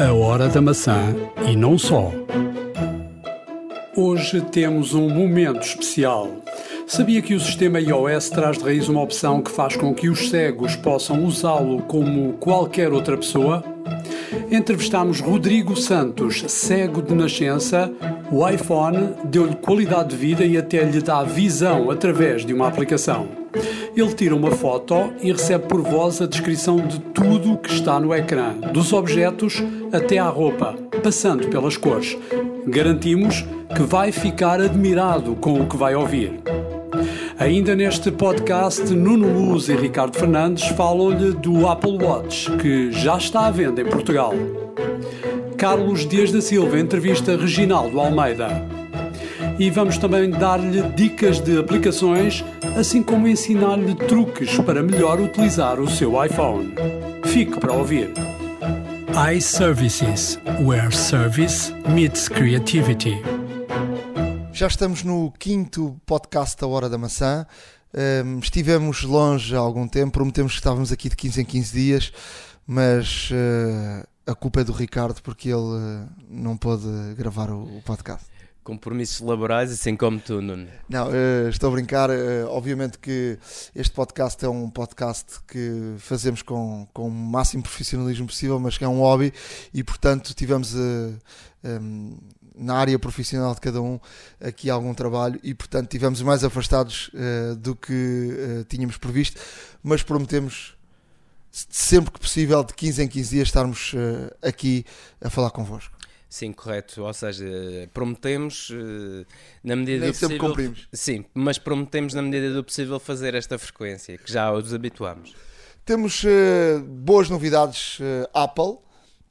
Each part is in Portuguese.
A Hora da Maçã e não só. Hoje temos um momento especial. Sabia que o sistema iOS traz de raiz uma opção que faz com que os cegos possam usá-lo como qualquer outra pessoa? Entrevistámos Rodrigo Santos, cego de nascença. O iPhone deu-lhe qualidade de vida e até lhe dá visão através de uma aplicação. Ele tira uma foto e recebe por voz a descrição de tudo o que está no ecrã, dos objetos até à roupa, passando pelas cores. Garantimos que vai ficar admirado com o que vai ouvir. Ainda neste podcast, Nuno Luz e Ricardo Fernandes falam-lhe do Apple Watch, que já está à venda em Portugal. Carlos Dias da Silva entrevista Reginaldo Almeida. E vamos também dar-lhe dicas de aplicações, assim como ensinar-lhe truques para melhor utilizar o seu iPhone. Fique para ouvir. iServices, where service meets creativity. Já estamos no quinto podcast da Hora da Maçã. Um, estivemos longe há algum tempo, prometemos que estávamos aqui de 15 em 15 dias, mas uh, a culpa é do Ricardo porque ele uh, não pôde gravar o, o, podcast. Compromissos laborais, assim como tu, Nuno. Não, uh, estou a brincar. obviamente que este podcast é um podcast que fazemos com, com o máximo profissionalismo possível, mas que é um hobby e, portanto, tivemos. Um, na área profissional de cada um aqui algum trabalho e portanto tivemos mais afastados do que tínhamos previsto, mas prometemos sempre que possível de 15 em 15 dias estarmos aqui a falar convosco. Sim, correto. Ou seja, prometemos na medida Nem do possível. cumprimos. Sim, mas prometemos na medida do possível fazer esta frequência, que já os habituamos. Temos boas novidades Apple.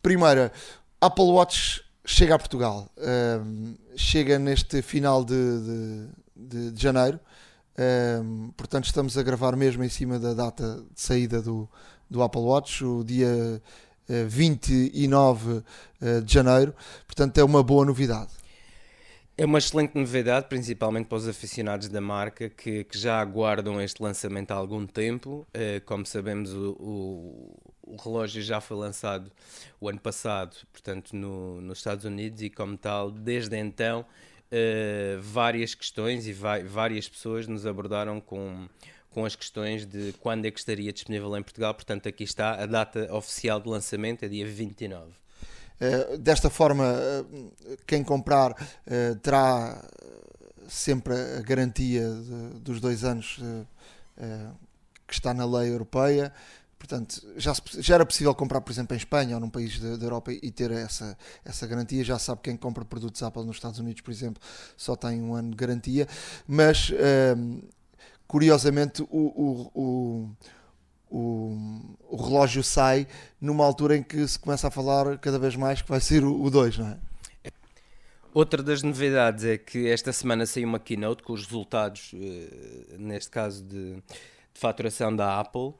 Primeira, Apple Watch chega a Portugal. Um, chega neste final de, de, de, de janeiro. Um, portanto, estamos a gravar mesmo em cima da data de saída do, do Apple Watch, o dia uh, eh, 29 uh, de janeiro. Portanto, é uma boa novidade. É uma excelente novidade, principalmente para os aficionados da marca que, que já aguardam este lançamento há algum tempo. Uh, como sabemos, o, o, o relógio já foi lançado o ano passado, portanto, no, nos Estados Unidos, e como tal, desde então, várias questões e várias pessoas nos abordaram com, com as questões de quando é que estaria disponível em Portugal. Portanto, aqui está a data oficial de lançamento, é dia 29. Uh, desta forma, uh, quem comprar uh, terá sempre a garantia de, dos dois anos que está na lei europeia. Portanto, já, já era possível comprar, por exemplo, em Espanha ou num país da Europa e ter essa, essa garantia. Já sabe quem compra produtos Apple nos Estados Unidos, por exemplo, só tem um ano de garantia. Mas, curiosamente, o, o, o, o, relógio sai numa altura em que se começa a falar cada vez mais que vai ser o 2, não é? Outra das novidades é que esta semana saiu uma keynote com os resultados, eh, neste caso de, de faturação da Apple,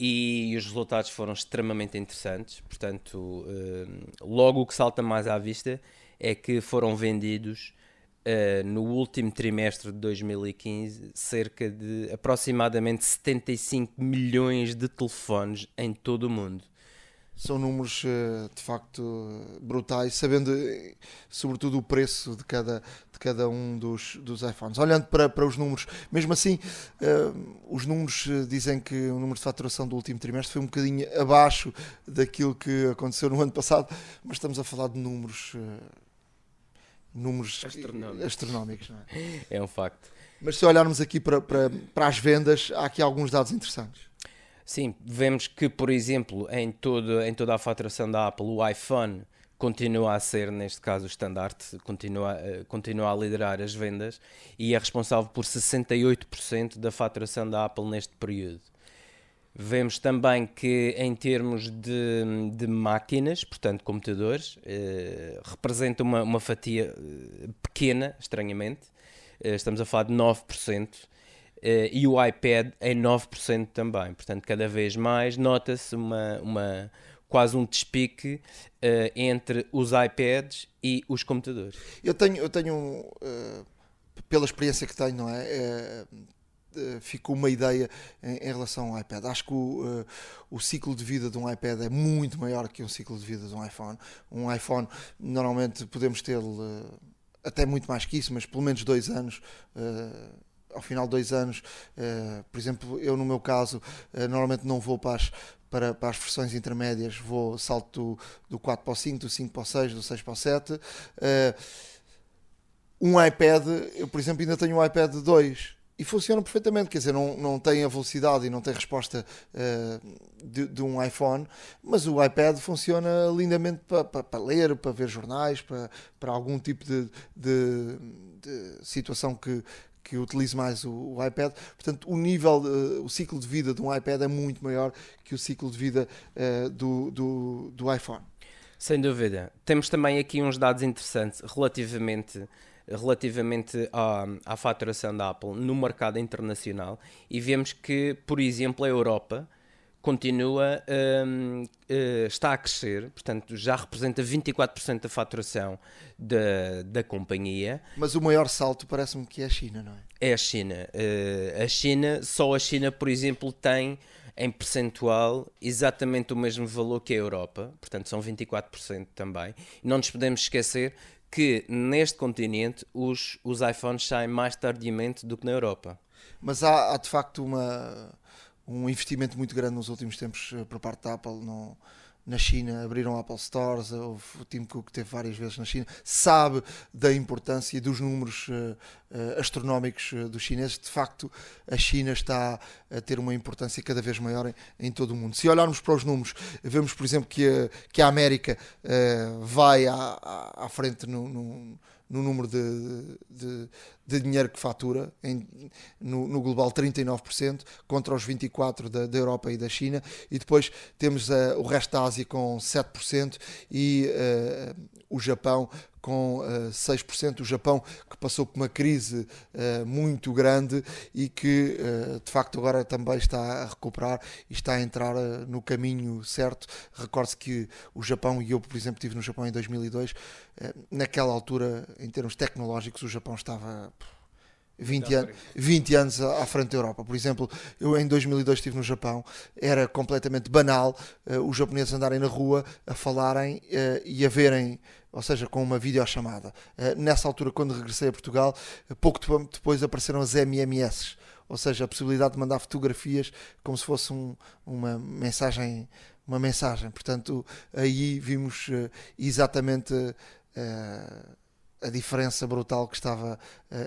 e os resultados foram extremamente interessantes. Portanto, uh, logo o que salta mais à vista é que foram vendidos uh, no último trimestre de 2015 cerca de aproximadamente 75 milhões de telefones em todo o mundo são números eh, de facto brutais, sabendo sobretudo o preço de cada, de cada um dos, dos iPhones. Olhando para, para os números, mesmo assim, uh, os números eh, dizem que o número de faturação do último trimestre foi um bocadinho abaixo daquilo que aconteceu no ano passado, mas estamos a falar de números. Uh, números astronómicos, astronómicos é? é um facto. Mas se olharmos aqui para, para, para as vendas, há aqui alguns dados interessantes. Sim, vemos que, por exemplo, em, todo, em toda a faturação da Apple, o iPhone continua a ser, neste caso, o estandarte, continua, uh, continua a liderar as vendas e é responsável por 68% da faturação da Apple neste período. Vemos também que, em termos de, de máquinas, portanto, computadores, uh, representa uma, uma fatia uh, pequena, estranhamente. estamos a falar de 9%. Uh, e o iPad em 9% também. Portanto, cada vez mais nota-se uma, uma, quase um despique uh, entre os iPads e os computadores. Eu tenho, eu tenho uh, pela experiência que tenho, não é? Ficou uma ideia em, em, relação ao iPad. Acho que o, uh, o ciclo de vida de um iPad é muito maior que um ciclo de vida de um iPhone. Um iPhone, normalmente, podemos ter uh, até muito mais que isso, mas pelo menos dois anos. Uh, ao final de dois anos, por exemplo, eu no meu caso, normalmente não vou para as, para, para as versões intermédias, vou salto do, do 4 para o 5, do 5 para o 6, do 6 para o 7. um iPad, eu por exemplo ainda tenho um iPad 2 e funciona perfeitamente, quer dizer, não, não tem a velocidade e não tem resposta uh, de, de, um iPhone, mas o iPad funciona lindamente para, para, para ler, para ver jornais, para, para algum tipo de, de, de situação que, que utilize mais o, o, iPad. Portanto, o nível, o ciclo de vida de um iPad é muito maior que o ciclo de vida uh, do, do, do iPhone. Sem dúvida. Temos também aqui uns dados interessantes relativamente relativamente à, à faturação da Apple no mercado internacional e vemos que, por exemplo, a Europa continua, um, uh, eh, está a crescer, portanto já representa 24% da faturação da, da companhia. Mas o maior salto parece-me que é a China, não é? É a China. Uh, a China, só a China, por exemplo, tem em percentual exatamente o mesmo valor que a Europa, portanto são 24% também. Não nos podemos esquecer que neste continente os, os iPhones saem mais tardiamente do que na Europa. Mas há, há de facto uma, um investimento muito grande nos últimos tempos eh, por parte da Apple no, na China, abriram Apple Stores, houve, o Tim Cook teve várias vezes na China, sabe da importância dos números uh, uh, astronómicos uh, dos chineses. De facto, a China está a ter uma importância cada vez maior em, em todo o mundo. Se olharmos para os números, vemos, por exemplo, que a, que a América vai à, à, à frente no, no no número de, de, de, dinheiro que fatura, em, no, no, global 39%, contra os 24% da, da, Europa e da China, e depois temos uh, o resto da Ásia com 7% e uh, o Japão com uh, eh, 6%. O Japão que passou por uma crise uh, muito grande e que uh, de facto agora também está a recuperar e está a entrar no caminho certo. Recorde-se que o Japão, e eu por exemplo estive no Japão em 2002, naquela altura, em termos tecnológicos, o Japão estava. 20, an 20 anos à frente da Europa. Por exemplo, eu em 2002 estive no Japão, era completamente banal uh, os japoneses andarem na rua a falarem uh, e a verem ou seja, com uma videochamada. Uh, nessa altura, quando regressei a Portugal, pouco depois apareceram as MMS, ou seja, a possibilidade de mandar fotografias como se fosse um, uma mensagem. Uma mensagem. Portanto, aí vimos exatamente a diferença brutal que estava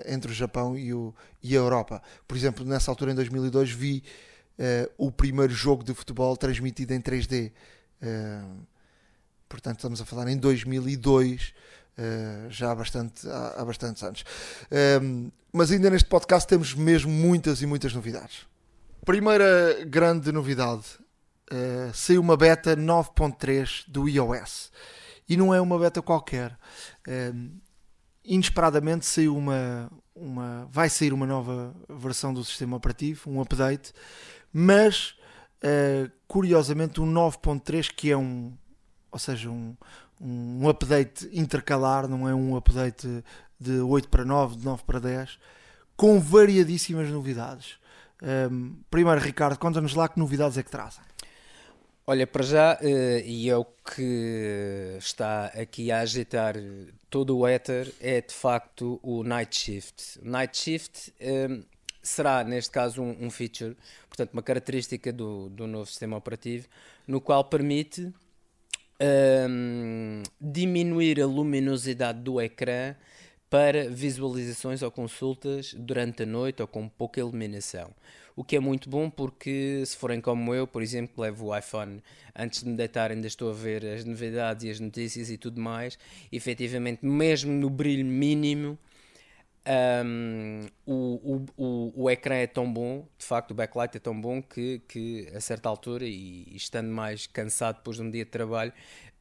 entre o Japão e, o, e a Europa. Por exemplo, nessa altura, em 2002, vi o primeiro jogo de futebol transmitido em 3D. Uh, portanto estamos a falar em 2002, uh, eh, já há, bastante, há, há bastantes anos. Ehm, mas ainda neste podcast temos mesmo muitas e muitas novidades. Primeira grande novidade, uh, saiu uma beta 9.3 do iOS. E não é uma beta qualquer. Uh, inesperadamente saiu uma, uma, vai sair uma nova versão do sistema operativo, um update, mas uh, curiosamente o 9.3 que é um, ou seja, um, um update intercalar, não é um update de 8 para 9, de 9 para 10, com variadíssimas novidades. Um, primeiro, Ricardo, conta-nos lá que novidades é que trazem. Olha, para já, uh, e é o que está aqui a agitar todo o éter, é de facto o Night Shift. Night Shift um, será, neste caso, um, um, feature, portanto, uma característica do, do novo sistema operativo, no qual permite um, diminuir a luminosidade do ecrã para visualizações ou consultas durante a noite ou com pouca iluminação. O que é muito bom porque, se forem como eu, por exemplo, levo o iPhone antes de me deitar, ainda estou a ver as novidades e as notícias e tudo mais, efetivamente, mesmo no brilho mínimo, um, o, o, o, o ecrã é tão bom, de facto, o backlight é tão bom que, que a certa altura, e, e estando mais cansado depois de um dia de trabalho,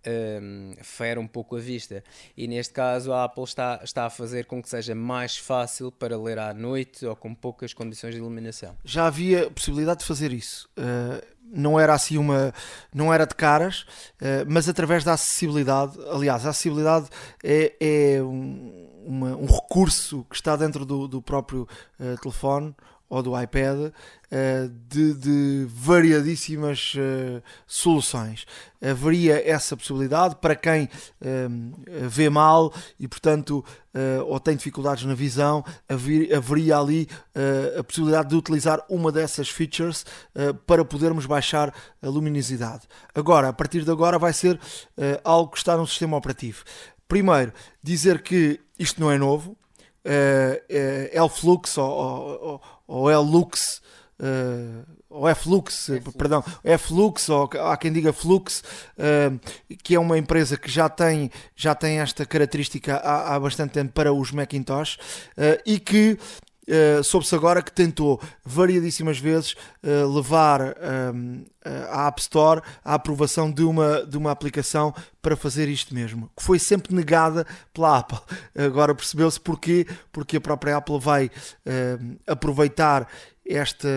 um, fere um pouco a vista. E neste caso, a Apple está, está a fazer com que seja mais fácil para ler à noite ou com poucas condições de iluminação. Já havia possibilidade de fazer isso. Uh, não era assim uma. não era de caras, uh, mas através da acessibilidade. Aliás, a acessibilidade é, é um uma, um recurso que está dentro do, do próprio uh, telefone ou do iPad uh, de, de, variadíssimas uh, soluções. Haveria essa possibilidade para quem vê mal e, portanto, ou tem dificuldades na visão, haver, haveria ali a possibilidade de utilizar uma dessas features para podermos baixar a luminosidade. Agora, a partir de agora, vai ser algo que está no sistema operativo. Primeiro, dizer que isto não é novo, uh, uh, Flux ou, ou, ou L-Lux, uh, ou F-Lux, perdão, F-Lux, ou há quem diga Flux, uh, que é uma empresa que já tem, já tem esta característica há, há bastante tempo para os Macintosh uh, e que Uh, soube-se agora que tentou variadíssimas vezes uh, levar um, à App Store a aprovação de uma, de uma aplicação para fazer isto mesmo, que foi sempre negada pela Apple. Agora percebeu-se porquê, porque a própria Apple vai uh, aproveitar este,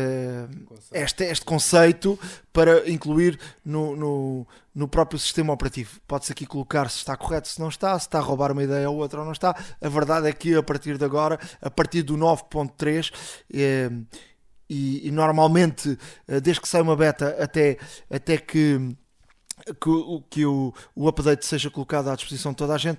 este, este conceito para incluir no, no, no, próprio sistema operativo. Pode-se aqui colocar se está correto, se não está, se está a roubar uma ideia ou outra ou não está. A verdade é que a partir de agora, a partir do 9.3, eh, e, e, normalmente, eh, desde que sai uma beta até, até que, que, que o, o update seja colocado à disposição de toda a gente,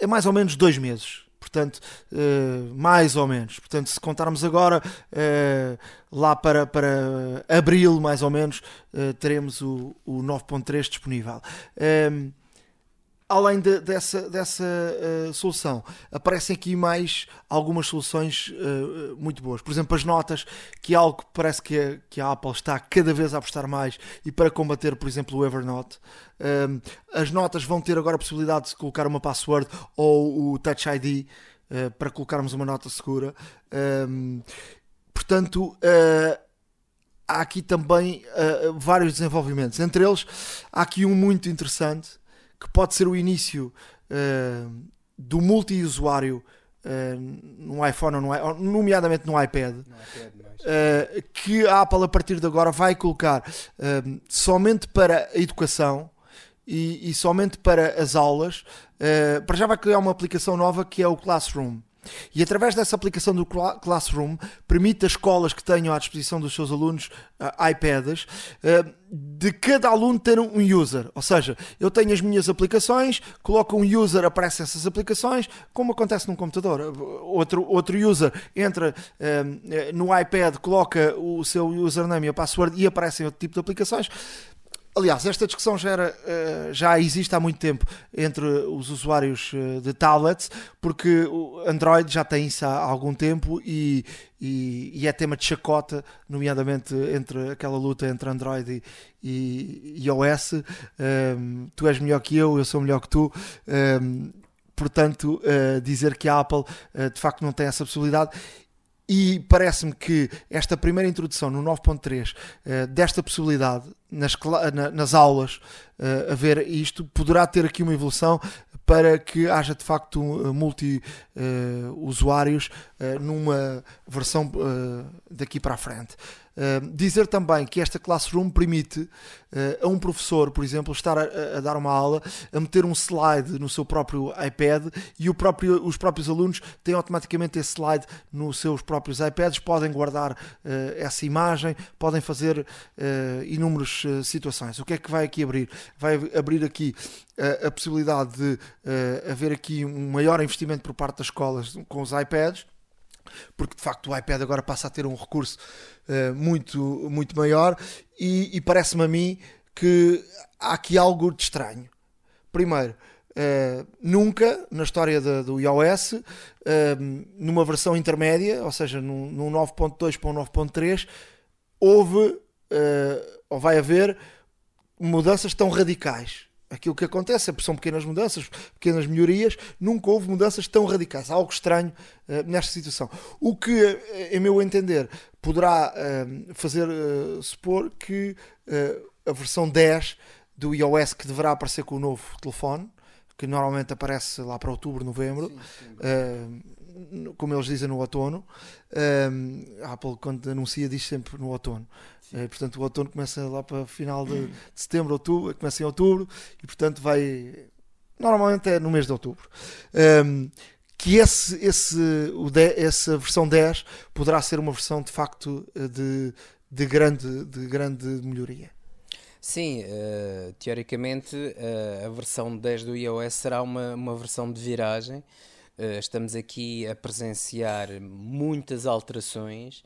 é mais ou menos dois meses portanto, uh, mais ou menos. Portanto, se contarmos agora, uh, lá para, para abril, mais ou menos, uh, teremos o, o 9.3 disponível. Ehm, além de, dessa, dessa uh, solução, aparecem aqui mais algumas soluções uh, muito boas. Por exemplo, as notas, que é algo que parece que a, que a Apple está cada vez a apostar mais e para combater, por exemplo, o Evernote. Uh, as notas vão ter agora a possibilidade de colocar uma password ou o Touch ID para colocarmos uma nota segura. portanto, há aqui também vários desenvolvimentos. Entre eles, há aqui um muito interessante que pode ser o início uh, do multi-usuário uh, no iPhone ou no, nomeadamente no iPad, no iPad uh, que a Apple a partir de agora vai colocar somente para a educação e, e, somente para as aulas. para já vai criar uma aplicação nova que é o Classroom. E através dessa aplicação do Classroom, permite às escolas que tenham à disposição dos seus alunos uh, iPads, uh, de cada aluno ter um user. Ou seja, eu tenho as minhas aplicações, coloco um user, aparecem essas aplicações, como acontece num computador. Outro, outro user entra uh, no iPad, coloca o seu username e a password e aparecem outro tipo de aplicações. Aliás, esta discussão já, era, eh, já existe há muito tempo entre os usuários eh, de tablets, porque o Android já tem isso há algum tempo e, e, e é tema de chacota, nomeadamente entre aquela luta entre Android e, e iOS. Um, ehm, tu és melhor que eu, eu sou melhor que tu. Um, ehm, portanto, uh, dizer que a Apple uh, de facto não tem essa possibilidade e parece-me que esta primeira introdução no 9.3 uh, eh, desta possibilidade nas, na, nas aulas uh, a ver isto poderá ter aqui uma evolução para que haja de facto uh, multi-usuários numa versão daqui para a frente dizer também que esta Classroom permite uh, a um professor, por exemplo, estar a, a, dar uma aula, a meter um slide no seu próprio iPad e próprio, os próprios alunos têm automaticamente esse slide nos seus próprios iPads, podem guardar uh, essa imagem, podem fazer uh, inúmeras situações. O que é que vai aqui abrir? Vai abrir aqui a possibilidade de haver aqui um maior investimento por parte das escolas com os iPads porque de facto o iPad agora passa a ter um recurso uh, muito, muito maior e, e parece-me a mim que há aqui algo de estranho. Primeiro, uh, nunca na história de, do iOS, uh, numa versão intermédia, ou seja, num, num 9.2 para um 9.3, houve ou vai haver mudanças tão radicais aquilo que acontece é são pequenas mudanças, pequenas melhorias, nunca houve mudanças tão radicais, algo estranho uh, nesta situação. O que, uh, em meu entender, poderá uh, fazer supor que a versão 10 do iOS que deverá aparecer com o novo telefone, que normalmente aparece lá para outubro, novembro, sim, sim. Como eles dizem no outono, a Apple quando anuncia diz sempre no outono. É, portanto, o outono começa lá para final de, de, setembro, outubro, começa em outubro e, portanto, vai. Normalmente é no mês de outubro. Um, que esse, esse, o 10, essa versão 10 poderá ser uma versão de facto de, de, grande, de grande melhoria. Sim, uh, teoricamente uh, a versão 10 do iOS será uma, uma versão de viragem. Uh, estamos aqui a presenciar muitas alterações,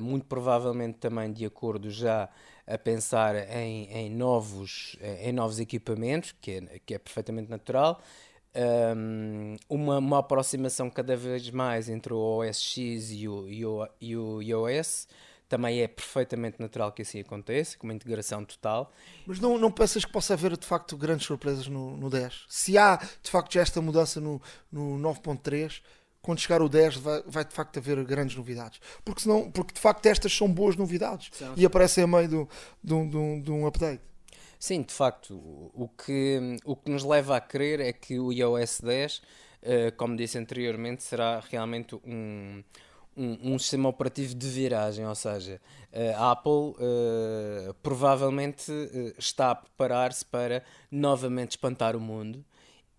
muito provavelmente também de acordo já a pensar em, em, novos, em novos equipamentos, que é, que é perfeitamente natural. Um, uma, uma aproximação cada vez mais entre o OS X e o, e o, e o iOS também é perfeitamente natural que assim aconteça, com uma integração total. Mas não, não pensas que possa haver de facto grandes surpresas no, no 10? Se há de facto já esta mudança no, no 9.3, quando chegar o 10 vai, vai, de facto haver grandes novidades. Porque, senão, porque de facto estas são boas novidades sim, e aparecem a meio do, do, do, de um update. Sim, de facto, o que, o que nos leva a crer é que o iOS 10, eh, como disse anteriormente, será realmente um, um, um, sistema operativo de viragem, ou seja, a Apple uh, provavelmente uh, está a preparar-se para novamente espantar o mundo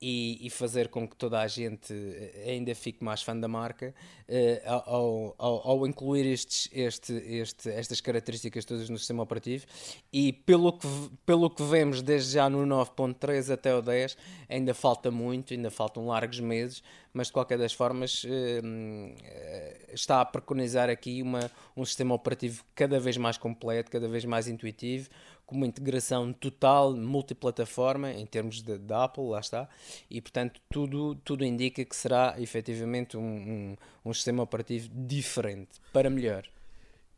e, e, fazer com que toda a gente eh, ainda fique mais fã da marca uh, ao, ao, ao, incluir estes, este, este, estas características todas no sistema operativo. E pelo que, pelo que vemos desde já no 9.3 até o 10 ainda falta muito, ainda faltam largos meses mas de qualquer das formas uh, está a preconizar aqui uma, um sistema operativo cada vez mais completo, cada vez mais intuitivo com uma integração total, multiplataforma, em termos de, Apple, lá está, e portanto tudo, tudo indica que será efetivamente um, um, um sistema operativo diferente, para melhor.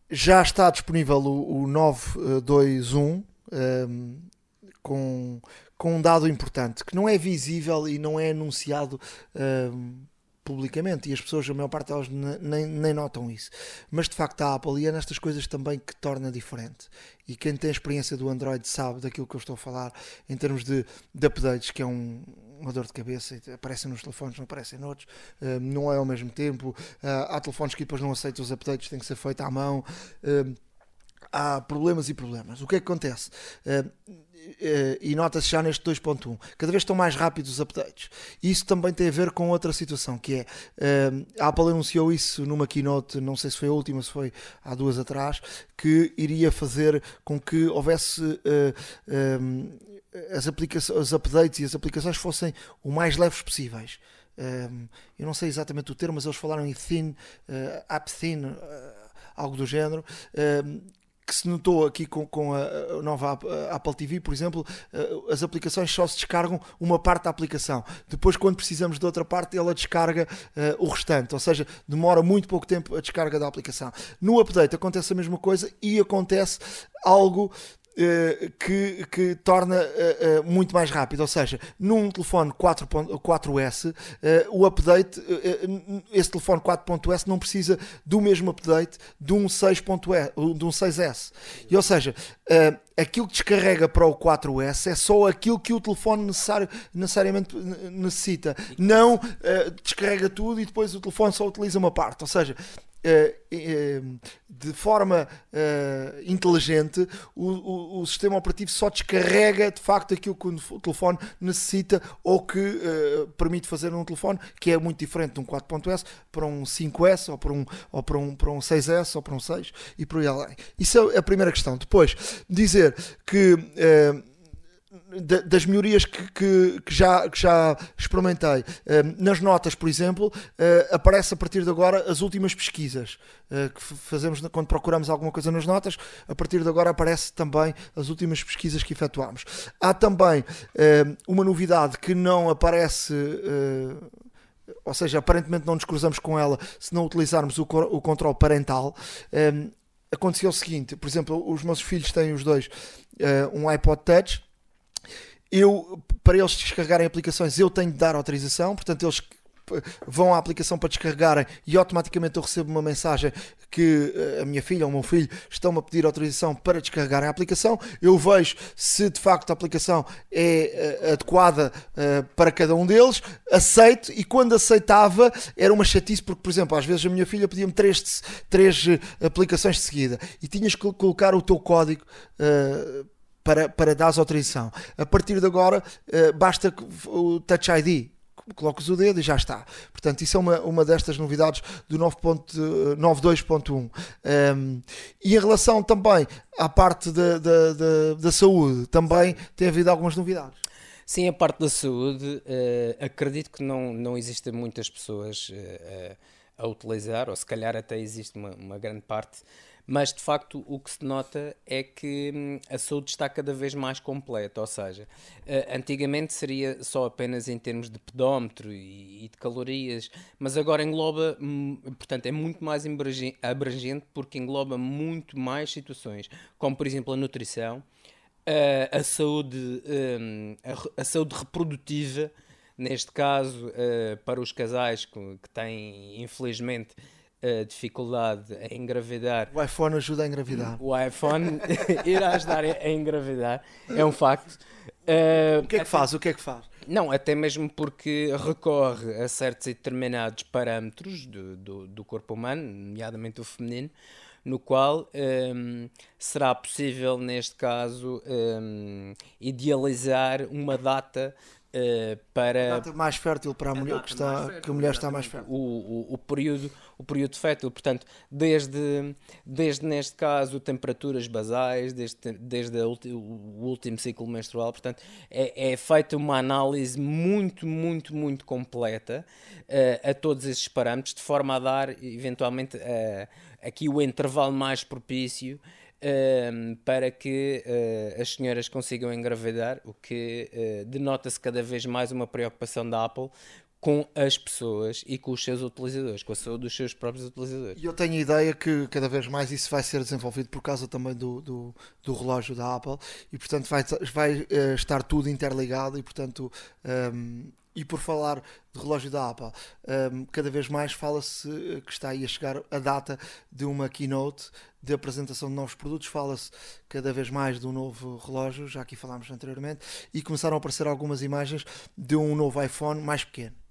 Já está disponível o, o 921 um, ehm, com, com um dado importante que não é visível e não é anunciado. Um, ehm, publicamente e as pessoas, a maior parte delas, nem, nem notam isso. Mas de facto, a Apple e é nestas coisas também que torna diferente. E quem tem experiência do Android sabe daquilo que eu estou a falar em termos de, de updates, que é um, uma dor de cabeça. Aparecem nos telefones, não aparecem noutros, uh, não é ao mesmo tempo. Uh, há telefones que depois não aceitam os updates, tem que ser feito à mão. Uh, há problemas e problemas. O que é que acontece? Eh, e nota-se já neste 2.1, cada vez estão mais rápidos os updates. Isso também tem a ver com outra situação, que é uh, a Apple anunciou isso numa keynote, não sei se foi a última, se foi há duas atrás, que iria fazer com que houvesse eh, as, aplicações, os updates e as aplicações fossem o mais leves possíveis. Eu não sei exatamente o termo, mas eles falaram em thin, app thin, algo do género que se notou aqui com, com a, nova Apple TV, por exemplo, eh, as aplicações só se descargam uma parte da aplicação. Depois, quando precisamos de outra parte, ela descarga uh, o restante. Ou seja, demora muito pouco tempo a descarga da aplicação. No update acontece a mesma coisa e acontece algo que, que torna uh, uh, muito mais rápido. Ou seja, num telefone 4, 4S, o update, esse telefone 4.S não precisa do mesmo update de um 6.S, de um 6S. E, ou seja, aquilo que descarrega para o 4S é só aquilo que o telefone necessário, necessariamente necessita. Não descarrega tudo e depois o telefone só utiliza uma parte. Ou seja, eh, eh, de forma uh, inteligente, o, o, o, sistema operativo só descarrega de facto aquilo que o telefone necessita ou que permite fazer num telefone, que é muito diferente de um 4.S para um 5S ou para um, ou para um, para um 6S ou para um 6 e por aí além. Isso é a primeira questão. Depois, dizer que. Das melhorias que, que, que, já, que já experimentei. Uh, nas notas, por exemplo, uh, aparece a partir de agora as últimas pesquisas uh, que fazemos quando procuramos alguma coisa nas notas. A partir de agora aparece também as últimas pesquisas que efetuamos. Há também uma novidade que não aparece ou seja, aparentemente não nos cruzamos com ela se não utilizarmos o, o controle parental. Um, aconteceu o seguinte, por exemplo, os meus filhos têm os dois uh, um iPod Touch eu, para eles descarregarem aplicações, eu tenho de dar autorização, portanto, eles vão à aplicação para descarregarem e automaticamente eu recebo uma mensagem que eh, a minha filha ou o meu filho estão-me a pedir autorização para descarregarem a aplicação. Eu vejo se de facto a aplicação é uh, adequada uh, para cada um deles, aceito e quando aceitava era uma chatice porque, por exemplo, às vezes a minha filha pedia-me três, três aplicações de seguida e tinhas que colocar o teu código. Para, para dar autorização. A partir de agora, uh, basta o Touch ID colocas o dedo e já está. Portanto, isso é uma, uma destas novidades do 9.92.1. Um, e em relação também à parte da, da, da, da, saúde, também tem havido algumas novidades. Sim, a parte da saúde, uh, acredito que não, não existem muitas pessoas uh, a utilizar, ou se calhar até existe uma, uma grande parte mas de facto o que se nota é que hum, a saúde está cada vez mais completa, ou seja, uh, antigamente seria só apenas em termos de pedómetro e, de calorias, mas agora engloba, hum, portanto, é muito mais abrangente porque engloba muito mais situações, como por exemplo a nutrição, uh, a saúde, um, a, saúde reprodutiva, neste caso uh, para os casais que têm, infelizmente, a dificuldade em engravidar. O iPhone ajuda a engravidar. O iPhone irá ajudar a engravidar, é um facto. Uh, o que é que até, faz? O que é que faz? Não, até mesmo porque recorre a certos e determinados parâmetros do, do, do corpo humano, nomeadamente o feminino, no qual um, será possível, neste caso, um, idealizar uma data Uh, para a data mais fértil para a, a mulher que está fértil, que a mulher está mais fértil o, o, o, período o período fértil. Portanto desde desde neste caso temperaturas basais desde desde ulti, o último ciclo menstrual. Portanto é, é feita uma análise muito muito muito completa uh, a todos esses parâmetros de forma a dar eventualmente uh, aqui o intervalo mais propício Ehm, para que uh, as senhoras consigam engravidar, o que uh, denota-se cada vez mais uma preocupação da Apple com as pessoas e com os seus utilizadores, com a saúde dos seus próprios utilizadores. E eu tenho a ideia que cada vez mais isso vai ser desenvolvido por causa também do, do, do relógio da Apple e portanto vai, vai uh, estar tudo interligado e portanto um, ehm, e por falar de relógio da Apple, um, cada vez mais fala-se que está aí a chegar a data de uma keynote de apresentação de novos produtos, fala-se cada vez mais de um novo relógio, já aqui falámos anteriormente, e começaram a aparecer algumas imagens de um novo iPhone mais pequeno.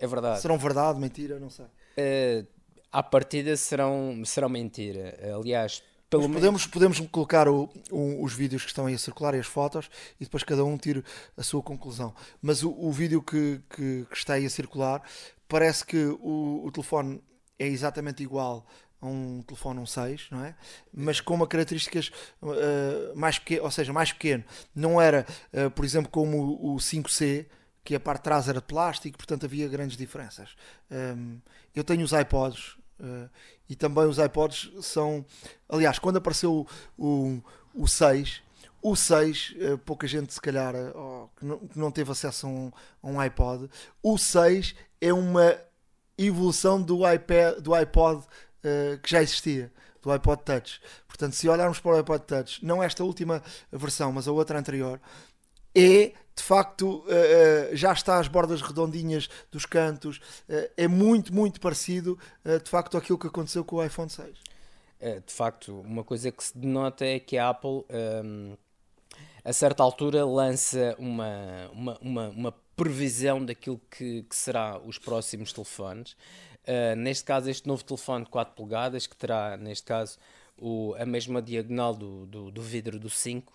É verdade. Serão verdade, mentira, não sei. Uh, à partida serão, serão mentira. Aliás, pelo podemos, podemos colocar o, o, os vídeos que estão aí a circular e as fotos e depois cada um tira a sua conclusão. Mas o, o vídeo que, que, que, está aí a circular parece que o, o telefone é exatamente igual a um telefone um 6, não é? Mas com uma características uh, mais pequeno, ou seja, mais pequeno. Não era, uh, por exemplo, como o, o 5C, que a parte de trás era de plástico, portanto havia grandes diferenças. Um, eu tenho os iPods uh, e também os iPods são. Aliás, quando apareceu o, o, o 6, o 6, eh, pouca gente se calhar oh, que, não, que, não, teve acesso a um, a um, iPod, o 6 é uma evolução do, iPad, do iPod uh, que já existia, do iPod Touch. Portanto, se olharmos para o iPod Touch, não esta última versão, mas a outra anterior, é de facto uh, uh, já está às bordas redondinhas dos cantos, uh, é muito, muito parecido de facto àquilo que aconteceu com o iPhone 6. É, de facto, uma coisa que se denota é que a Apple um, ehm, a certa altura lança uma, uma, uma, uma previsão daquilo que, que será os próximos telefones. neste caso, este novo telefone de 4 polegadas, que terá, neste caso, o, a mesma diagonal do, do, do vidro do 5,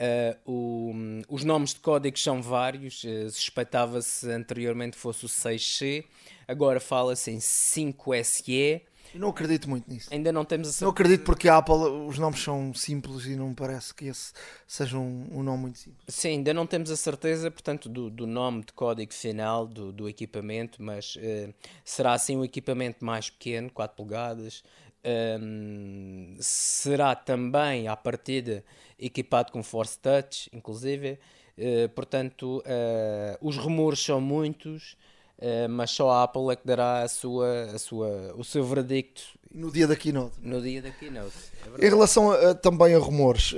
Uh, o, os nomes de códigos são vários, uh, suspeitava-se anteriormente fosse o 6C, agora fala-se em 5SE. Eu não acredito muito nisso. Ainda não temos a certeza. Não acredito porque a Apple, os nomes são simples e não me parece que esse seja um, um nome muito simples. Sim, ainda não temos a certeza, portanto, do, do nome de código final do, do equipamento, mas uh, será assim um equipamento mais pequeno, 4 polegadas. Um, será também, à partida, equipado com Force Touch, inclusive. Uh, portanto, uh, os rumores são muitos, uh, mas só a Apple é que dará a sua, a sua, o seu veredicto. No dia da keynote. No dia da keynote. É em relação a, também a rumores,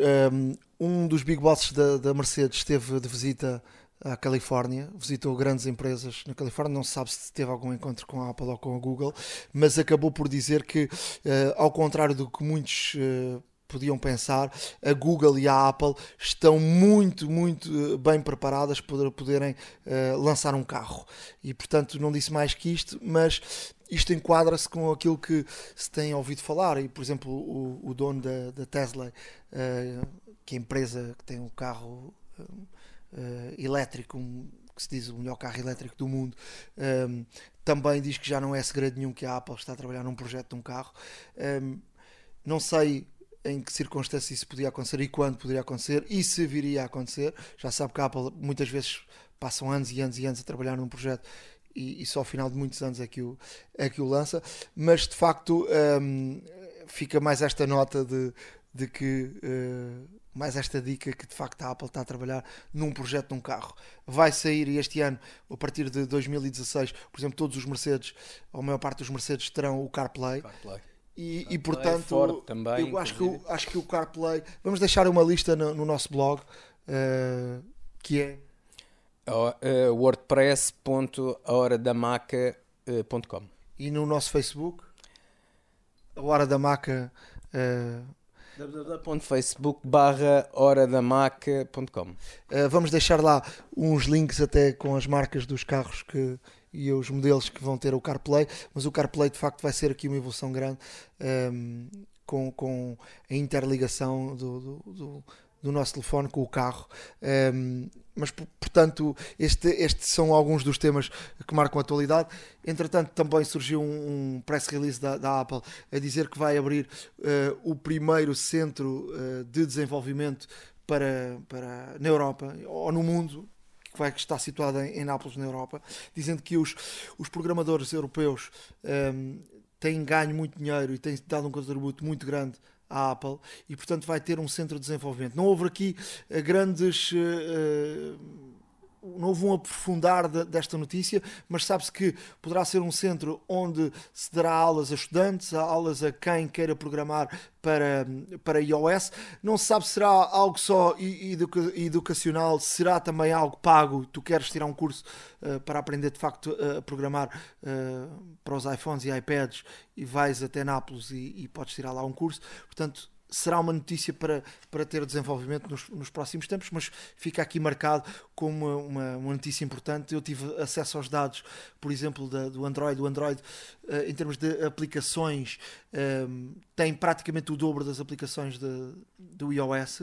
um dos big bosses da, da Mercedes esteve de visita à Califórnia, visitou grandes empresas na Califórnia, não se sabe se teve algum encontro com a Apple ou com a Google, mas acabou por dizer que, ao contrário do que muitos podiam pensar, a Google e a Apple estão muito, muito eh, bem preparadas para poderem uh, lançar um carro. E portanto, não disse mais que isto, mas isto enquadra-se com aquilo que se tem ouvido falar. E, por exemplo, o, o dono da, da Tesla, uh, que é a empresa que tem o um carro uh, elétrico, um, que se diz o melhor carro elétrico do mundo, um, também diz que já não é segredo nenhum que a Apple está a trabalhar num projeto de um carro. Não sei em que circunstâncias isso podia acontecer e quando poderia acontecer e se viria a acontecer. Já sabe que a Apple muitas vezes passam anos e anos e anos a trabalhar num projeto e, e só ao final de muitos anos é que o, é que o lança, mas de facto um, fica mais esta nota de, de que. Uh, mais esta dica que de facto a Apple está a trabalhar num projeto de um carro. Vai sair este ano, a partir de 2016, por exemplo, todos os Mercedes, ou a maior parte dos Mercedes terão o CarPlay. CarPlay. E, e portanto, também, eu acho que, o, acho que o CarPlay. Vamos deixar uma lista no, no nosso blog uh, que é uh, wordpress.ahoradamaca.com e no nosso Facebook, a Hora da Maca. Uh, www.facebook barra horadamaca.com uh, Vamos deixar lá uns links até com as marcas dos carros que, e os modelos que vão ter o CarPlay, mas o CarPlay de facto vai ser aqui uma evolução grande um, ehm, com, com a interligação do, do, do do nosso telefone com o carro. Um, ehm, mas, portanto, este, estes são alguns dos temas que marcam a atualidade. Entretanto, também surgiu um, um press release da, da, Apple a dizer que vai abrir uh, o primeiro centro uh, de desenvolvimento para, para, na Europa ou no mundo. Que vai estar situado em, em Nápoles, na Europa, dizendo que os, os programadores europeus um, ehm, têm ganho muito dinheiro e têm dado um contributo muito grande a Apple e, portanto, vai ter um centro de desenvolvimento. Não houve aqui uh, grandes. Uh, não houve um aprofundar de, desta notícia, mas sabe-se que poderá ser um centro onde se dará aulas a estudantes, aulas a quem queira programar para, para iOS. Não se sabe se será algo só educa, educacional, será também algo pago. Tu queres tirar um curso uh, para aprender de facto a programar uh, para os iPhones e iPads e vais até Nápoles e, e podes tirar lá um curso. Portanto, será uma notícia para, para ter desenvolvimento nos, nos próximos tempos, mas fica aqui marcado como uma, uma, uma, notícia importante. Eu tive acesso aos dados, por exemplo, da, do Android. O Android, uh, em termos de aplicações, um, eh, tem praticamente o dobro das aplicações de, do iOS.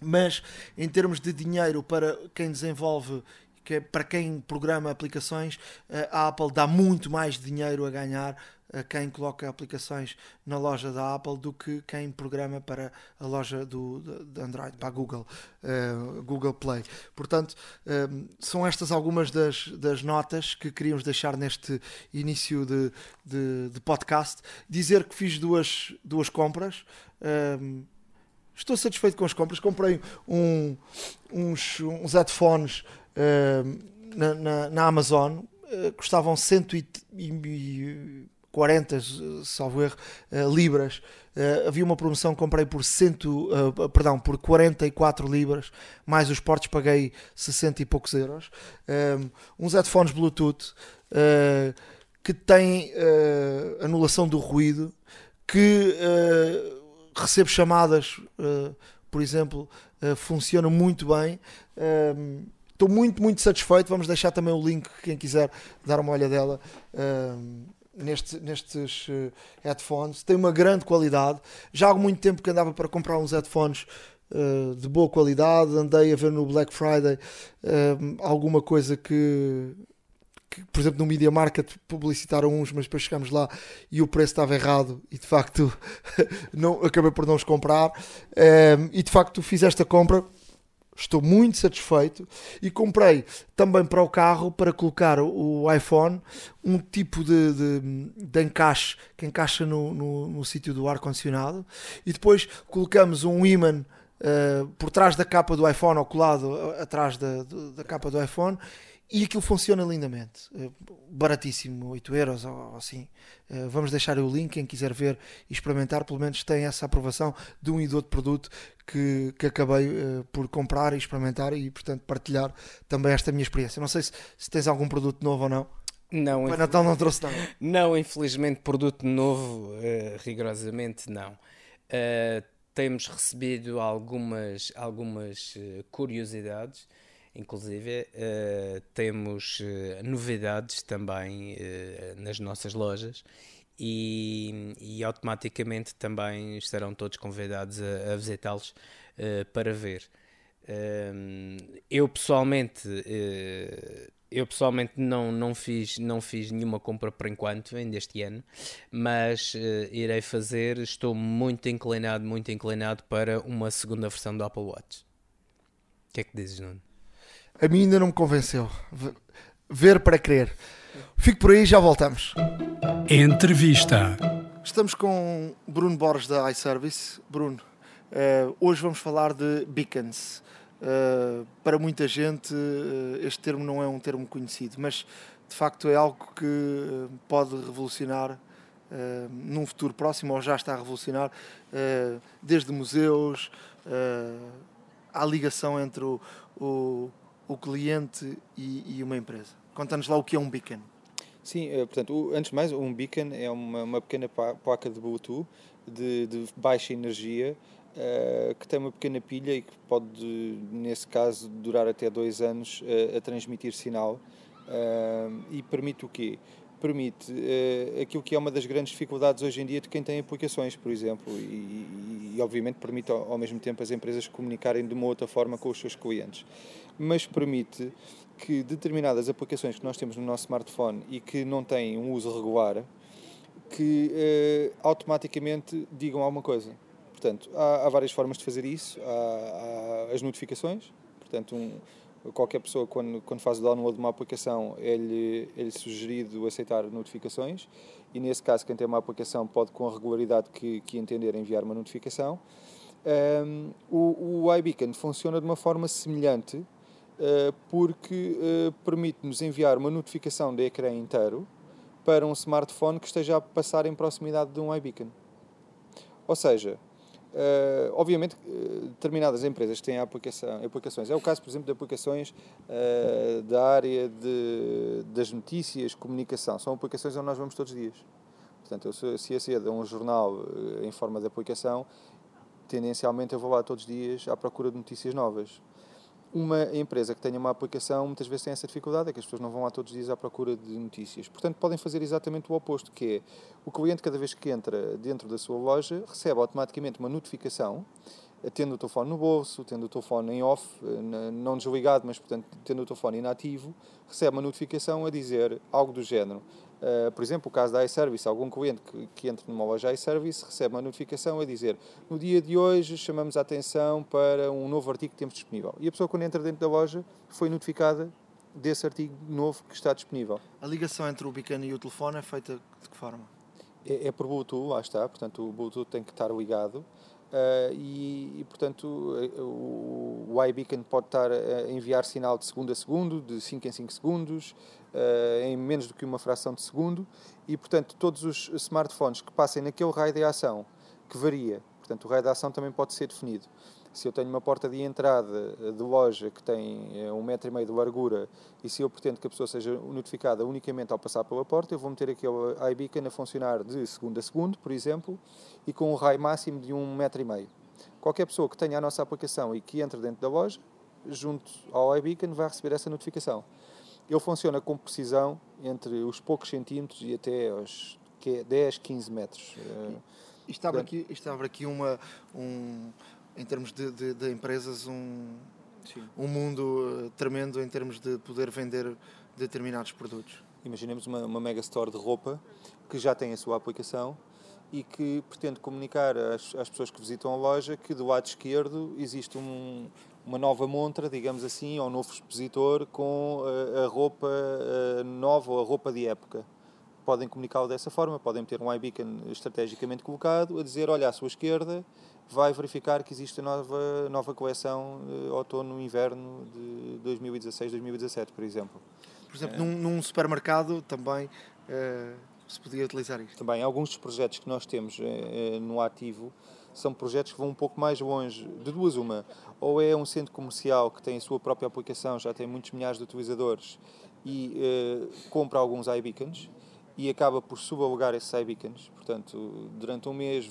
Mas em termos de dinheiro para quem desenvolve que é para quem programa aplicações, eh, a Apple dá muito mais dinheiro a ganhar a quem coloca aplicações na loja da Apple do que quem programa para a loja do, de Android, para a Google, uh, Google Play. Portanto, um, eh, são estas algumas das, das notas que queríamos deixar neste início de, de, de podcast. Dizer que fiz duas, duas compras. Um, estou satisfeito com as compras. Comprei um, uns, uns headphones uh, na, na, na, Amazon, uh, custavam 140, salvo erro, uh, libras. havia uma promoção, comprei por, cento, perdão, por 44 libras, mais os portos paguei 60 e poucos euros. uns headphones Bluetooth que têm anulação do ruído, que recebo chamadas, por exemplo, funcionam muito bem. Estou muito, muito satisfeito. Vamos deixar também o link, quem quiser dar uma olhadela uh, neste, nestes uh, headphones. Tem uma grande qualidade. Já há muito tempo que andava para comprar uns headphones uh, de boa qualidade. Andei a ver no Black Friday alguma coisa que, que, por exemplo, no Media Market publicitaram uns, mas depois chegamos lá e o preço estava errado e de facto não, acabei por não os comprar. e de facto fiz esta compra Estou muito satisfeito. E comprei também para o carro para colocar o iPhone um tipo de, de, de encaixe que encaixa no, no, no sítio do ar condicionado e depois colocamos um imã uh, por trás da capa do iPhone ou colado atrás da, da capa do iPhone e aquilo funciona lindamente. Eh, baratíssimo, 8 euros ou assim. Eh, vamos deixar o link, quem quiser ver e experimentar, pelo menos tem essa aprovação de um e do outro produto que, que acabei uh, por comprar e experimentar e, portanto, partilhar também esta minha experiência. Não sei se, se tens algum produto novo ou não. Não, o Natal não trouxe nada. Não, infelizmente, produto novo, uh, rigorosamente não. Uh, temos recebido algumas, algumas curiosidades Inclusive, uh, temos uh, novidades também uh, nas nossas lojas e, e, automaticamente também estarão todos convidados a, a visitá-los para ver. Eu pessoalmente eu pessoalmente não, não, fiz, não fiz nenhuma compra por enquanto, ainda este ano, mas irei fazer. Estou muito inclinado, muito inclinado para uma segunda versão do Apple Watch. O que é que dizes, Nuno? A mim ainda não me convenceu. Ver para crer. Fico por aí já voltamos. Entrevista. Estamos com Bruno Borges da iService. Bruno, uh, hoje vamos falar de beacons. Uh, para muita gente, uh, este termo não é um termo conhecido, mas de facto é algo que uh, pode revolucionar num futuro próximo, ou já está a revolucionar, desde museus, à ligação entre o, o, o cliente e, e, uma empresa. Conta-nos lá o que é um beacon. Sim, portanto, antes de mais, um beacon é uma, uma pequena placa de Bluetooth de, de baixa energia Uh, que tem uma pequena pilha e que pode, nesse caso, durar até dois anos uh, a transmitir sinal. Uh, e permite o quê? Permite aquilo que é uma das grandes dificuldades hoje em dia de quem tem aplicações, por exemplo, e, e, e obviamente permite ao, ao, mesmo tempo as empresas comunicarem de uma outra forma com os seus clientes. Mas permite que determinadas aplicações que nós temos no nosso smartphone e que não têm um uso regular, que automaticamente digam alguma coisa Portanto, há, há, várias formas de fazer isso. Há, há as notificações, portanto, um, qualquer pessoa, quando, quando faz o download de uma aplicação, é-lhe é sugerido aceitar notificações e, nesse caso, quem tem uma aplicação pode, com a regularidade que, que entender, enviar uma notificação. Um, o, o iBeacon funciona de uma forma semelhante uh, porque uh, permite-nos enviar uma notificação de ecrã inteiro para um smartphone que esteja a passar em proximidade de um iBeacon. Ou seja, Uh, obviamente, uh, determinadas empresas têm aplicação, aplicações, é o caso, por exemplo, de aplicações uh, da área de, das notícias, comunicação, são aplicações onde nós vamos todos os dias. Portanto, eu, se acedo a um jornal em forma de aplicação, tendencialmente eu vou lá todos os dias à procura de notícias novas uma empresa que tenha uma aplicação muitas vezes tem essa dificuldade, é que as pessoas não vão lá todos os dias à procura de notícias. Portanto, podem fazer exatamente o oposto, que é o cliente, cada vez que entra dentro da sua loja, recebe automaticamente uma notificação, tendo o telefone no bolso, tendo o telefone em off, não desligado, mas, portanto, tendo o telefone inativo, recebe uma notificação a dizer algo do género. Uh, por exemplo, o caso da iService, algum cliente que, que entra numa loja iService recebe uma notificação a dizer no dia de hoje chamamos a atenção para um novo artigo que temos disponível. E a pessoa, quando entra dentro da loja, foi notificada desse artigo novo que está disponível. A ligação entre o beacon e o telefone é feita de que forma? É, é por Bluetooth, lá está, portanto o Bluetooth tem que estar ligado. Uh, e, e, portanto eh, o, o iBeacon pode estar a enviar sinal de segundo a segundo, de 5 em 5 segundos, uh, em menos do que uma fração de segundo, e portanto todos os smartphones que passem naquele raio de ação, que varia, portanto o raio de ação também pode ser definido. Se eu tenho uma porta de entrada de loja que tem um metro e meio de largura e se eu pretendo que a pessoa seja notificada unicamente ao passar pela porta, eu vou meter aquele iBeacon a funcionar de segundo a segundo, por exemplo, e com um raio máximo de um metro e meio. Qualquer pessoa que tenha a nossa aplicação e que entre dentro da loja, junto ao iBeacon, vai receber essa notificação. Ele funciona com precisão entre os poucos centímetros e até os 10, 15 metros. E estava aqui, estava aqui uma, um, em termos de, de, de empresas, um, um mundo eh, tremendo em termos de poder vender determinados produtos. Imaginemos uma, uma mega store de roupa que já tem a sua aplicação e que pretende comunicar às, às, pessoas que visitam a loja que do lado esquerdo existe um, uma nova montra, digamos assim, ou um novo expositor com a, a roupa a nova ou a roupa de época. Podem comunicá-lo dessa forma, podem ter um iBeacon estrategicamente colocado a dizer, olha, à sua esquerda vai verificar que existe a nova, nova coleção outono-inverno de 2016-2017, por exemplo. Por exemplo, é. num, num, supermercado também uh, se podia utilizar isto? Também, alguns dos projetos que nós temos uh, no ativo são projetos que vão um pouco mais longe, de duas uma. Ou é um centro comercial que tem a sua própria aplicação, já tem muitos milhares de utilizadores e uh, compra alguns iBeacons, e acaba por subalugar esses iBeacons. Portanto, durante um mês,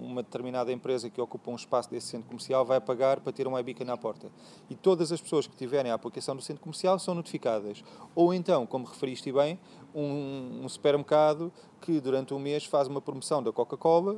uma determinada empresa que ocupa um espaço desse centro comercial vai pagar para ter um iBeacon na porta. E todas as pessoas que tiverem a aplicação do centro comercial são notificadas. Ou então, como referiste bem, um, um supermercado que durante um mês faz uma promoção da Coca-Cola,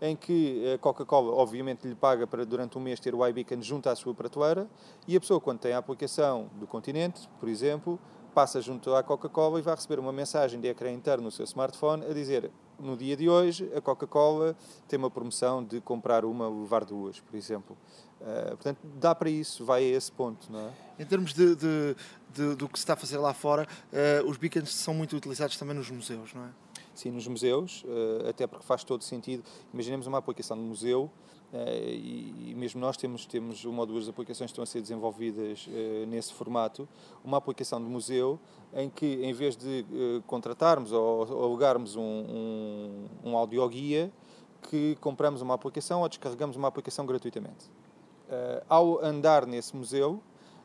em que a Coca-Cola obviamente lhe paga para durante um mês ter o iBeacon junto à sua prateleira e a pessoa quando tem a aplicação do Continente, por exemplo, passa junto à Coca-Cola e vai receber uma mensagem de ecrã interno no seu smartphone a dizer no dia de hoje a Coca-Cola tem uma promoção de comprar uma levar duas, por exemplo. Uh, portanto, dá para isso, vai a esse ponto, não é? Em termos de, de, de do que se está a fazer lá fora, uh, os beacons são muito utilizados também nos museus, não é? Sim, nos museus, uh, até porque faz todo sentido. Imaginemos uma aplicação de museu e, mesmo nós temos, temos uma ou duas aplicações que estão a ser desenvolvidas eh, nesse formato. Uma aplicação de museu em que, em vez de eh, contratarmos ou, alugarmos um, um, um audioguia, que compramos uma aplicação ou descarregamos uma aplicação gratuitamente. ao andar nesse museu,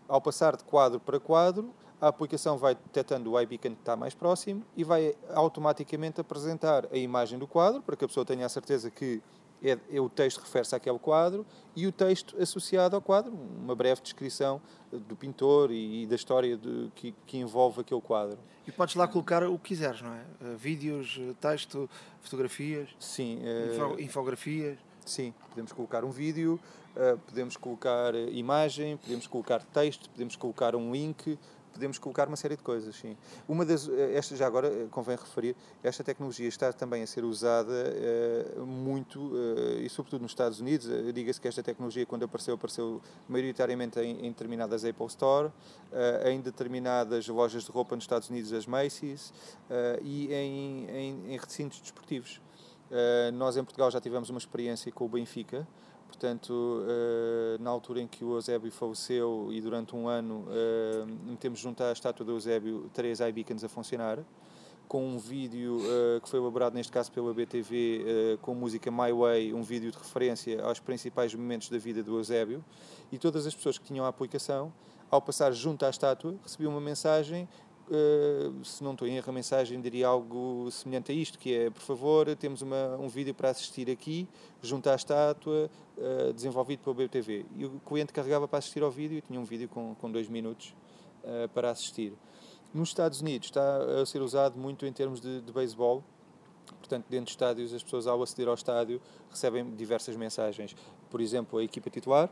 ao passar de quadro para quadro, a aplicação vai detectando o iBeacon que está mais próximo e vai automaticamente apresentar a imagem do quadro para que a pessoa tenha a certeza que é, é, o texto refere-se àquele quadro e o texto associado ao quadro, uma breve descrição do pintor e, e da história de, que, que, envolve aquele quadro. E podes lá colocar o que quiseres, não é? Uh, vídeos, eh, texto, fotografias, sim, uh, infografias. Sim, podemos colocar um vídeo, uh, podemos colocar imagem, podemos colocar texto, podemos colocar um link, podemos colocar uma série de coisas, sim. Uma das, eh, esta já agora eh, convém referir, esta tecnologia está também a ser usada uh, muito, uh, e sobretudo nos Estados Unidos, uh, diga-se que esta tecnologia quando apareceu, apareceu maioritariamente em, em determinadas Apple Store, em determinadas lojas de roupa nos Estados Unidos, as Macy's, e em, em, em recintos desportivos. nós em Portugal já tivemos uma experiência com o Benfica, Portanto, eh, na altura em que o Eusébio faleceu e durante um ano eh, metemos junto à estátua do Eusébio três iBeacons a funcionar, com um vídeo eh, que foi elaborado neste caso pela BTV com música My Way, um vídeo de referência aos principais momentos da vida do Eusébio, e todas as pessoas que tinham a aplicação, ao passar junto à estátua, recebiam uma mensagem se não estou em erro, a mensagem diria algo semelhante a isto, que é, por favor, temos uma, um vídeo para assistir aqui, junto à estátua, uh, desenvolvido pelo BTV. E o cliente carregava para assistir ao vídeo e tinha um vídeo com, com dois minutos uh, para assistir. Nos Estados Unidos está a ser usado muito em termos de, de beisebol, portanto, dentro de estádios, as pessoas ao aceder ao estádio recebem diversas mensagens. Por exemplo, a equipa titular,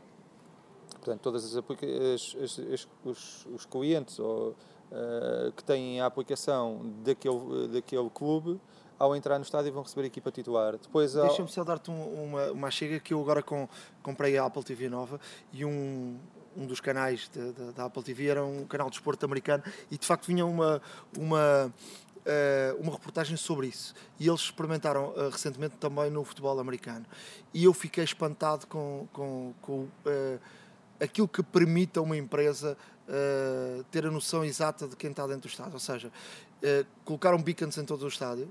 portanto, todas as, as, as os, os clientes ou uh, que têm a aplicação daquele, daquele clube, ao entrar no estádio vão receber a equipa titular. Depois, ao... Deixa-me só dar-te uma, uma chega que eu agora com, comprei a Apple TV nova e um, um dos canais da Apple TV era um canal de esporte americano e de facto vinha uma, uma, uh, uma reportagem sobre isso. E eles experimentaram uh, recentemente também no futebol americano. E eu fiquei espantado com, com, com uh, aquilo que permite a uma empresa uh, ter a noção exata de quem está dentro do estádio. Ou seja, uh, colocaram beacons em todo o estádio.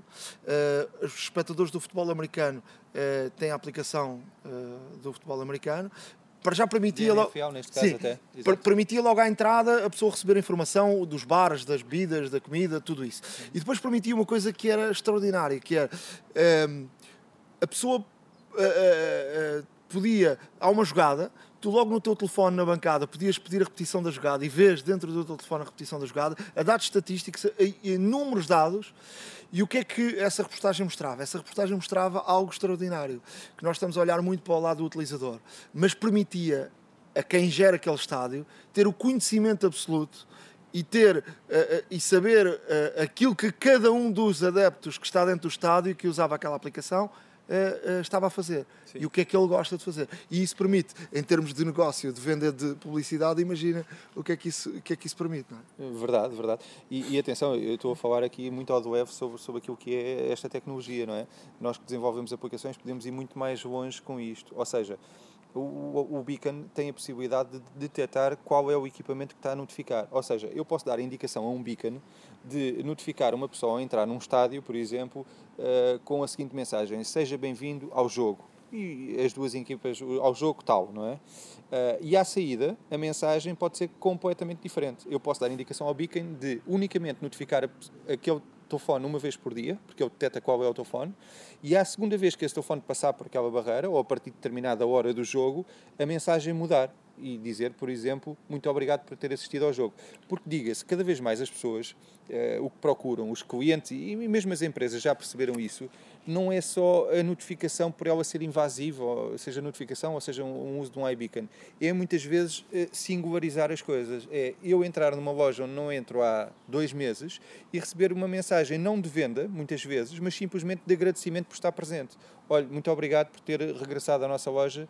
Uh, os espectadores do futebol americano têm a aplicação do futebol americano. Para já permitia logo, sim, permitia logo à entrada a pessoa receber informação dos bares, das bebidas, da comida, tudo isso. E depois permitia uma coisa que era extraordinária, que era um, a pessoa podia, há uma jogada, tu logo no teu telefone na bancada podias pedir a repetição da jogada e vês dentro do teu telefone a repetição da jogada, a dados estatísticos, a inúmeros dados. E o que é que essa reportagem mostrava? Essa reportagem mostrava algo extraordinário, que nós estamos a olhar muito para o lado do utilizador, mas permitia a quem gera aquele estádio ter o conhecimento absoluto e ter uh, uh, e saber uh, aquilo que cada um dos adeptos que está dentro do estádio e que usava aquela aplicação uh, estava a fazer Sim. e o que é que ele gosta de fazer. E isso permite, em termos de negócio, de venda de publicidade, imagina o que é que isso, o que é que isso permite. Não é? Verdade, verdade. E, e, atenção, eu estou a falar aqui muito ao do web sobre, sobre aquilo que é esta tecnologia, não é? Nós que desenvolvemos aplicações podemos ir muito mais longe com isto. Ou seja, o, o, beacon tem a possibilidade de detectar qual é o equipamento que está a notificar. Ou seja, eu posso dar a indicação a um beacon de notificar uma pessoa ao entrar num estádio, por exemplo, uh, com a seguinte mensagem: Seja bem-vindo ao jogo. E as duas equipas, ao jogo tal, não é? Uh, e à saída, a mensagem pode ser completamente diferente. Eu posso dar indicação ao beacon de unicamente notificar aquele telefone uma vez por dia, porque ele detecta qual é o telefone, e à segunda vez que esse telefone passar por aquela barreira, ou a partir de determinada hora do jogo, a mensagem mudar e dizer, por exemplo, muito obrigado por ter assistido ao jogo. Porque, diga-se, cada vez mais as pessoas uh, o que procuram, os clientes e mesmo as empresas já perceberam isso, não é só a notificação por ela ser invasiva, seja notificação ou seja um, uso de um iBeacon. É muitas vezes uh, singularizar as coisas. É eu entrar numa loja onde não entro há dois meses e receber uma mensagem não de venda, muitas vezes, mas simplesmente de agradecimento por estar presente. Olha, muito obrigado por ter regressado à nossa loja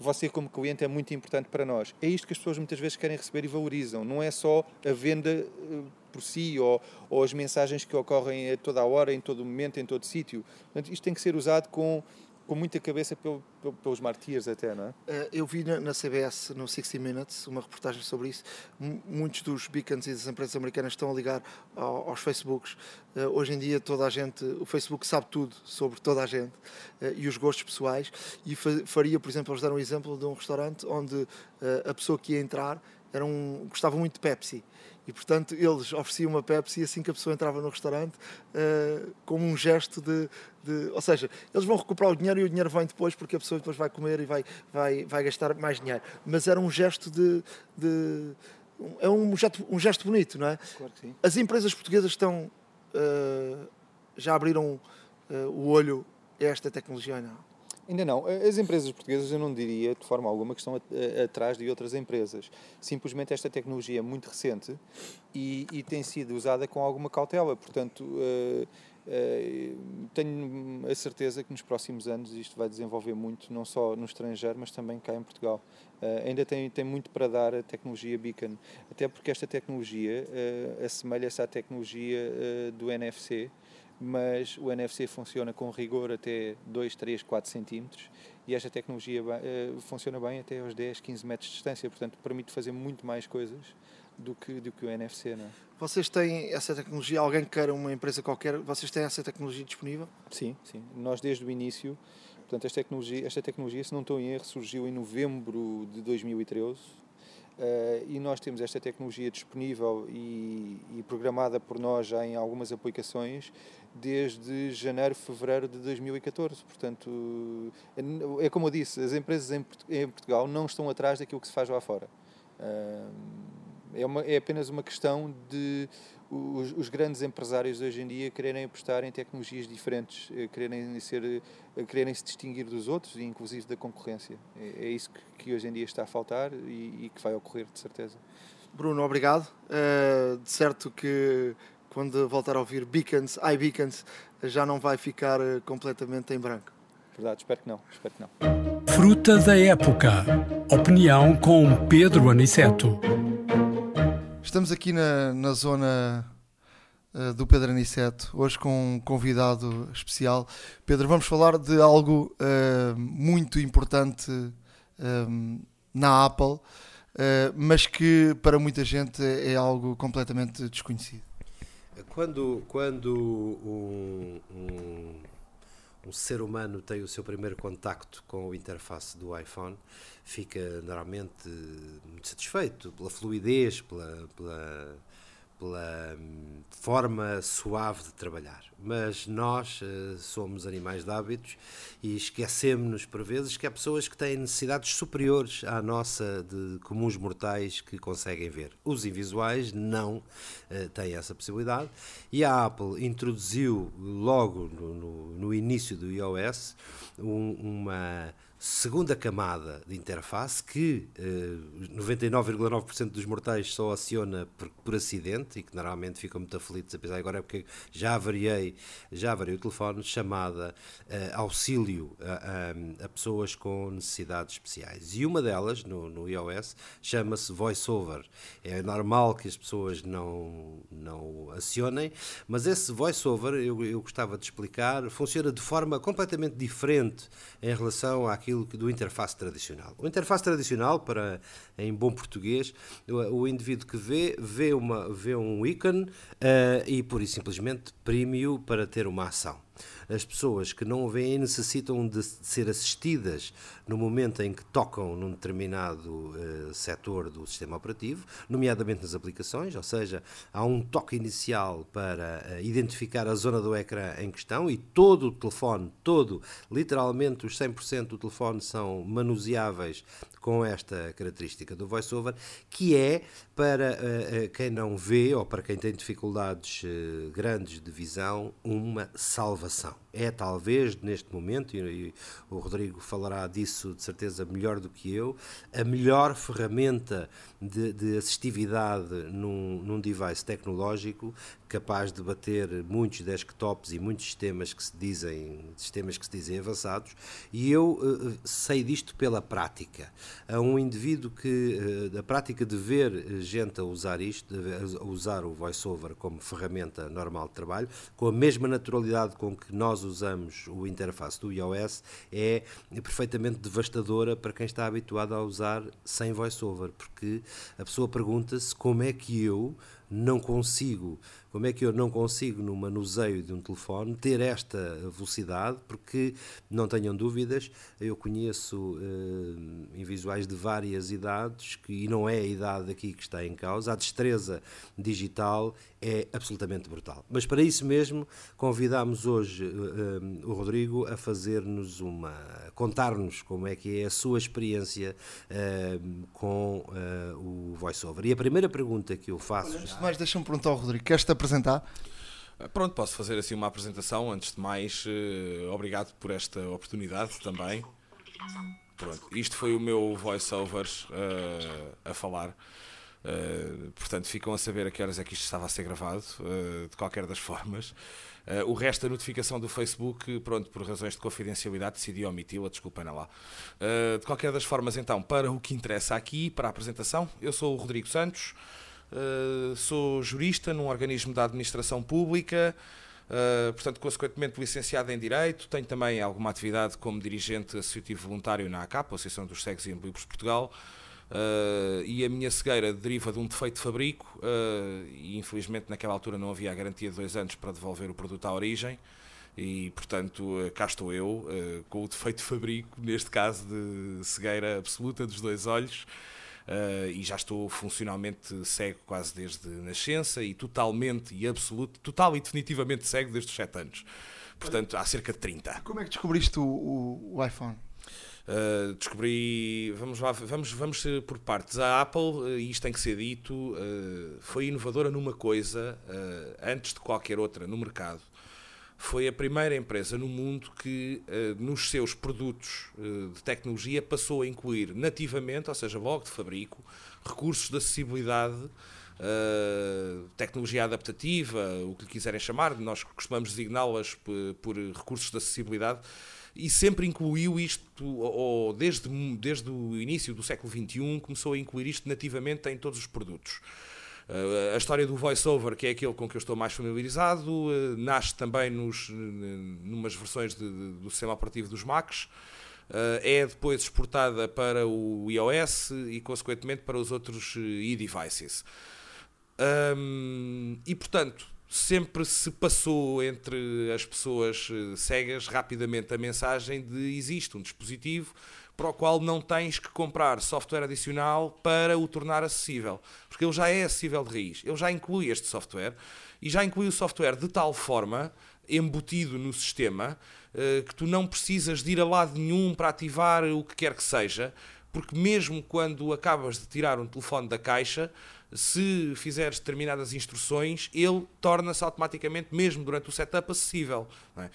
você como cliente é muito importante para nós. É isto que as pessoas muitas vezes querem receber e valorizam. Não é só a venda eh, por si ou, ou as mensagens que ocorrem a toda a hora, em todo momento, em todo sítio. Isto tem que ser usado com com muita cabeça pelo, pelo, pelos martírios até, não é? Eh, eu vi na, na, CBS, no 60 Minutes, uma reportagem sobre isso. M muitos dos beacons e das empresas americanas estão a ligar ao, aos Facebooks. Uh, hoje em dia toda a gente, o Facebook sabe tudo sobre toda a gente uh, e os gostos pessoais. E fa faria, por exemplo, vos dar um exemplo de um restaurante onde uh, a pessoa que ia entrar era um, gostava muito de Pepsi e, portanto, eles ofereciam uma Pepsi assim que a pessoa entrava no restaurante, uh, como um gesto de, de, Ou seja, eles vão recuperar o dinheiro e o dinheiro vem depois, porque a pessoa depois vai comer e vai, vai, vai gastar mais dinheiro. Mas era um gesto de. de é um gesto, um gesto bonito, não é? Claro que sim. As empresas portuguesas estão. Uh, já abriram uh, o olho a esta tecnologia, não? Ainda não. As empresas portuguesas eu não diria de forma alguma que estão atrás de outras empresas. Simplesmente esta tecnologia é muito recente e, e tem sido usada com alguma cautela. Portanto, uh, uh, tenho a certeza que nos próximos anos isto vai desenvolver muito, não só no estrangeiro, mas também cá em Portugal. Uh, ainda tem, tem muito para dar a tecnologia Beacon, até porque esta tecnologia assemelha-se à tecnologia do NFC mas o NFC funciona com rigor até 2, 3, 4 centímetros e esta tecnologia uh, funciona bem até aos 10, 15 metros de distância, portanto permite fazer muito mais coisas do que, do que o NFC. Não é? Vocês têm essa tecnologia, alguém que queira uma empresa qualquer, vocês têm essa tecnologia disponível? Sim, sim. Nós desde o início, portanto esta tecnologia, esta tecnologia se não estou em erro, surgiu em novembro de 2013 Uh, e nós temos esta tecnologia disponível e, e, programada por nós já em algumas aplicações desde janeiro, fevereiro de 2014. Portanto, é, é como eu disse, as empresas em, Portugal não estão atrás daquilo que se faz lá fora. É, uma, é apenas uma questão de os, os, grandes empresários hoje em dia quererem apostar em tecnologias diferentes, eh, quererem, ser, eh, quererem se distinguir dos outros e inclusive da concorrência. É, é isso que, que, hoje em dia está a faltar e, e, que vai ocorrer, de certeza. Bruno, obrigado. Uh, de certo que quando voltar a ouvir Beacons, iBeacons, já não vai ficar completamente em branco. Verdade, espero que não. Espero que não. Fruta da época. Opinião com Pedro Aniceto. Estamos aqui na, na zona uh, do Pedro Aniceto, hoje com um convidado especial. Pedro, vamos falar de algo uh, muito importante uh, na Apple, mas que para muita gente é algo completamente desconhecido. Quando, quando um, um, um ser humano tem o seu primeiro contacto com o interface do iPhone, fica normalmente muito satisfeito pela fluidez, pela, pela, pela forma suave de trabalhar. Mas nós uh, somos animais de hábitos e esquecemos-nos por vezes que há pessoas que têm necessidades superiores à nossa de comuns mortais que conseguem ver. Os invisuais não uh, têm essa possibilidade e a Apple introduziu logo no, no, no início do iOS um, uma segunda camada de interface que eh, 99,9% dos mortais só aciona por, por, acidente e que normalmente ficam muito aflitos, apesar de agora é porque já variei, já variei o telefone, chamada eh, auxílio a, a, a, pessoas com necessidades especiais. E uma delas, no, no iOS, chama-se VoiceOver. É normal que as pessoas não, não acionem, mas esse VoiceOver, eu, eu gostava de explicar, funciona de forma completamente diferente em relação àquilo aquilo do interface tradicional. O interface tradicional, para em bom português, o, o indivíduo que vê, vê, uma, vê um ícone uh, e, por isso simplesmente, prime-o para ter uma ação as pessoas que não o veem necessitam de ser assistidas no momento em que tocam num determinado uh, setor do sistema operativo, nomeadamente nas aplicações, ou seja, há um toque inicial para uh, identificar a zona do ecrã em questão e todo o telefone, todo, literalmente os 100% do telefone são manuseáveis com esta característica do voiceover, que é para uh, quem não vê ou para quem tem dificuldades uh, grandes de visão, uma salvação. É talvez neste momento, e, o Rodrigo falará disso de certeza melhor do que eu, a melhor ferramenta de, de assistividade num, num device tecnológico capaz de bater muitos desktops e muitos sistemas que se dizem sistemas que se dizem avançados e eu uh, sei disto pela prática. A um indivíduo que uh, a prática de ver gente a usar isto a usar o voiceover como ferramenta normal de trabalho com a mesma naturalidade com que nós usamos o interface do iOS é perfeitamente devastadora para quem está habituado a usar sem voiceover porque a pessoa pergunta-se como é que eu não consigo, como é que eu não consigo no manuseio de um telefone ter esta velocidade, porque não tenham dúvidas, eu conheço eh, em visuais de várias idades, que, e não é a idade aqui que está em causa, a destreza digital é absolutamente brutal. Mas para isso mesmo, convidámos hoje uh, o Rodrigo a fazer-nos uma. contar-nos como é que é a sua experiência uh, com uh, o voiceover. E a primeira pergunta que eu faço. Antes de mais, deixa-me perguntar ao Rodrigo: queres-te apresentar? Pronto, posso fazer assim uma apresentação. Antes de mais, obrigado por esta oportunidade também. Pronto, isto foi o meu voiceover a falar. Uh, portanto, ficam a saber a que horas é que isto estava a ser gravado, uh, de qualquer das formas. Uh, o resto da notificação do Facebook, pronto, por razões de confidencialidade, decidi omiti-la, desculpem lá. de qualquer das formas, então, para o que interessa aqui, para a apresentação, eu sou o Rodrigo Santos, sou jurista num organismo da administração pública. Uh, portanto, consequentemente licenciado em Direito, tenho também alguma atividade como dirigente associativo voluntário na ACAP, Associação dos Cegos e Ambíbulos de Portugal, Uh, e a minha cegueira deriva de um defeito de fabrico uh, e infelizmente naquela altura não havia a garantia de dois anos para devolver o produto à origem e portanto uh, cá estou eu com o defeito de fabrico, neste caso de cegueira absoluta dos dois olhos e já estou funcionalmente cego quase desde nascença e totalmente e absoluto, total e definitivamente cego desde os 7 anos. Portanto, há cerca de 30. Como é que descobriste o, o, o iPhone? Uh, descobri, vamos lá, vamos, vamos por partes. A Apple, uh, isto tem que ser dito, uh, foi inovadora numa coisa, antes de qualquer outra no mercado. Foi a primeira empresa no mundo que, nos seus produtos de tecnologia, passou a incluir nativamente, ou seja, logo de fabrico, recursos de acessibilidade, tecnologia adaptativa, o que lhe quiserem chamar, nós costumamos designá-las por, por recursos de acessibilidade e sempre incluiu isto, ou desde, desde o início do século XXI, começou a incluir isto nativamente em todos os produtos. Uh, a história do voiceover, que é aquele com que eu estou mais familiarizado, uh, nasce também nos, numas versões de, de, do sistema operativo dos Macs. Uh, é depois exportada para o iOS e, consequentemente, para os outros e-devices. E, portanto, sempre se passou entre as pessoas eh, cegas rapidamente a mensagem de existe um dispositivo para o qual não tens que comprar software adicional para o tornar acessível, porque ele já é acessível de raiz, ele já inclui este software e já inclui o software de tal forma embutido no sistema eh, que tu não precisas de ir a lado nenhum para ativar o que quer que seja, porque mesmo quando acabas de tirar um telefone da caixa, se fizeres determinadas instruções, ele torna-se automaticamente, mesmo durante o setup, acessível. É?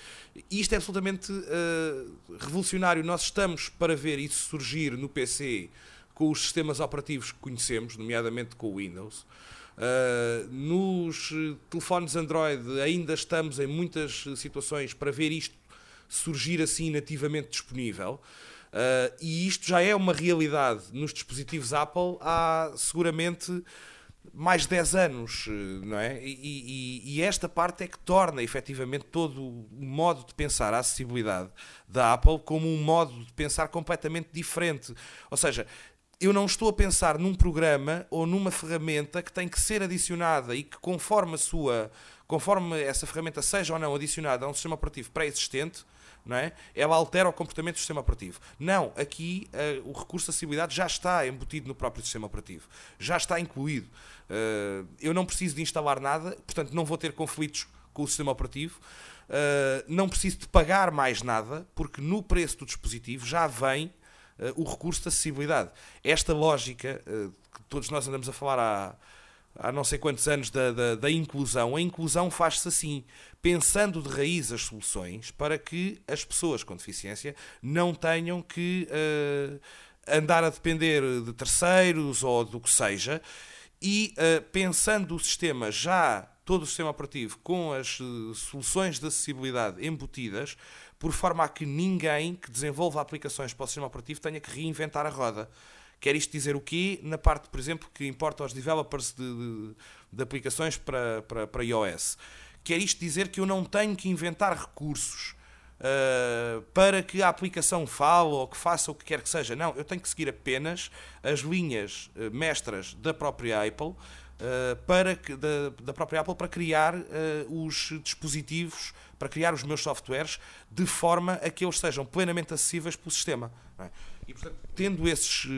Isto é absolutamente uh, revolucionário. Nós estamos para ver isso surgir no PC com os sistemas operativos que conhecemos, nomeadamente com o Windows. Uh, nos telefones Android ainda estamos em muitas situações para ver isto surgir assim nativamente disponível. Uh, e isto já é uma realidade nos dispositivos Apple há seguramente mais de 10 anos, não é? E, e, e, esta parte é que torna efetivamente todo o modo de pensar a acessibilidade da Apple como um modo de pensar completamente diferente. Ou seja, eu não estou a pensar num programa ou numa ferramenta que tem que ser adicionada e que conforme a sua, conforme essa ferramenta seja ou não adicionada a um sistema operativo pré-existente, não é? ela altera o comportamento do sistema operativo. Não, aqui uh, o recurso de acessibilidade já está embutido no próprio sistema operativo, já está incluído. Uh, eu não preciso de instalar nada, portanto não vou ter conflitos com o sistema operativo. Uh, não preciso de pagar mais nada, porque no preço do dispositivo já vem o recurso de acessibilidade. Esta lógica que todos nós andamos a falar há, há não sei quantos anos da, da, da inclusão, a inclusão faz-se assim, pensando de raiz as soluções para que as pessoas com deficiência não tenham que uh, andar a depender de terceiros ou do que seja, e uh, pensando o sistema já, todo o sistema operativo, com as uh, soluções de acessibilidade embutidas, por forma a que ninguém que desenvolva aplicações para o sistema operativo tenha que reinventar a roda. Quer isto dizer o quê? Na parte, por exemplo, que importa aos developers de, de, de aplicações para, para, para iOS. Quer isto dizer que eu não tenho que inventar recursos uh, para que a aplicação fale ou que faça o que quer que seja. Não, eu tenho que seguir apenas as linhas uh, mestras da própria Apple. Uh, para que, da, da, própria Apple para criar os dispositivos, para criar os meus softwares de forma a que eles sejam plenamente acessíveis pelo sistema. E, portanto, tendo esses uh,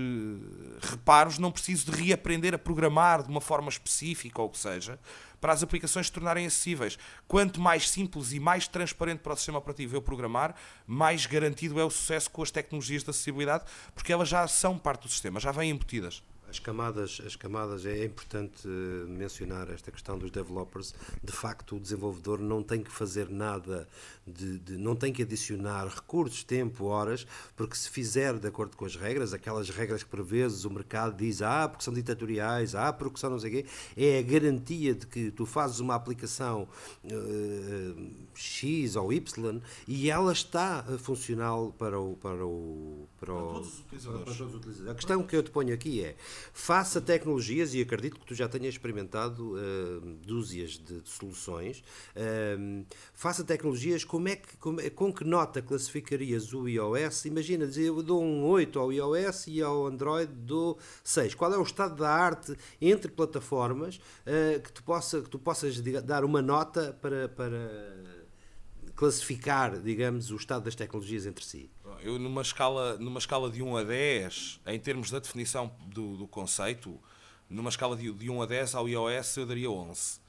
reparos, não preciso de reaprender a programar de uma forma específica ou o que seja, para as aplicações se tornarem acessíveis. Quanto mais simples e mais transparente para o sistema operativo eu programar, mais garantido é o sucesso com as tecnologias de acessibilidade, porque elas já são parte do sistema, já vêm embutidas. As camadas, as camadas, é importante eh, mencionar esta questão dos developers. De facto, o desenvolvedor não tem que fazer nada, de, de, não tem que adicionar recursos, tempo, horas, porque se fizer de acordo com as regras, aquelas regras que por vezes o mercado diz, ah, porque são ditatoriais, ah, porque são não sei o quê, é a garantia de que tu fazes uma aplicação uh, X ou Y e ela está funcional para o. Para, o, para, para, todos, os para todos os utilizadores. A questão que eu te ponho aqui é faça tecnologias, e acredito que tu já tenhas experimentado uh, dúzias de, de soluções, uh, faça tecnologias, como é que, como, é, com que nota classificarias o iOS? Imagina, dizer, eu dou um 8 ao iOS e ao Android dou 6. Qual é o estado da arte entre plataformas uh, que, tu possa, que tu possas dar uma nota para, para classificar, digamos, o estado das tecnologias entre si? Eu, numa escala, numa escala de 1 a 10, em termos da definição do, do conceito, numa escala de, de 1 a 10 ao iOS eu daria 11.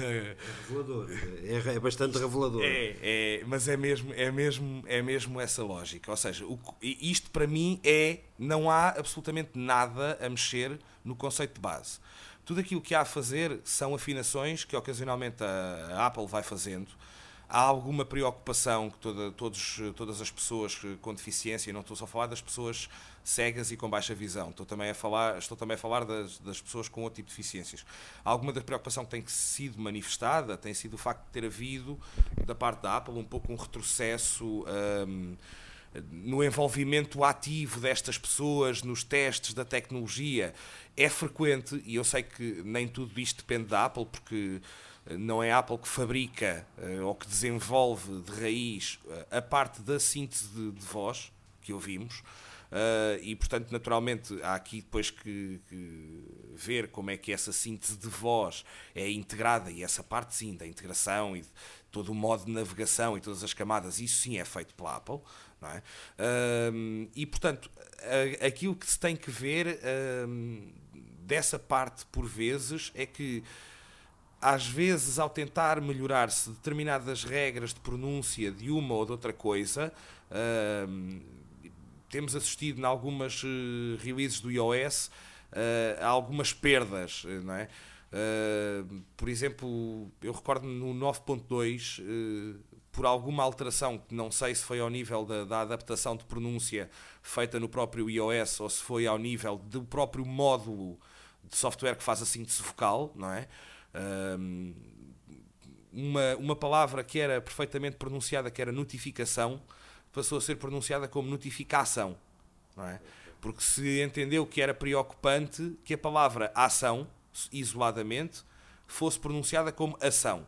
É revelador, é, é bastante revelador. É, é, mas é mesmo, é, mesmo, é mesmo essa lógica. Ou seja, o, isto para mim é. Não há absolutamente nada a mexer no conceito de base. Tudo aquilo que há a fazer são afinações que ocasionalmente a, a Apple vai fazendo há alguma preocupação que toda, todos, todas as pessoas com deficiência, não estou só a falar das pessoas cegas e com baixa visão, estou também a falar, estou também a falar das, das pessoas com outro tipo de deficiências. Alguma da preocupação que tem sido manifestada tem sido o facto de ter havido, da parte da Apple, um pouco um retrocesso. Um, no envolvimento ativo destas pessoas nos testes da tecnologia é frequente e eu sei que nem tudo isto depende da Apple porque não é a Apple que fabrica eh, ou que desenvolve de raiz eh, a parte da síntese de, de voz que ouvimos. Uh, e portanto, naturalmente, há aqui depois que, que, ver como é que essa síntese de voz é integrada e essa parte sim da integração e todo o modo de navegação e todas as camadas, isso sim é feito pela Apple. Não é? Uh, e portanto, aquilo que se tem que ver uh, dessa parte por vezes é que às vezes, ao tentar melhorar-se determinadas regras de pronúncia de uma ou de outra coisa, uh, temos assistido em algumas uh, releases do iOS uh, a algumas perdas, não é? por exemplo, eu recordo no 9.2, por alguma alteração, que não sei se foi ao nível da, da, adaptação de pronúncia feita no próprio iOS ou se foi ao nível do próprio módulo de software que faz a síntese vocal, não é? Uma, uma palavra que era perfeitamente pronunciada, que era notificação, passou a ser pronunciada como notificação. Não é? Porque se entendeu que era preocupante que a palavra ação, isoladamente, fosse pronunciada como ação,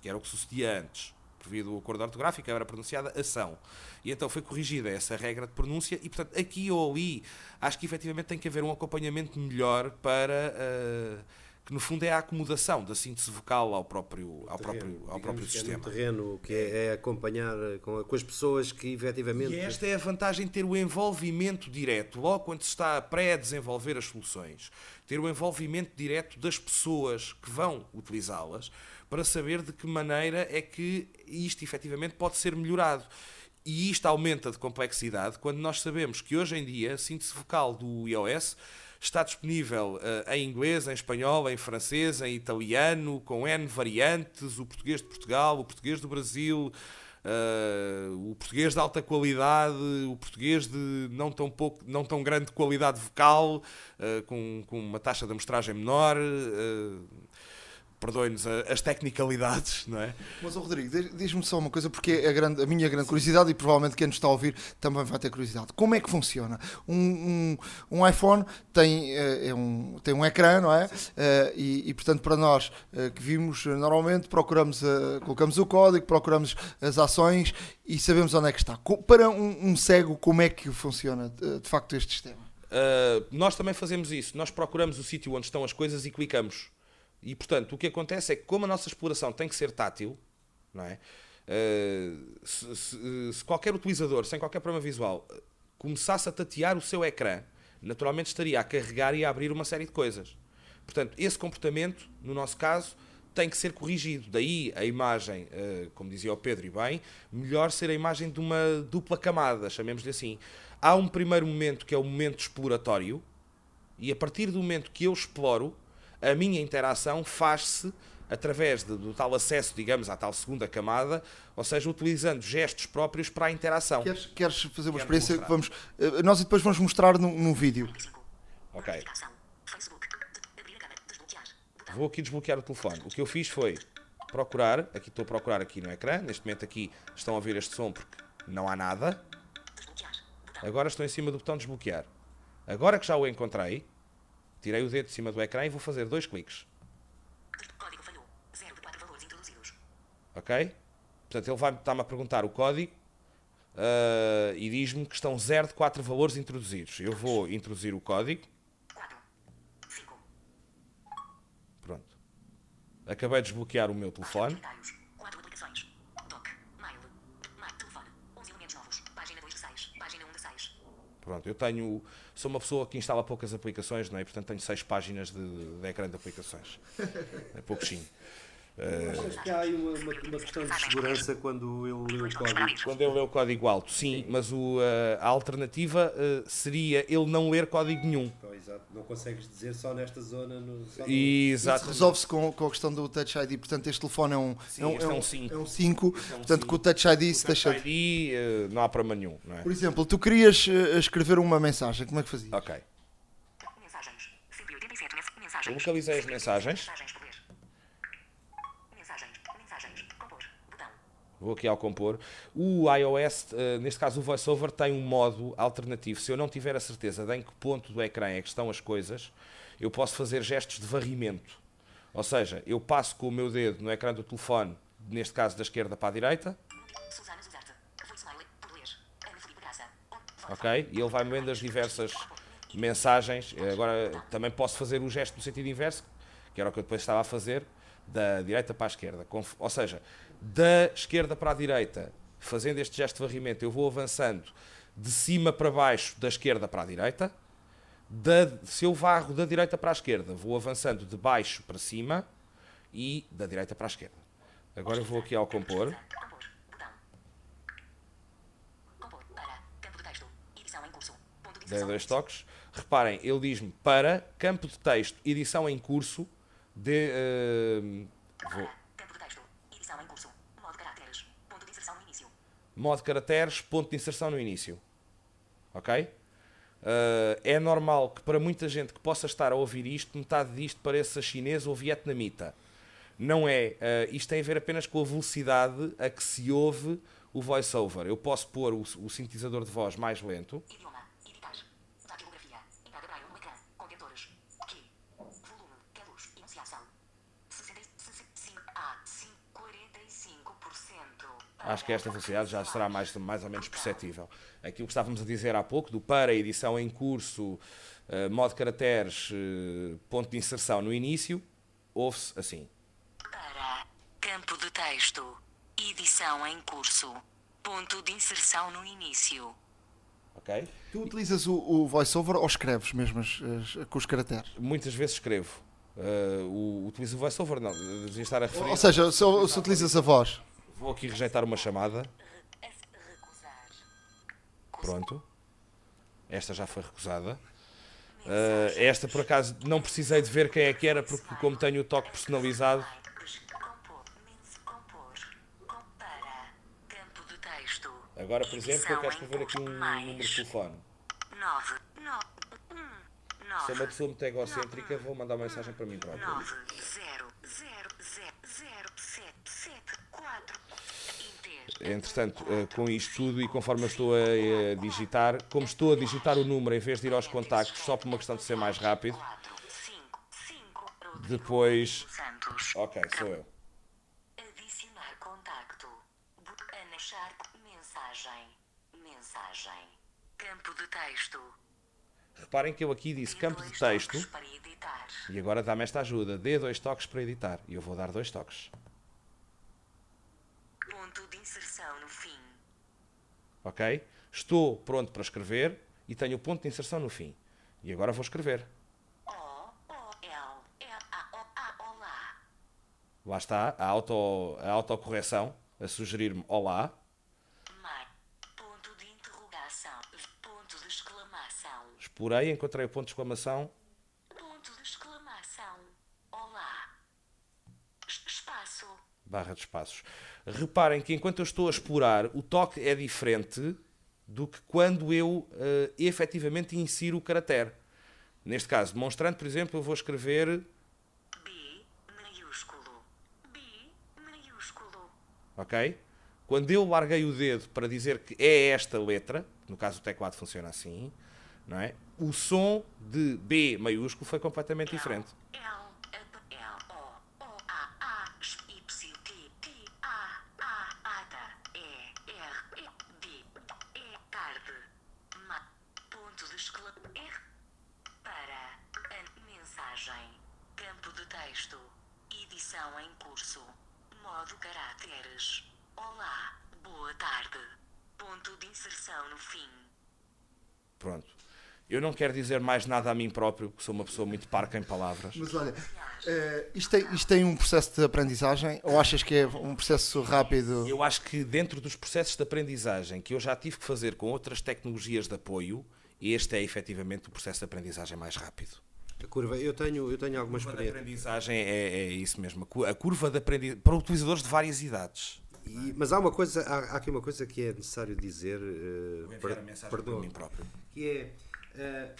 que era o que sucedia antes. Por via do acordo ortográfico, era pronunciada ação. E então foi corrigida essa regra de pronúncia, e portanto, aqui ou ali, acho que efetivamente tem que haver um acompanhamento melhor para. Uh, que no fundo é a acomodação da síntese vocal ao próprio, ao próprio, ao próprio sistema. É terreno, que é, é acompanhar com, com, as pessoas que efetivamente. E esta é a vantagem de ter o envolvimento direto, logo quando se está a pré-desenvolver as soluções, ter o envolvimento direto das pessoas que vão utilizá-las para saber de que maneira é que isto efetivamente pode ser melhorado. e isto aumenta de complexidade quando nós sabemos que hoje em dia a síntese vocal do iOS está disponível uh, em inglês, em espanhol, em francês, em italiano, com N variantes, o português de Portugal, o português do Brasil, uh, o português de alta qualidade, o português de não tão, pouco, não tão grande qualidade vocal, uh, com, com uma taxa de amostragem menor perdoe-nos as tecnicalidades, não é? Mas, oh, Rodrigo, diz-me só uma coisa, porque é a, grande, a, minha grande curiosidade, e provavelmente quem nos está a ouvir também vai ter curiosidade. Como é que funciona? Um, um, um iPhone tem, eh, é um, tem um ecrã, não é? Uh, e, e, portanto, para nós uh, que vimos normalmente, procuramos, uh, colocamos o código, procuramos as ações e sabemos onde é que está. Para um, um cego, como é que funciona de facto este sistema? nós também fazemos isso. Nós procuramos o sítio onde estão as coisas e clicamos. E, portanto, o que acontece é que, como a nossa exploração tem que ser tátil, não é? Uh, se, se, se, qualquer utilizador, sem qualquer problema visual, começasse a tatear o seu ecrã, naturalmente estaria a carregar e a abrir uma série de coisas. Portanto, esse comportamento, no nosso caso, tem que ser corrigido. Daí a imagem, uh, como dizia o Pedro e bem, melhor ser a imagem de uma dupla camada, chamemos-lhe assim. Há um primeiro momento que é o momento exploratório, e a partir do momento que eu exploro, a minha interação faz-se através de, do tal acesso, digamos, à tal segunda camada, ou seja, utilizando gestos próprios para a interação. Queres, queres fazer uma Quero experiência que vamos. Eh, nós depois vamos mostrar no, no vídeo. Ok. Vou aqui desbloquear o telefone. O que eu fiz foi procurar, aqui estou a procurar aqui no ecrã, neste momento aqui estão a ouvir este som porque não há nada. Agora estou em cima do botão desbloquear. Agora que já o encontrei, Tirei o dedo de cima do ecrã e vou fazer dois cliques. Código falhou. 0 de 4 valores introduzidos. Ok? Portanto, ele vai estar-me a perguntar o código uh, e diz-me que estão 0 de 4 valores introduzidos. Eu vou introduzir o código. 4, 5. Pronto. Acabei de desbloquear o meu telefone. Pronto, eu tenho. Sou uma pessoa que instala poucas aplicações, não é? Portanto, tenho seis páginas de, de ecrã de aplicações. É pouquinho. Uh, acho que há aí uma, uma, uma, questão de segurança quando ele lê o código. Quando ele lê o código alto, sim, mas o, uh, a alternativa uh, seria ele não ler código nenhum. Oh, exato. Não consegues dizer só nesta zona. No, só Exato. Resolve-se com, com a questão do Touch ID. Portanto, este telefone é um 5. É um, é um 5. É um 5. É um portanto, com o Touch ID se deixa. Touch ID não há problema nenhum. É? Por exemplo, tu querias escrever uma mensagem. Como é que fazias? Ok. Mensagens. 187 mensagens. Eu localizei as mensagens. Vou aqui ao compor. O iOS, uh, neste caso o VoiceOver, tem um modo alternativo. Se eu não tiver a certeza de em que ponto do ecrã é que estão as coisas, eu posso fazer gestos de varrimento. Ou seja, eu passo com o meu dedo no ecrã do telefone, neste caso da esquerda para a direita. Ok? E ele vai vendo as diversas mensagens. Agora também posso fazer o gesto no sentido inverso, que era o que eu depois estava a fazer, da direita para a esquerda. Ou seja, da esquerda para a direita, fazendo este gesto de varrimento, eu vou avançando de cima para baixo, da esquerda para a direita. Da, se eu varro da direita para a esquerda, vou avançando de baixo para cima e da direita para a esquerda. Agora eu vou aqui ao compor. Dei dois toques. Reparem, ele diz-me para campo de texto, edição em curso de. Uh, vou, modo caracteres, ponto de inserção no início. Ok? Uh, é normal que para muita gente que possa estar a ouvir isto, metade disto pareça chinês ou vietnamita. Não é. Uh, isto tem a ver apenas com a velocidade a que se ouve o voiceover. Eu posso pôr o, o sintetizador de voz mais lento. Acho que esta velocidade já será mais, mais ou menos perceptível. Aquilo que estávamos a dizer há pouco, do para, edição em curso, uh, modo caracteres, uh, ponto de inserção no início, ouve-se assim. Para, campo de texto, edição em curso, ponto de inserção no início. Ok? Tu utilizas o, o voiceover ou escreves mesmo as, as, com os caracteres? Muitas vezes escrevo. Uh, o, utilizo o voiceover, não, devia estar a referir. Ou seja, se, se utilizas a voz. Vou aqui rejeitar uma chamada. Pronto. Esta já foi recusada. Uh, esta, por acaso, não precisei de ver quem é que era, porque como tenho o toque personalizado, agora, por exemplo, eu quero escrever aqui um número de telefone. 9, 9, 1, Se é 9, uma pessoa muito egocêntrica, vou mandar uma mensagem para mim próprio. 9, 0, 0, 0, 0, 7, 7, 4. Inter. Entretanto, eh, com isto tudo e conforme eu estou a eh, digitar, como estou a digitar o número em vez de ir aos contactos, só por uma questão de ser mais rápido, 4, 5, 5. depois. Ok, sou eu. Adicionar contacto. Bu- Ana Sharp. Mensagem. Mensagem. Campo de texto. Reparem que eu aqui disse campo de texto e agora dá-me esta ajuda. Dê dois toques para editar. E eu vou dar dois toques. Ponto de inserção no fim. Ok? Estou pronto para escrever e tenho o ponto de inserção no fim. E agora vou escrever. Lá está a, auto, a autocorreção a sugerir-me olá. Ponto de interrogação. Ponto de exclamação. Explorei, encontrei o ponto de exclamação. Ponto de exclamação. Olá. Es- Espaço. barra de espaços. Reparem que enquanto eu estou a explorar, o toque é diferente do que quando eu eh, efetivamente insiro o caractere. Neste caso, demonstrando, por exemplo, eu vou escrever, B maiúsculo. B maiúsculo. ok? Quando eu larguei o dedo para dizer que é esta letra, no caso o teclado funciona assim, não é? O som de B maiúsculo foi completamente diferente. L, L, L, O, O, A, A, Y, T, T, A, A, ATA, E, R, E, D, E, tarde, ma, ponto de exclamação, R, para, an, mensagem, campo de texto, edição em curso, modo caracteres, olá, boa tarde, ponto de inserção no fim. Pronto. Eu não quero dizer mais nada a mim próprio, que sou uma pessoa muito parca em palavras. Mas olha, eh, isto, tem, isto tem um processo de aprendizagem ou achas que é um processo rápido? Eu acho que dentro dos processos de aprendizagem que eu já tive que fazer com outras tecnologias de apoio, este é efetivamente o processo de aprendizagem mais rápido. A curva, eu tenho, eu tenho alguma A curva de aprendizagem é, é isso mesmo. a cu- A curva de aprendizagem para utilizadores de várias idades. E- mas há uma coisa, há, há aqui uma coisa que é necessário dizer, eh, Vou per- a perdão, para mim próprio. que é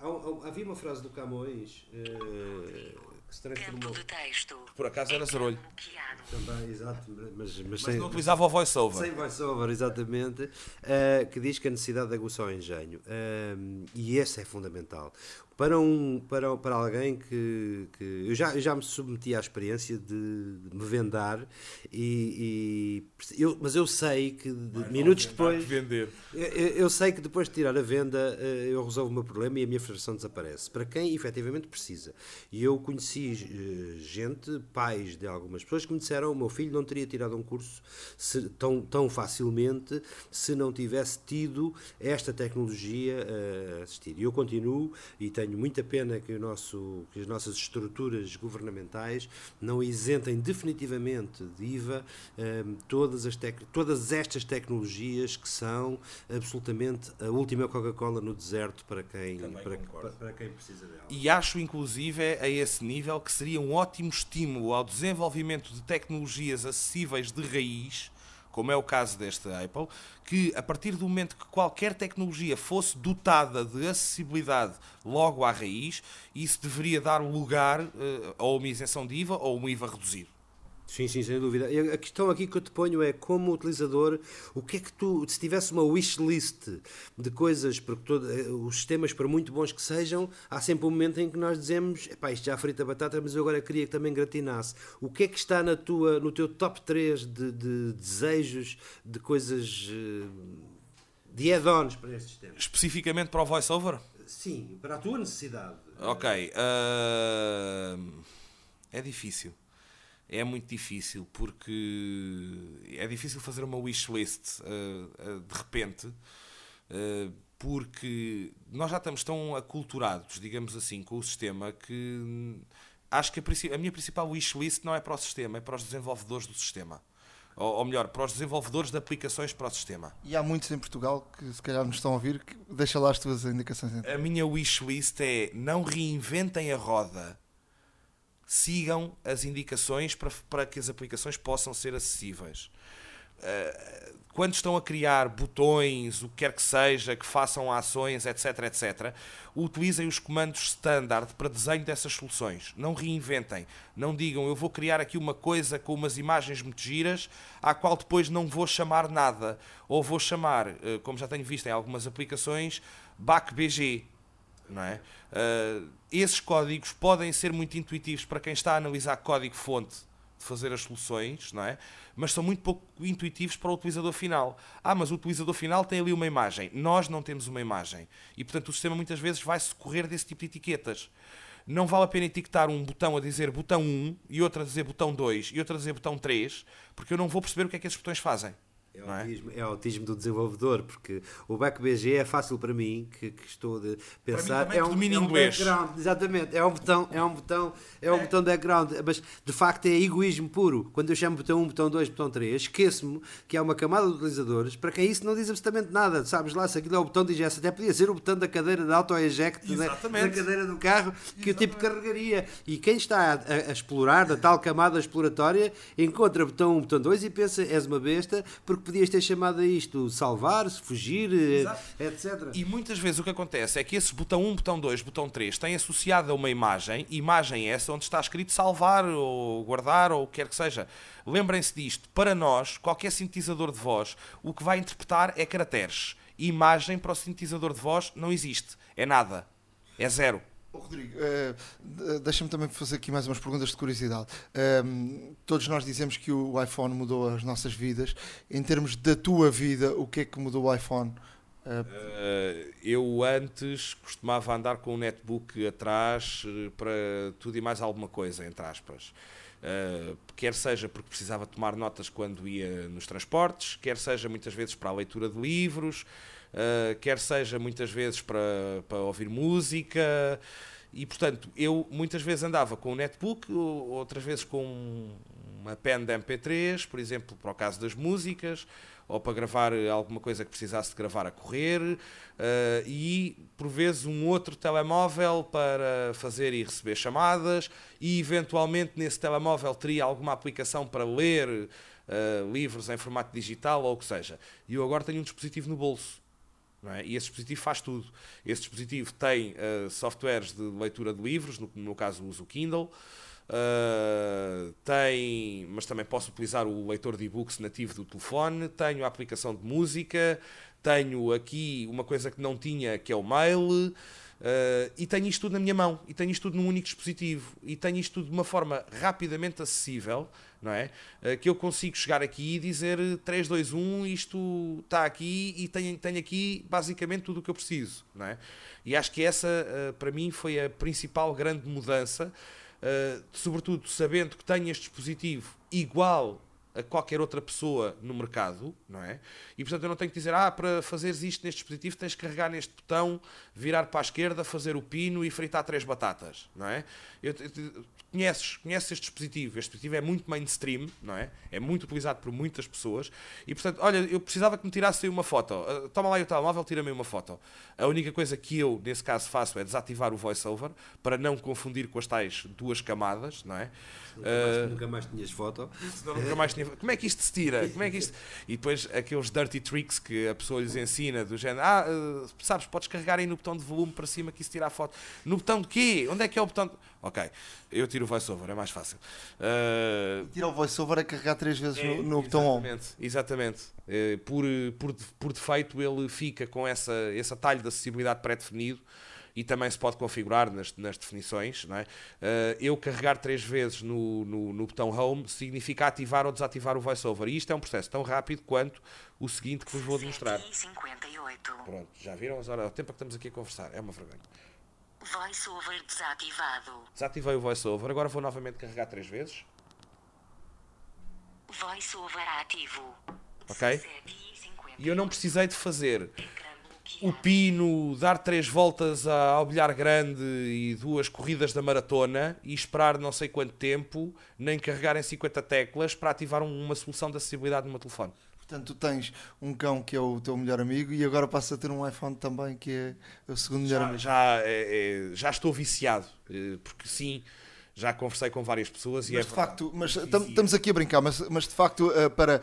há- havia uma frase do Camões eh, que se transformou de texto. Por acaso era zarolho. Bloqueado. também, exato, mas, mas, Mas sem, não utilizava o voiceover. sem voiceover, exatamente, eh, que diz que a necessidade de aguçar o engenho. Eh, e esse é fundamental. Para, um, para, para alguém que. que eu, já, eu já me submeti à experiência de, de me vendar, e, e- eu, mas eu sei que de- minutos depois. Vender. Eu, eu sei que depois de tirar a venda eh, eu resolvo o meu problema e a minha frustração desaparece. Para quem efetivamente precisa. E eu conheci eh, gente, pais de algumas pessoas, que me disseram: o meu filho não teria tirado um curso se- tão, tão facilmente se não tivesse tido esta tecnologia eh, a assistir. E eu continuo e tenho muita pena que, o nosso, que as nossas estruturas governamentais não isentem definitivamente de IVA eh, todas, as tec- todas estas tecnologias que são absolutamente a última Coca-Cola no deserto para quem, para, para- para quem precisa dela. E acho, inclusive, a esse nível que seria um ótimo estímulo ao desenvolvimento de tecnologias acessíveis de raiz, como é o caso desta Apple, que a partir do momento que qualquer tecnologia fosse dotada de acessibilidade logo à raiz, isso deveria dar lugar eh, a uma isenção de IVA ou um IVA reduzido. Sim, sim, sem dúvida. E A questão aqui que eu te ponho é, como utilizador, o que é que tu, se tivesse uma wish list de coisas, porque todo, eh, os sistemas, por muito bons que sejam, há sempre um momento em que nós dizemos, epá, isto já frita batata, mas eu agora queria que também gratinasse. O que é que está na tua, no teu top 3 de, de desejos, de coisas, eh, de add-ons para este sistema? Especificamente para o voiceover? Sim, para a tua necessidade. Ok. ah, é difícil. É muito difícil porque é difícil fazer uma wishlist ah, ah, de repente ah, porque nós já estamos tão aculturados, digamos assim, com o sistema que acho que a, a minha principal wishlist não é para o sistema, é para os desenvolvedores do sistema. ou, ou melhor, para os desenvolvedores de aplicações para o sistema. E há muitos em Portugal que se calhar nos estão a ouvir. Que deixa lá as tuas indicações. Então. A minha wishlist é não reinventem a roda. Sigam as indicações para, para que as aplicações possam ser acessíveis. Uh, quando estão a criar botões, o que quer que seja, que façam ações, etc, etc, utilizem os comandos standard para desenho dessas soluções. Não reinventem. Não digam, eu vou criar aqui uma coisa com umas imagens muito giras, à qual depois não vou chamar nada. Ou vou chamar, eh, como já tenho visto em algumas aplicações, BACBG. Não é? Uh, esses códigos podem ser muito intuitivos para quem está a analisar código-fonte de fazer as soluções, não é? mas são muito pouco intuitivos para o utilizador final. Ah, mas o utilizador final tem ali uma imagem. Nós não temos uma imagem. E, portanto, o sistema muitas vezes vai socorrer desse tipo de etiquetas. Não vale a pena etiquetar um botão a dizer botão 1 e outro a dizer botão 2 e outro a dizer botão 3, porque eu não vou perceber o que é que esses botões fazem. É o, autismo, é? é autismo do desenvolvedor, porque o BackBG é fácil para mim, que, que estou de pensar. é um, é um background, exatamente, é um botão, é um botão, é um é. botão de background, mas de facto é egoísmo puro. Quando eu chamo botão 1, botão 2, botão 3, esqueço-me que há uma camada de utilizadores para quem isso não diz absolutamente nada. Sabes lá, se aquilo é o botão de ingesta, até podia ser o botão da cadeira de auto-eject da, da, cadeira do carro que Exatamente. o tipo carregaria. E quem está a, a, a explorar da tal camada exploratória encontra botão 1, botão 2 e pensa, és uma besta, porque podias ter chamado a isto salvar-se, fugir, eh, Exato. etc. E muitas vezes o que acontece é que esse botão 1, botão 2, botão 3 tem associado a uma imagem, imagem essa onde está escrito salvar ou guardar ou o que quer que seja. Lembrem-se disto, para nós, qualquer sintetizador de voz, o que vai interpretar é caracteres. Imagem para o sintetizador de voz não existe, é nada, é zero. Oh, Rodrigo, uh, deixa-me também fazer aqui mais umas perguntas de curiosidade. Um, todos nós dizemos que o iPhone mudou as nossas vidas. Em termos da tua vida, o que é que mudou o iPhone? Uh, eu antes costumava andar com um netbook atrás para tudo e mais alguma coisa, entre aspas. Uh, quer seja porque precisava tomar notas quando ia nos transportes, quer seja muitas vezes para a leitura de livros, uh, quer seja muitas vezes para, para ouvir música. E portanto, eu muitas vezes andava com o netbook, outras vezes com uma pen de MP3, por exemplo, para o caso das músicas, ou para gravar alguma coisa que precisasse de gravar a correr, uh, e por vezes um outro telemóvel para fazer e receber chamadas, e eventualmente nesse telemóvel teria alguma aplicação para ler uh, livros em formato digital ou o que seja. E eu agora tenho um dispositivo no bolso. É? E esse dispositivo faz tudo. Esse dispositivo tem uh, softwares de leitura de livros, no, no caso uso o Kindle, uh, tem, mas também posso utilizar o leitor de e-books nativo do telefone, tenho a aplicação de música, tenho aqui uma coisa que não tinha, que é o mail, Uh, e tenho isto tudo na minha mão, e tenho isto tudo num único dispositivo, e tenho isto tudo de uma forma rapidamente acessível, não é? Uh, que eu consigo chegar aqui e dizer 3, 2, 1, isto está aqui e tenho, tenho aqui basicamente tudo o que eu preciso, não é? E acho que essa, uh, para mim, foi a principal grande mudança, sobretudo sabendo que tenho este dispositivo igual a qualquer outra pessoa no mercado, não é? E portanto eu não tenho que dizer, ah, para fazeres isto neste dispositivo tens que carregar neste botão, virar para a esquerda, fazer o pino e fritar três batatas, não é? Eu, eu, conheces, conheces este dispositivo, este dispositivo é muito mainstream, não é? É muito utilizado por muitas pessoas e portanto, olha, eu precisava que me tirasse aí uma foto, uh, toma lá o telemóvel, tira-me uma foto. A única coisa que eu, nesse caso, faço é desativar o voiceover para não confundir com as tais duas camadas, não é? Nunca mais, uh, nunca mais tinhas foto. Nunca mais tinha, como é que isto se tira? Como é que isto... E depois aqueles dirty tricks que a pessoa lhes ensina, do género, ah, uh, sabes, podes carregar aí no botão de volume para cima que isso tira a foto. No botão de quê? Onde é que é o botão? De... Ok, eu tiro o voiceover, é mais fácil. Uh... Tira o voiceover a carregar três vezes é, no, no botão on. Exatamente. Uh, por, por, por defeito ele fica com essa, esse atalho de acessibilidade pré-definido e também se pode configurar nas, nas definições. Não é? Uh, eu carregar três vezes no, no, no, botão Home significa ativar ou desativar o VoiceOver. E isto é um processo tão rápido quanto o seguinte que vos vou demonstrar. Pronto, já viram? As horas, o tempo que estamos aqui a conversar. É uma vergonha. VoiceOver desativado. Desativei o VoiceOver. Agora vou novamente carregar três vezes. VoiceOver ativo. Ok? E eu não precisei de fazer o pino, dar três voltas ao bilhar grande e duas corridas da maratona e esperar não sei quanto tempo, nem carregar em 50 teclas para ativar um- uma solução de acessibilidade no meu telefone. Portanto, tu tens um cão que é o teu melhor amigo e agora passas a ter um iPhone também que é o segundo melhor Já, amigo. já, é- é- já estou viciado, eh, porque sim, já conversei com várias pessoas e Mas é de facto, mas estamos aqui a brincar, mas, mas de facto, eh, para,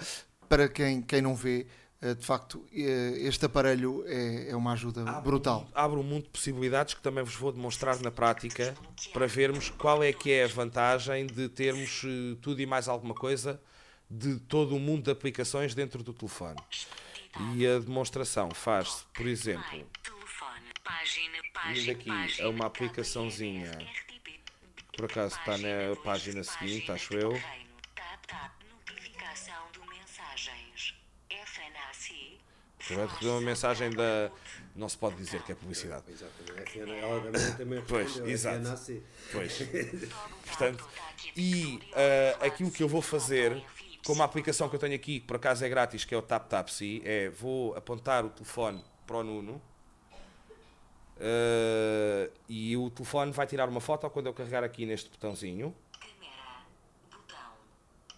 para quem, quem não vê, de facto, eh, este aparelho é, é uma ajuda brutal. abre um mundo de possibilidades que também vos vou demonstrar na prática para vermos qual é que é a vantagem de termos eh, tudo e mais alguma coisa de todo o mundo de aplicações dentro do telefone. E a demonstração faz-se, por exemplo, Indo aqui a uma aplicaçãozinha. Por acaso está na página seguinte, acho eu. FNAC. vai receber uma mensagem da. Não se pode dizer que é publicidade. Exatamente. Ela também, Pois, exato. é FNAC. Pois. Portanto, e ah, aquilo que eu vou fazer, com uma aplicação que eu tenho aqui, que por acaso é grátis, que é o TapTapSee, é vou apontar o telefone para o Nuno ah, e o telefone vai tirar uma foto quando eu carregar aqui neste botãozinho. Câmera. Botão.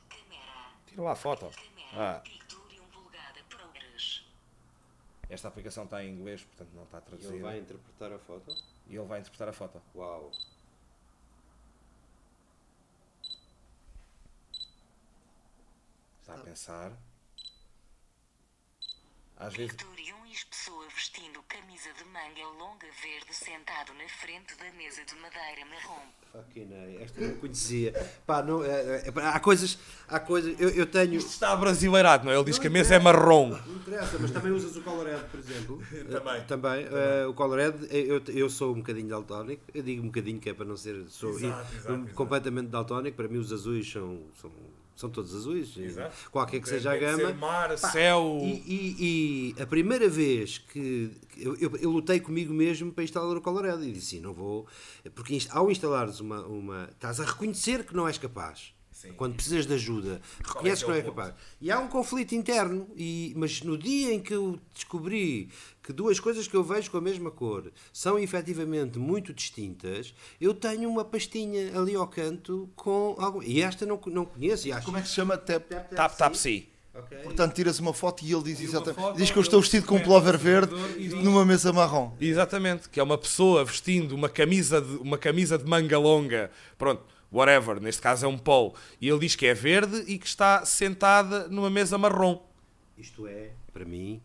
Câmera. Tira lá a foto. Câmera. Ah, esta aplicação está em inglês, portanto não está E ele traduzida. vai interpretar a foto. E ele vai interpretar a foto. Uau. Está a pensar. Às vezes. 1 pessoa vestindo camisa de manga longa verde sentado na frente da mesa de madeira marrom. Fucking hell, esta eu não conhecia. Pá, não, é, é, há coisas. Há coisas. Eu, eu tenho. Está brasileirado, não é? Ele diz que a mesa é marrom. Não interessa, mas também usas o Colored, por exemplo. Também. Eh, Também. eh, o Colored, eh, eu, eu sou um bocadinho daltónico. Eu digo um bocadinho que é para não ser. Sou Exato, exato, um- exato. completamente daltónico. Para mim, os azuis são. são são todos azuis, Exato. qualquer que seja a gama. ser mar, Pá, céu. E, e- e a primeira vez que eu, eu, eu lutei comigo mesmo para instalar o Colored e disse: "Sim, não vou. Porque ao instalares uma, uma. estás a reconhecer que não és capaz. Quando precisas de ajuda, reconheces que é não ponto? capaz. E há um conflito interno, e, mas no dia em que eu descobri que duas coisas que eu vejo com a mesma cor são efetivamente muito distintas, eu tenho uma pastinha ali ao canto com algo. E esta não, não conheço. E acho, Como é que se chama? Tap. Tap Tap See. Ok. Portanto, tiras uma foto e ele diz exatamente. foto, Diz que eu estou vestido com um o verde e numa mesa marrom. Exatamente, que é uma pessoa vestindo uma camisa de, uma camisa de manga longa, pronto, whatever, neste caso é um polo, e ele diz que é verde e que está sentada numa mesa marrom. Isto é, para mim,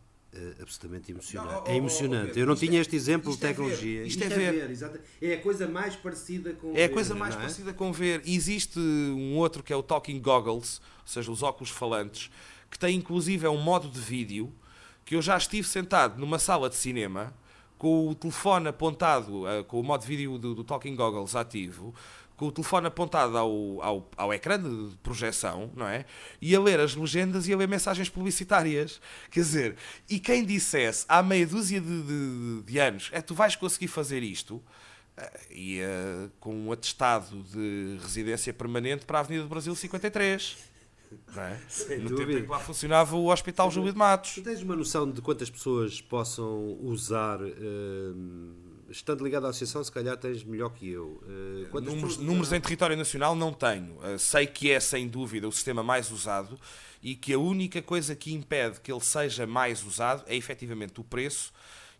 absolutamente emocionante. Não, oh, é emocionante. Eu não tinha é- este exemplo de isto é ver, tecnologia. isto é ver. exata- é a coisa mais parecida com. É a ver, coisa mais é? parecida com ver. E existe um outro que é o Talking Goggles, ou seja, os óculos falantes, que tem inclusive é um modo de vídeo que eu já estive sentado numa sala de cinema com o telefone apontado, eh, com o modo de vídeo do, do Talking Goggles ativo, com o telefone apontado ao, ao, ao ecrã de projeção, não é? E a ler as legendas e a ler mensagens publicitárias. Quer dizer, e quem dissesse há meia dúzia de, de- de anos, é tu vais conseguir fazer isto, e eh, com um atestado de residência permanente para a Avenida do Brasil 53. Não é? no tempo dúvida. em que lá funcionava o Hospital Júlio de Matos. Tu tens uma noção de quantas pessoas possam usar, eh, estando ligado à associação, se calhar tens melhor que eu. Quantas Números, pessoas números em território nacional não tenho. Uh, sei que é, sem dúvida, o sistema mais usado e que a única coisa que impede que ele seja mais usado é efetivamente o preço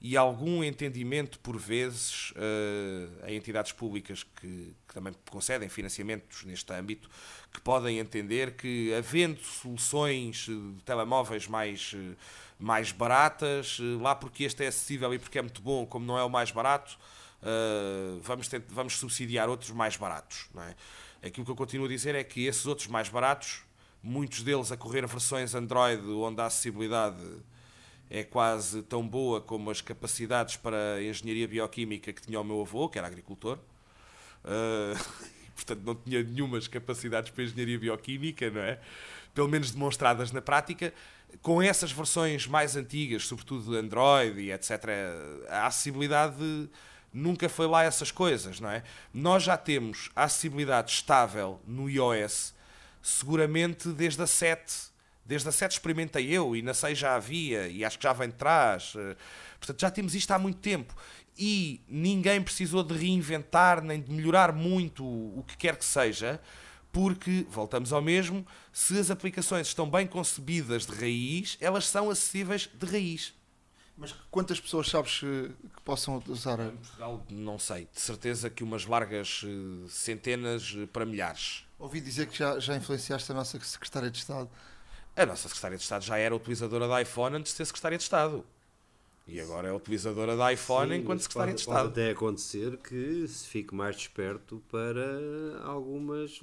e algum entendimento, por vezes, uh, em entidades públicas que, que também concedem financiamentos neste âmbito, que podem entender que, havendo soluções uh, de telemóveis mais, uh, mais baratas, uh, lá porque este é acessível e porque é muito bom, como não é o mais barato, Uh, vamos, vamos subsidiar outros mais baratos. Não é? Aquilo que eu continuo a dizer é que esses outros mais baratos, muitos deles a correr versões Android onde a acessibilidade é quase tão boa como as capacidades para a engenharia bioquímica que tinha o meu avô, que era agricultor. Uh, portanto, não tinha nenhumas capacidades para engenharia bioquímica, não é? Pelo menos demonstradas na prática. Com essas versões mais antigas, sobretudo Android e etc., a acessibilidade nunca foi lá essas coisas, não é? Nós já temos a acessibilidade estável no iOS seguramente desde a 7 Desde a 7 experimentei eu e na 6 já havia e acho que já vem de trás. eh, Portanto, já temos isto há muito tempo. E ninguém precisou de reinventar nem de melhorar muito o que quer que seja, porque, voltamos ao mesmo, se as aplicações estão bem concebidas de raiz, elas são acessíveis de raiz. Mas quantas pessoas sabes que possam usar? Em Portugal, não sei, de certeza que umas largas eh, centenas eh, para milhares. Ouvi dizer que já, já influenciaste a nossa Secretária de Estado. A nossa Secretária de Estado já era utilizadora de iPhone antes de ser Secretária de Estado. E agora é utilizadora de iPhone Sim, enquanto Secretária pode, de pode Estado. até acontecer que se fique mais desperto para algumas.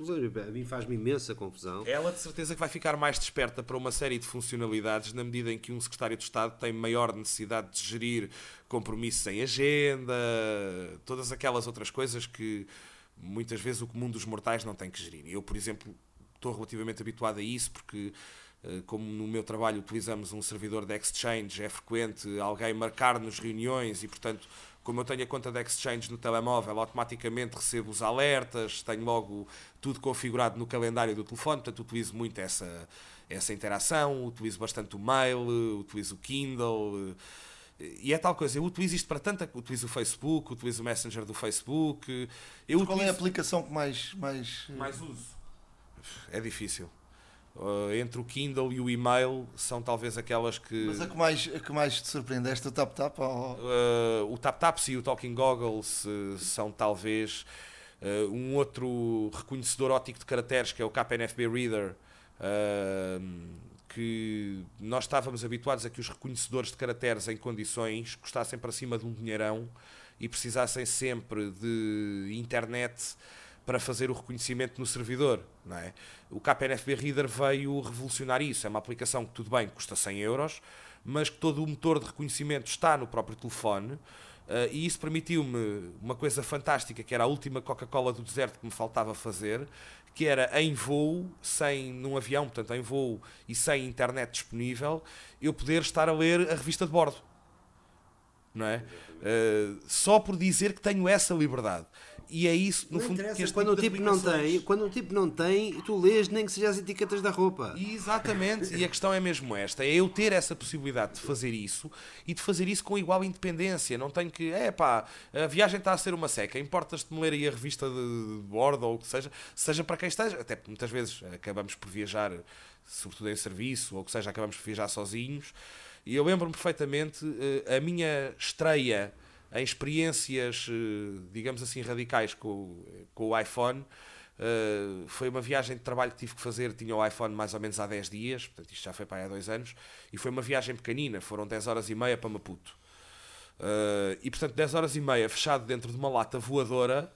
A mim faz-me imensa confusão. Ela de certeza que vai ficar mais desperta para uma série de funcionalidades na medida em que um secretário de Estado tem maior necessidade de gerir compromissos em agenda, todas aquelas outras coisas que muitas vezes o comum dos mortais não tem que gerir. Eu, por exemplo, estou relativamente habituado a isso porque como no meu trabalho utilizamos um servidor de Exchange, é frequente alguém marcar-nos reuniões e, portanto, como eu tenho a conta de Exchange no telemóvel, automaticamente recebo os alertas, tenho logo tudo configurado no calendário do telefone, portanto, utilizo muito essa, essa interação, utilizo bastante o mail, utilizo o Kindle. eh, E é tal coisa, eu utilizo isto para tanta. Utilizo o Facebook, utilizo o Messenger do Facebook. Eu Qual é a utilizo- aplicação que mais. mais, eh, mais uso? É difícil. Uh, entre o Kindle e o e-mail são talvez aquelas que. Mas a que mais, a que mais te surpreendeste? O Tap Tap? Ou... Uh, o TapTaps e o Talking Goggles uh, são talvez um outro reconhecedor óptico de caracteres que é o KNFB Reader. que nós estávamos habituados a que os reconhecedores de caracteres em condições custassem para cima de um dinheirão e precisassem sempre de internet para fazer o reconhecimento no servidor. Não é? O KNFB Reader veio revolucionar isso. É uma aplicação que, tudo bem, custa 100 euros, mas que todo o motor de reconhecimento está no próprio telefone. eh, e isso permitiu-me uma coisa fantástica, que era a última Coca-Cola do deserto que me faltava fazer, que era em voo, sem num avião, portanto em voo e sem internet disponível, eu poder estar a ler a revista de bordo não é? Uh, só por dizer que tenho essa liberdade. E é isso, no Não fundo, interessa, que este quando o tipo de tipo não tem, quando o tipo não tem, tu lês nem que seja as etiquetas da roupa. Exatamente, e a questão é mesmo esta: é eu ter essa possibilidade de fazer isso e de fazer isso com igual independência. Não tenho que, é pá, a viagem está a ser uma seca, importas-te-me ler aí a revista de, de bordo ou o que seja, seja para quem esteja, até porque muitas vezes acabamos por viajar, sobretudo em serviço, ou o que seja, acabamos por viajar sozinhos. E eu lembro-me perfeitamente eh, a minha estreia em experiências, eh, digamos assim, radicais com, com o iPhone. Uh, foi uma viagem de trabalho que tive que fazer, tinha o iPhone mais ou menos há 10 dias, portanto isto já foi para há dois anos, e foi uma viagem pequenina, foram 10 horas e meia para Maputo. Uh, e portanto 10 horas e meia fechado dentro de uma lata voadora,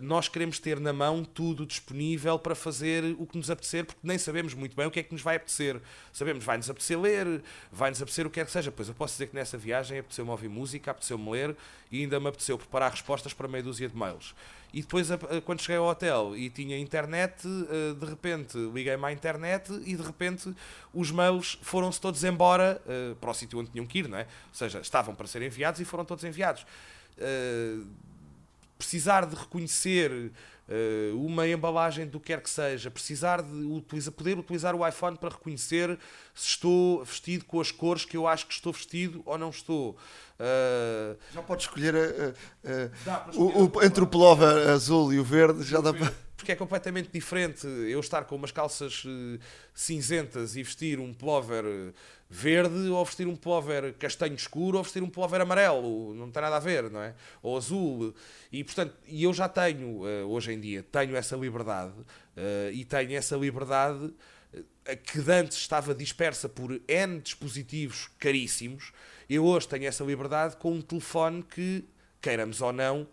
nós queremos ter na mão tudo disponível para fazer o que nos apetecer, porque nem sabemos muito bem o que é que nos vai apetecer. Sabemos, vai-nos apetecer ler, vai-nos apetecer o que quer que seja. Pois eu posso dizer que nessa viagem apeteceu-me ouvir música, apeteceu-me ler e ainda me apeteceu preparar respostas para meia dúzia de mails. E depois, quando cheguei ao hotel e tinha internet, eh, de repente liguei-me à internet e de repente os mails foram-se todos embora eh, para o sítio onde tinham que ir, não é? Ou seja, estavam para ser enviados e foram todos enviados. Precisar de reconhecer eh, uma embalagem do que quer que seja, precisar de utiliza- poder utilizar o iPhone para reconhecer se estou vestido com as cores que eu acho que estou vestido ou não estou. Eh, Já podes escolher o- escolher o- entre o pullover azul e o verde, já dá para. porque é completamente diferente eu estar com umas calças eh, cinzentas e vestir um pullover eh, verde ou vestir um pullover castanho escuro ou vestir um pullover amarelo, não tem nada a ver, não é? Ou azul. E portanto, e eu já tenho, eh, hoje em dia, tenho essa liberdade eh, e tenho essa liberdade eh, que antes estava dispersa por N dispositivos caríssimos, eu hoje tenho essa liberdade com um telefone que, queiramos ou não,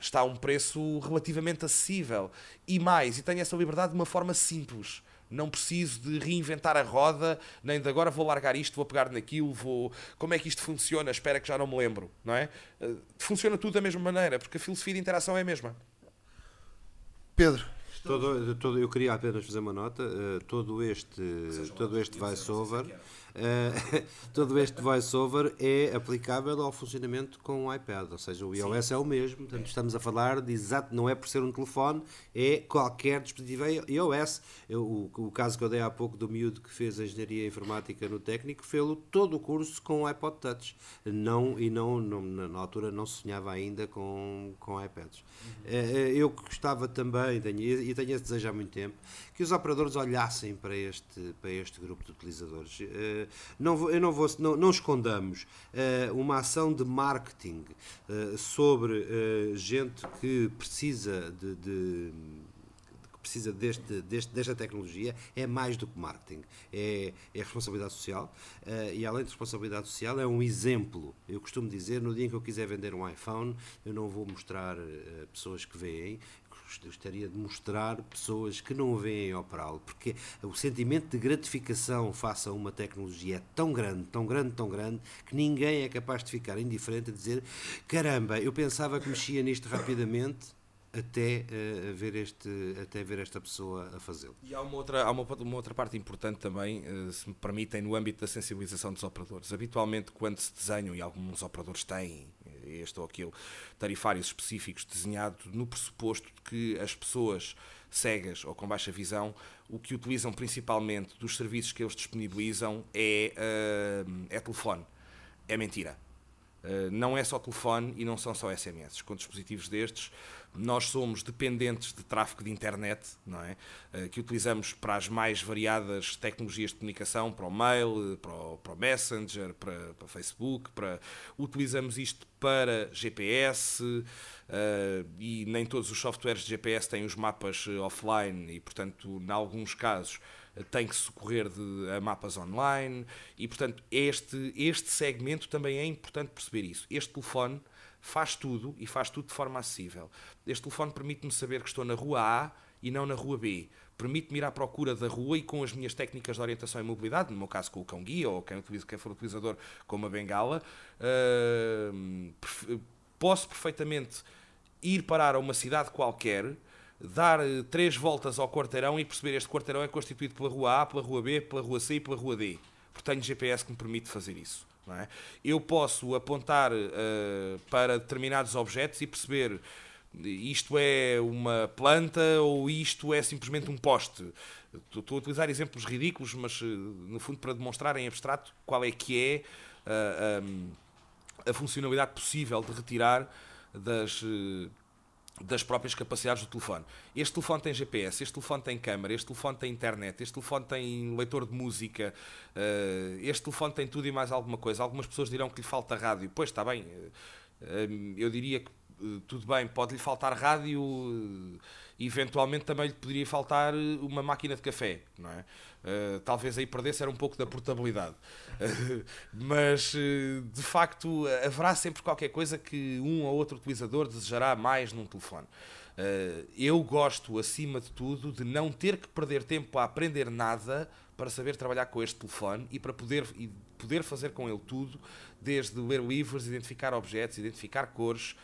está a um preço relativamente acessível. E mais, e tenho essa liberdade de uma forma simples. Não preciso de reinventar a roda, nem de agora vou largar isto, vou pegar naquilo, vou. Como é que isto funciona? Espera que já não me lembro, não é? Eh, Funciona tudo da mesma maneira, porque a filosofia de interação é a mesma. Pedro, Todo, todo, eu queria apenas fazer uma nota. eh, todo este, todo este voiceover, eh, todo este voiceover é aplicável ao funcionamento com o iPad, ou seja, o iOS é o mesmo. Portanto, estamos a falar de exato, não é por ser um telefone, é qualquer dispositivo iOS. Eu, o, o caso que eu dei há pouco do miúdo que fez a engenharia informática no técnico, fez todo o curso com o iPod Touch. Não, e não, não- na, altura não se sonhava ainda com, com iPads. Eh, eh, Eu gostava também, tenho, e tenho esse desejo há muito tempo, que os operadores olhassem para este, para este grupo de utilizadores. Eh, Não, eu não, vou, não, não escondamos eh, uma ação de marketing eh, sobre gente que precisa de- de precisa deste, deste- desta tecnologia é mais do que marketing, é, é responsabilidade social eh, e além de responsabilidade social é um exemplo. Eu costumo dizer, no dia em que eu quiser vender um iPhone, eu não vou mostrar eh, pessoas que veem, gostaria de mostrar pessoas que não veem operá-lo, porque o sentimento de gratificação face a uma tecnologia é tão grande, tão grande, tão grande, que ninguém é capaz de ficar indiferente a dizer caramba, eu pensava que mexia nisto rapidamente, até eh, ver este até ver esta pessoa a fazê-lo. E há uma outra, há uma, uma outra parte importante também, eh, se me permitem, no âmbito da sensibilização dos operadores. Habitualmente, quando se desenham, e alguns operadores têm este ou aquele, tarifários específicos desenhado no pressuposto de que as pessoas cegas ou com baixa visão, o que utilizam principalmente dos serviços que eles disponibilizam é, eh, é telefone. É mentira. Uh, não é só telefone e não são só SMS. Com dispositivos destes, nós somos dependentes de tráfego de internet, não é? Uh, que utilizamos para as mais variadas tecnologias de comunicação, para o mail, para o, para o Messenger, para, para o Facebook, para... utilizamos isto para GPS e nem todos os softwares de GPS têm os mapas offline e, portanto, em alguns casos tem que socorrer de, a mapas online e, portanto, este, este segmento também é importante perceber isso. Este telefone faz tudo e faz tudo de forma acessível. Este telefone permite-me saber que estou na rua A e não na rua B. Permite-me ir à procura da rua e com as minhas técnicas de orientação e mobilidade, no meu caso com o cão guia ou quem, utiliza, quem for utilizador com uma bengala, uh, posso perfeitamente ir parar a uma cidade qualquer dar uh, três voltas ao quarteirão e perceber este quarteirão é constituído pela rua A, pela rua B, pela rua C e pela rua D. Porque tenho GPS que me permite fazer isso. É? Eu posso apontar uh, para determinados objetos e perceber isto é uma planta ou isto é simplesmente um poste. Estou a utilizar exemplos ridículos, mas uh, no fundo para demonstrar em abstrato qual é que é uh, um, a funcionalidade possível de retirar das das próprias capacidades do telefone. Este telefone tem GPS, este telefone tem câmera, este telefone tem internet, este telefone tem leitor de música, uh, este telefone tem tudo e mais alguma coisa. Algumas pessoas dirão que lhe falta rádio. Pois está bem, uh, eu diria que tudo bem, pode-lhe faltar rádio, eventualmente também lhe poderia faltar uma máquina de café, não é? Uh, talvez aí perdesse era um pouco da portabilidade. Uh, mas, uh, de facto, haverá sempre qualquer coisa que um ou outro utilizador desejará mais num telefone. eu gosto, acima de tudo, de não ter que perder tempo a aprender nada para saber trabalhar com este telefone e para poder, e poder fazer com ele tudo, desde ler livros, identificar objetos, identificar cores,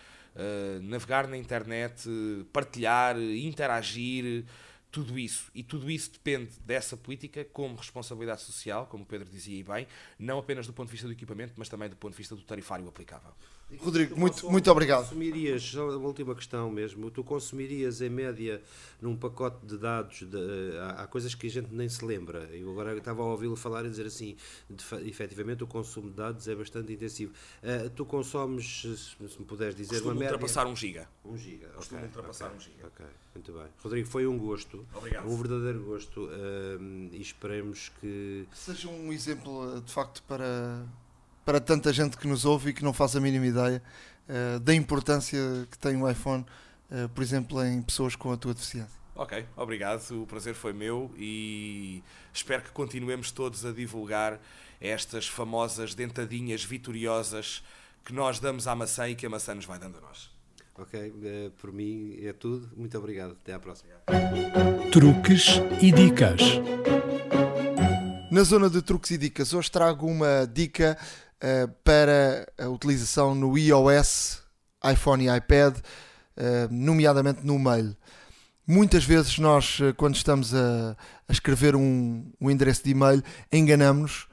navegar na internet, partilhar, interagir tudo isso. E tudo isso depende dessa política como responsabilidade social, como o Pedro dizia bem, não apenas do ponto de vista do equipamento, mas também do ponto de vista do tarifário aplicável. Rodrigo, muito, muito obrigado. Consumirias, só uma última questão mesmo, tu consumirias em média num pacote de dados, de, há, há, coisas que a gente nem se lembra, eu agora estava a ouvi-lo falar e dizer assim, de, efetivamente o consumo de dados é bastante intensivo. Uh, tu consomes, se, se me puderes dizer, Costumo uma média... ultrapassar um giga. Um giga, Costumo okay, ultrapassar okay, um giga. Ok, muito bem. Rodrigo, foi um gosto. Obrigado. Um verdadeiro gosto uh, e esperemos que... Seja um exemplo, de facto, para para tanta gente que nos ouve e que não faz a mínima ideia uh, da importância que tem o iPhone, uh, por exemplo, em pessoas com a tua deficiência. Ok, obrigado. O prazer foi meu e espero que continuemos todos a divulgar estas famosas dentadinhas vitoriosas que nós damos à maçã e que a maçã nos vai dando a nós. Ok, uh, por mim é tudo. Muito obrigado. Até à próxima. Truques e dicas. Na zona de truques e dicas, hoje trago uma dica uh, para a utilização no iOS, iPhone e iPad, uh, nomeadamente no mail. muitas vezes nós, eh, quando estamos a, a escrever um, um endereço de e-mail, enganamos-nos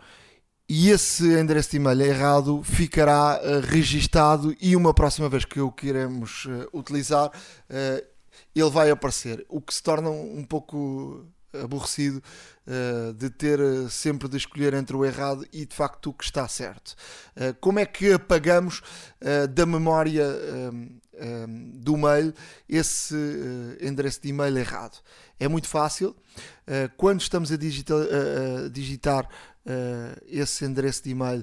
e esse endereço de e-mail errado ficará uh, registado e uma próxima vez que o queremos utilizar, ele vai aparecer, o que se torna um pouco aborrecido uh, de ter sempre de escolher entre o errado e de facto o que está certo. Uh, como é que apagamos uh, da memória do mail esse endereço de e-mail errado? É muito fácil. quando estamos a, digital, a digitar esse endereço de e-mail,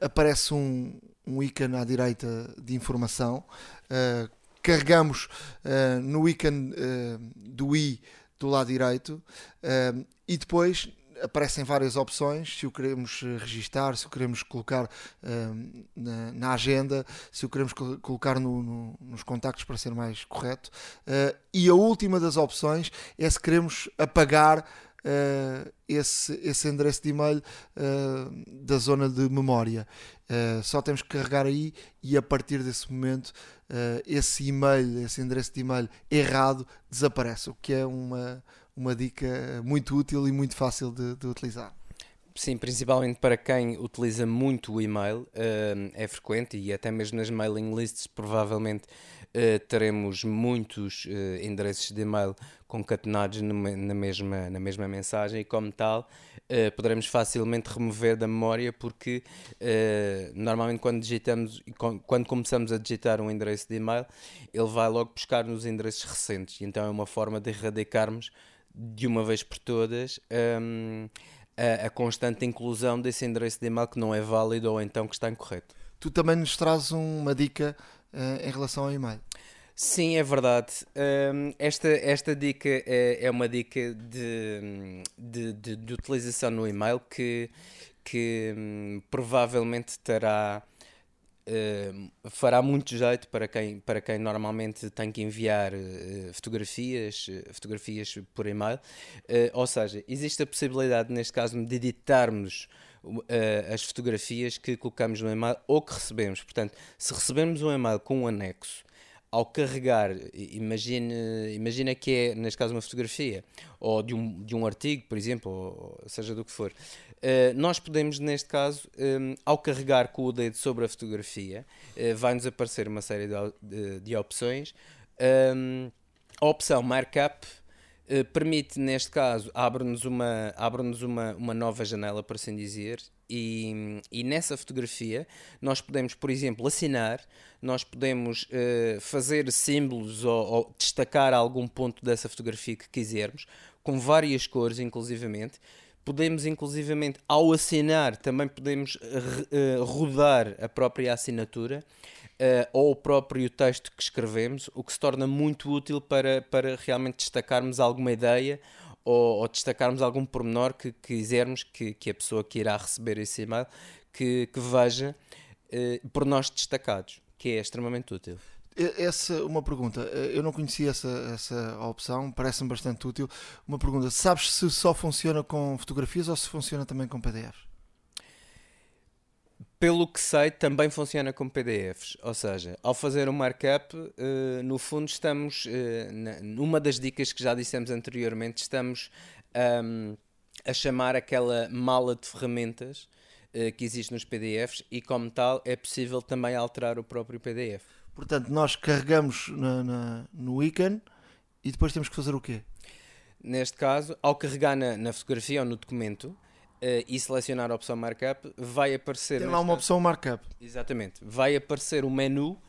aparece um, um ícone à direita de informação. carregamos no ícone do i do lado direito uh, e depois aparecem várias opções se o queremos eh, registar, se o queremos colocar uh, na, na, agenda, se o queremos colocar no, no, nos contactos para ser mais correto. Uh, e a última das opções é se queremos apagar uh, esse, esse endereço de e-mail da zona de memória. só temos que carregar aí e a partir desse momento esse e-mail, esse endereço de e-mail errado desaparece, o que é uma uma dica muito útil e muito fácil de, de utilizar. Sim, principalmente para quem utiliza muito o e-mail, uh, é frequente e até mesmo nas mailing lists provavelmente uh, teremos muitos uh, endereços de e-mail concatenados na, mesma, na mesma mensagem e como tal poderemos facilmente remover da memória porque normalmente quando digitamos, quando começamos a digitar um endereço de e-mail, ele vai logo buscar nos endereços recentes, então é uma forma de erradicarmos de uma vez por todas um, a, a, constante inclusão desse endereço de e-mail que não é válido ou então que está incorreto. Tu também nos trazes uma dica uh, em relação ao e-mail. Sim, é verdade. Um, esta, esta dica é, é uma dica de, de, de, de, utilização no e-mail que, que um, provavelmente terá Uh, fará muito jeito para quem, para quem normalmente tem que enviar uh, fotografias, uh, fotografias por e-mail. ou seja, existe a possibilidade, neste caso, de editarmos as fotografias que colocamos no e-mail ou que recebemos. Portanto, se recebemos um e-mail com um anexo, ao carregar, imagine, imagina que é, neste caso, uma fotografia, ou de um, de um artigo, por exemplo, ou seja do que for, uh, nós podemos, neste caso, um, ao carregar com o dedo sobre a fotografia, uh, vai-nos aparecer uma série de, de, de opções. Um, a opção Markup uh, permite, neste caso, abre-nos uma, abre uma, uma nova janela, por assim dizer, e, e, nessa fotografia nós podemos, por exemplo, assinar, nós podemos uh, fazer símbolos ou, ou, destacar algum ponto dessa fotografia que quisermos, com várias cores, inclusivamente. Podemos, inclusivamente, ao assinar, também podemos uh, rodar a própria assinatura uh, ou o próprio texto que escrevemos, o que se torna muito útil para, para realmente destacarmos alguma ideia ou, ou destacarmos algum pormenor que quisermos que, que a pessoa que irá receber esse e-mail que, que veja uh, por nós destacados, que é extremamente útil. Essa uma pergunta, eh, eu não conhecia essa, essa opção, parece-me bastante útil. Uma pergunta, sabes se só funciona com fotografias ou se funciona também com PDFs? pelo que sei, também funciona com PDFs. Ou seja, ao fazer um markup, uh, no fundo, estamos. Uh, numa das dicas que já dissemos anteriormente, estamos um, a chamar aquela mala de ferramentas que existe nos PDFs e, como tal, é possível também alterar o próprio PDF. Portanto, nós carregamos na, na, no ícone e depois temos que fazer o quê? Neste caso, ao carregar na, na fotografia ou no documento uh, e selecionar a opção Markup, vai aparecer. Tem lá uma opção Markup. Exatamente. Vai aparecer o menu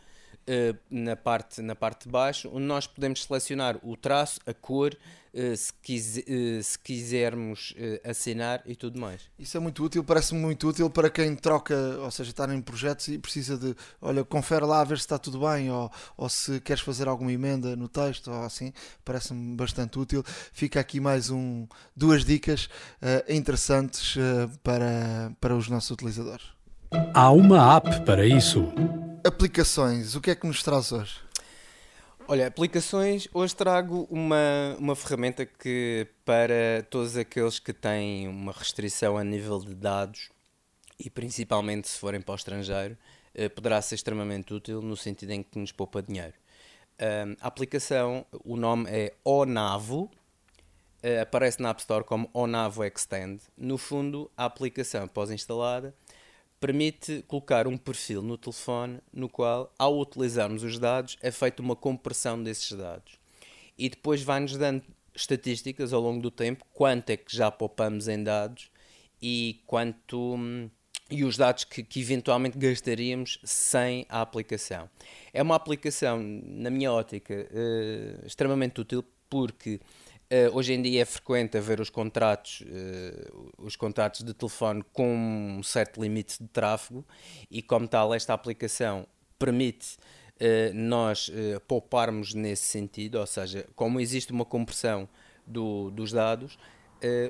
uh, na, parte, na parte de baixo, onde nós podemos selecionar o traço, a cor, uh, se, quis, uh, se, quisermos assinar e tudo mais. Isso é muito útil, parece-me muito útil para quem troca, ou seja, está em projetos e precisa de, olha, confere lá a ver se está tudo bem, ou, ou se queres fazer alguma emenda no texto, ou assim, parece-me bastante útil. Fica aqui mais um, duas dicas interessantes para, para os nossos utilizadores. Há uma app para isso. Aplicações, o que é que nos traz hoje? Olha, aplicações, hoje trago uma, uma ferramenta que para todos aqueles que têm uma restrição a nível de dados e principalmente se forem para o estrangeiro, eh, poderá ser extremamente útil no sentido em que nos poupa dinheiro. A aplicação, o nome é Onavo, uh, aparece na App Store como Onavo Extend. No fundo, a aplicação, após instalada, permite colocar um perfil no telefone no qual, ao utilizarmos os dados, é feita uma compressão desses dados. E depois vai-nos dando estatísticas ao longo do tempo, quanto é que já poupamos em dados e quanto hum, e os dados que, que, eventualmente gastaríamos sem a aplicação. É uma aplicação, na minha ótica, uh, extremamente útil porque uh, hoje em dia é frequente haver os contratos, uh, os contratos de telefone com um certo limite de tráfego e como tal esta aplicação permite nós pouparmos nesse sentido, ou seja, como existe uma compressão do, dos dados,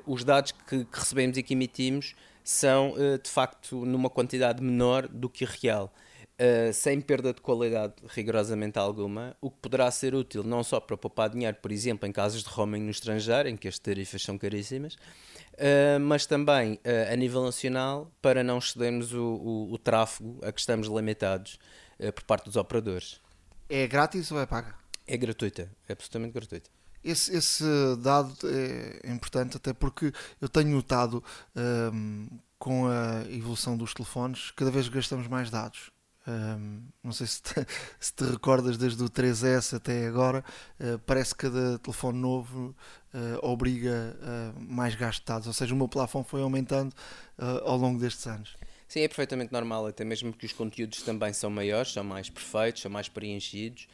os dados que, que recebemos e que emitimos são uh, de facto numa quantidade menor do que real. Uh, sem perda de qualidade rigorosamente alguma, o que poderá ser útil não só para poupar dinheiro, por exemplo, em casos de roaming no estrangeiro, em que as tarifas são caríssimas, uh, mas também uh, a nível nacional, para não excedermos o, o, o tráfego a que estamos limitados por parte dos operadores. É grátis ou é paga? É gratuita, é absolutamente gratuita. Esse, esse, dado é importante até porque eu tenho notado um, com a evolução dos telefones, cada vez gastamos mais dados. Um, não sei se te, se te, recordas desde o 3S até agora, uh, parece que cada telefone novo uh, obriga a mais gasto de dados, ou seja, o meu plafond foi aumentando uh, ao longo destes anos. Sim, é perfeitamente normal, até mesmo que os conteúdos também são maiores, são mais perfeitos, são mais preenchidos.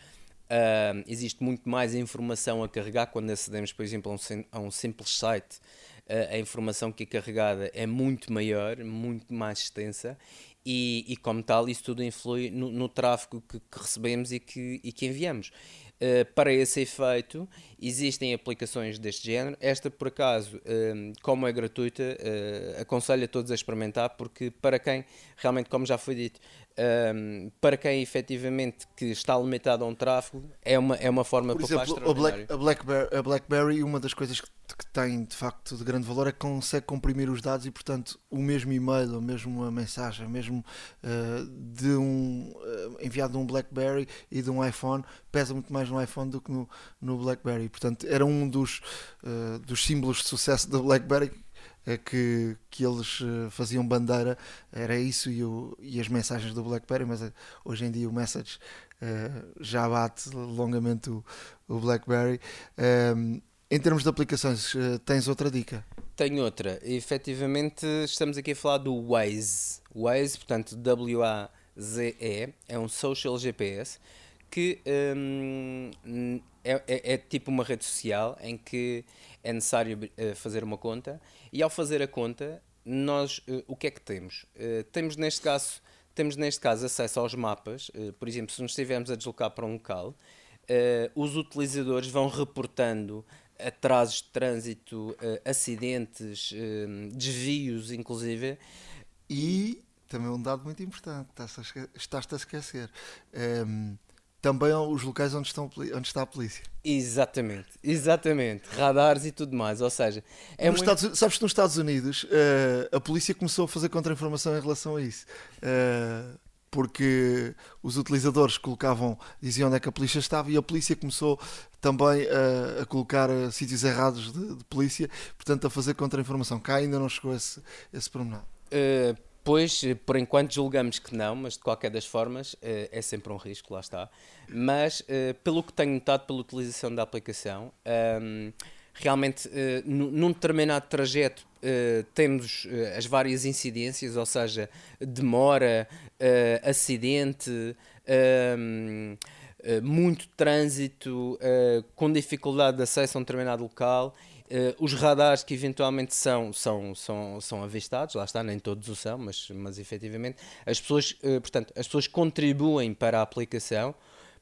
Uh, existe muito mais informação a carregar quando acedemos, por exemplo, a um, a um simples site. Uh, a informação que é carregada é muito maior, muito mais extensa e, e como tal, isso tudo influi no, no tráfego que, que, recebemos e que, e que enviamos. Uh, para esse efeito, existem aplicações deste género. Esta, por acaso, uh, como é gratuita, uh, aconselho a todos a experimentar, porque para quem, realmente, como já foi dito, um, para quem efetivamente que está limitado a um tráfego, é uma, é uma forma Por exemplo, a, Black, a, Blackberry, a BlackBerry, uma das coisas que, que, tem de facto de grande valor é que consegue comprimir os dados e, portanto, o mesmo e-mail, ou mesmo uma mensagem, mesmo uh, de um uh, enviado de um BlackBerry e de um iPhone, pesa muito mais no iPhone do que no, no BlackBerry. Portanto, era um dos, uh, dos símbolos de sucesso da BlackBerry que, que eles eh, faziam bandeira, era isso e, o, e as mensagens do BlackBerry, mas eh, hoje em dia o Message uh, já bate longamente o, o BlackBerry. Um, em termos de aplicações, tens outra dica? Tenho outra. efetivamente, estamos aqui a falar do Waze. Waze, portanto, W-A-Z-E, é um social GPS que um, é, é, é, tipo uma rede social em que é necessário uh, fazer uma conta e ao fazer a conta nós uh, o que é que temos? Uh, temos neste caso temos neste caso acesso aos mapas, por exemplo, se nos estivermos a deslocar para um local, os utilizadores vão reportando atrasos de trânsito, acidentes, desvios, inclusive. E também um dado muito importante, estás-te a esquecer. Um, também os locais onde, estão, onde está a polícia. Exatamente, exatamente. Radares e tudo mais. Ou seja, é muito... Estados, sabes que nos Estados Unidos uh, a polícia começou a fazer contra-informação em relação a isso. Uh, porque os utilizadores colocavam, diziam onde é que a polícia estava e a polícia começou também a, a colocar uh, sítios errados de, de, polícia, portanto a fazer contra-informação. Cá ainda não chegou esse, esse pormenor. Uh, Pois, eh, por enquanto julgamos que não, mas de qualquer das formas eh, é sempre um risco, lá está. Mas, eh, pelo que tenho notado pela utilização da aplicação, ehm, realmente num determinado trajeto temos as várias incidências, ou seja, demora, acidente, ehm, muito trânsito, com dificuldade de acesso a um determinado local Uh, os radares que eventualmente são, são, são, são avistados, lá está, nem todos o são, mas, mas efetivamente as pessoas, uh, portanto, as pessoas contribuem para a aplicação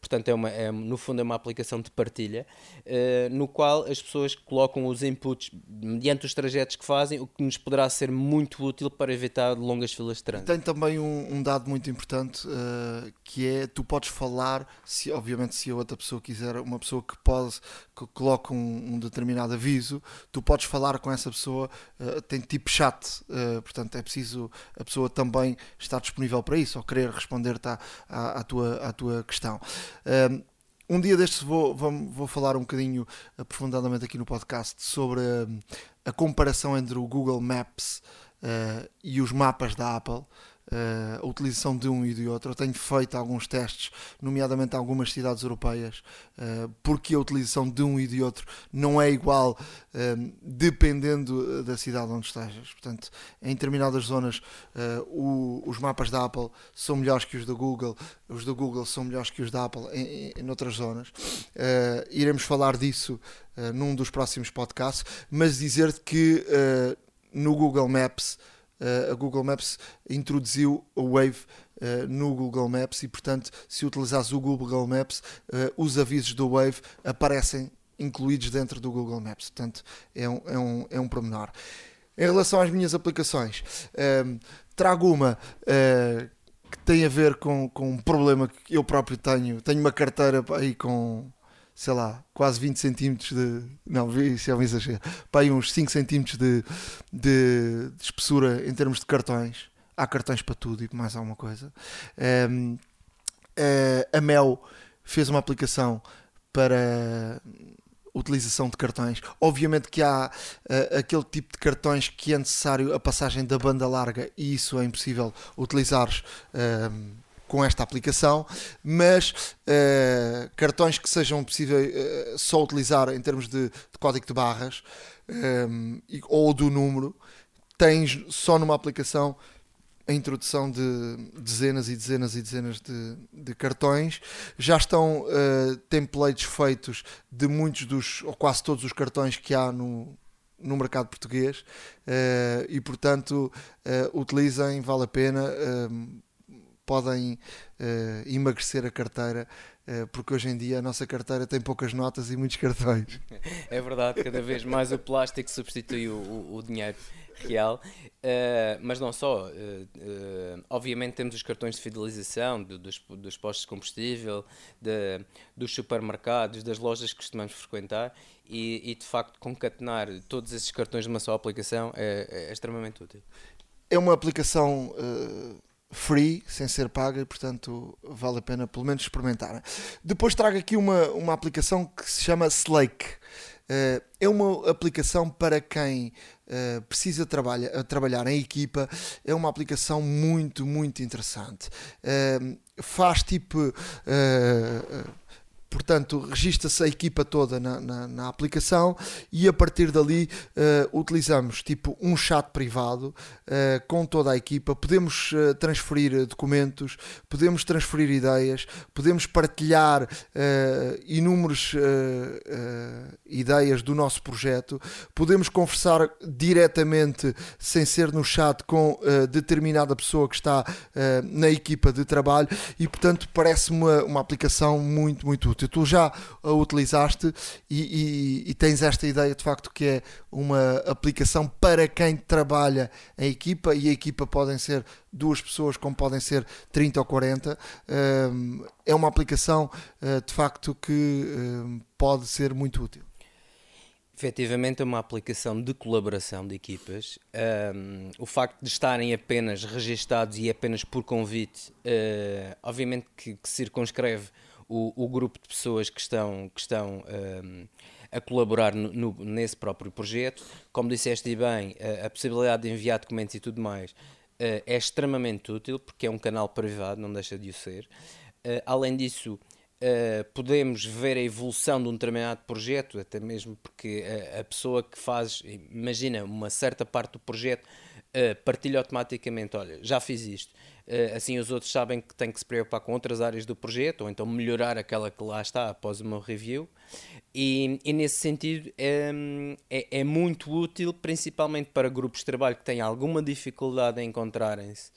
Portanto, é uma, é, no fundo é uma aplicação de partilha, uh, no qual as pessoas colocam os inputs mediante os trajetos que fazem, o que nos poderá ser muito útil para evitar longas filas de trânsito. Tem também um, um dado muito importante, uh, que é, tu podes falar, se, obviamente se a outra pessoa quiser, uma pessoa que pode, que coloca um, um determinado aviso, tu podes falar com essa pessoa, uh, tem tipo chat, portanto é preciso a pessoa também estar disponível para isso, ou querer responder-te à, à, à, tua, à tua questão um dia destes vou, vou, vou falar um bocadinho aprofundadamente aqui no podcast sobre hum, a comparação entre o Google Maps uh, e os mapas da Apple. Uh, a utilização de um e de outro. Eu tenho feito alguns testes, nomeadamente algumas cidades europeias, uh, porque a utilização de um e de outro não é igual uh, dependendo da cidade onde estejas. Portanto, em determinadas zonas, os mapas da Apple são melhores que os da Google, os da Google são melhores que os da Apple em, em outras zonas. iremos falar disso num dos próximos podcasts, mas dizer-te que no Google Maps a Google Maps introduziu a Wave uh, no Google Maps e, portanto, se utilizares o Google Maps, uh, os avisos do Wave aparecem incluídos dentro do Google Maps. Portanto, é um, é um, é um pormenor. Em relação às minhas aplicações, ehm, trago uma que tem a ver com, com um problema que eu próprio tenho. Tenho uma carteira aí com sei lá, quase 20 centímetros de. Não, isso é um exagero. Para aí uns 5 centímetros de, de, de, espessura em termos de cartões. Há cartões para tudo e mais alguma coisa. Um, ehm, a Mel fez uma aplicação para utilização de cartões. Obviamente que há uh, aquele tipo de cartões que é necessário a passagem da banda larga e isso é impossível utilizares. Uh, com esta aplicação, mas uh, cartões que sejam possíveis uh, só utilizar em termos de, de código de barras um, e, ou do número, tens só numa aplicação a introdução de dezenas e dezenas e dezenas de, de cartões. Já estão uh, templates feitos de muitos dos, ou quase todos os cartões que há no, no mercado português uh, e, portanto, uh, utilizem, vale a pena podem uh, emagrecer a carteira, uh, porque hoje em dia a nossa carteira tem poucas notas e muitos cartões. É verdade, cada vez mais o plástico substitui o, o, o dinheiro real, uh, mas não só. obviamente temos os cartões de fidelização de, dos, dos postos de combustível, de, dos supermercados, das lojas que costumamos frequentar e, e, de facto concatenar todos esses cartões numa só aplicação é, é extremamente útil. É uma aplicação free, sem ser paga, e portanto vale a pena pelo menos experimentar. Depois trago aqui uma, uma aplicação que se chama Slake. Uh, é uma aplicação para quem uh, precisa trabalha, trabalhar em equipa. É uma aplicação muito, muito interessante. Uh, faz tipo Portanto, registra-se a equipa toda na, na, na, aplicação e a partir dali uh, utilizamos tipo um chat privado uh, com toda a equipa. Podemos uh, transferir documentos, podemos transferir ideias, podemos partilhar inúmeras ideias do nosso projeto, podemos conversar diretamente sem ser no chat com determinada pessoa que está na equipa de trabalho e, portanto, parece-me uma, uma aplicação muito, muito útil tu já a utilizaste e, e, e, tens esta ideia de facto que é uma aplicação para quem trabalha em equipa e a equipa podem ser duas pessoas como podem ser 30 ou 40 hum, é uma aplicação uh, de facto que hum, pode ser muito útil. Efetivamente é uma aplicação de colaboração de equipas. Um, o facto de estarem apenas registados e apenas por convite, uh, obviamente que, que circunscreve o, o grupo de pessoas que estão, que estão um, a colaborar no, no, nesse próprio projeto. Como disseste bem, a, a, possibilidade de enviar documentos e tudo mais uh, é extremamente útil, porque é um canal privado, não deixa de o ser. Uh, além disso, Uh, podemos ver a evolução de um determinado projeto, até mesmo porque a, a pessoa que faz, imagina, uma certa parte do projeto uh, partilha automaticamente: olha, já fiz isto, uh, assim os outros sabem que têm que se preocupar com outras áreas do projeto, ou então melhorar aquela que lá está após meu review. E, e nesse sentido é, é, é, muito útil, principalmente para grupos de trabalho que têm alguma dificuldade em encontrarem-se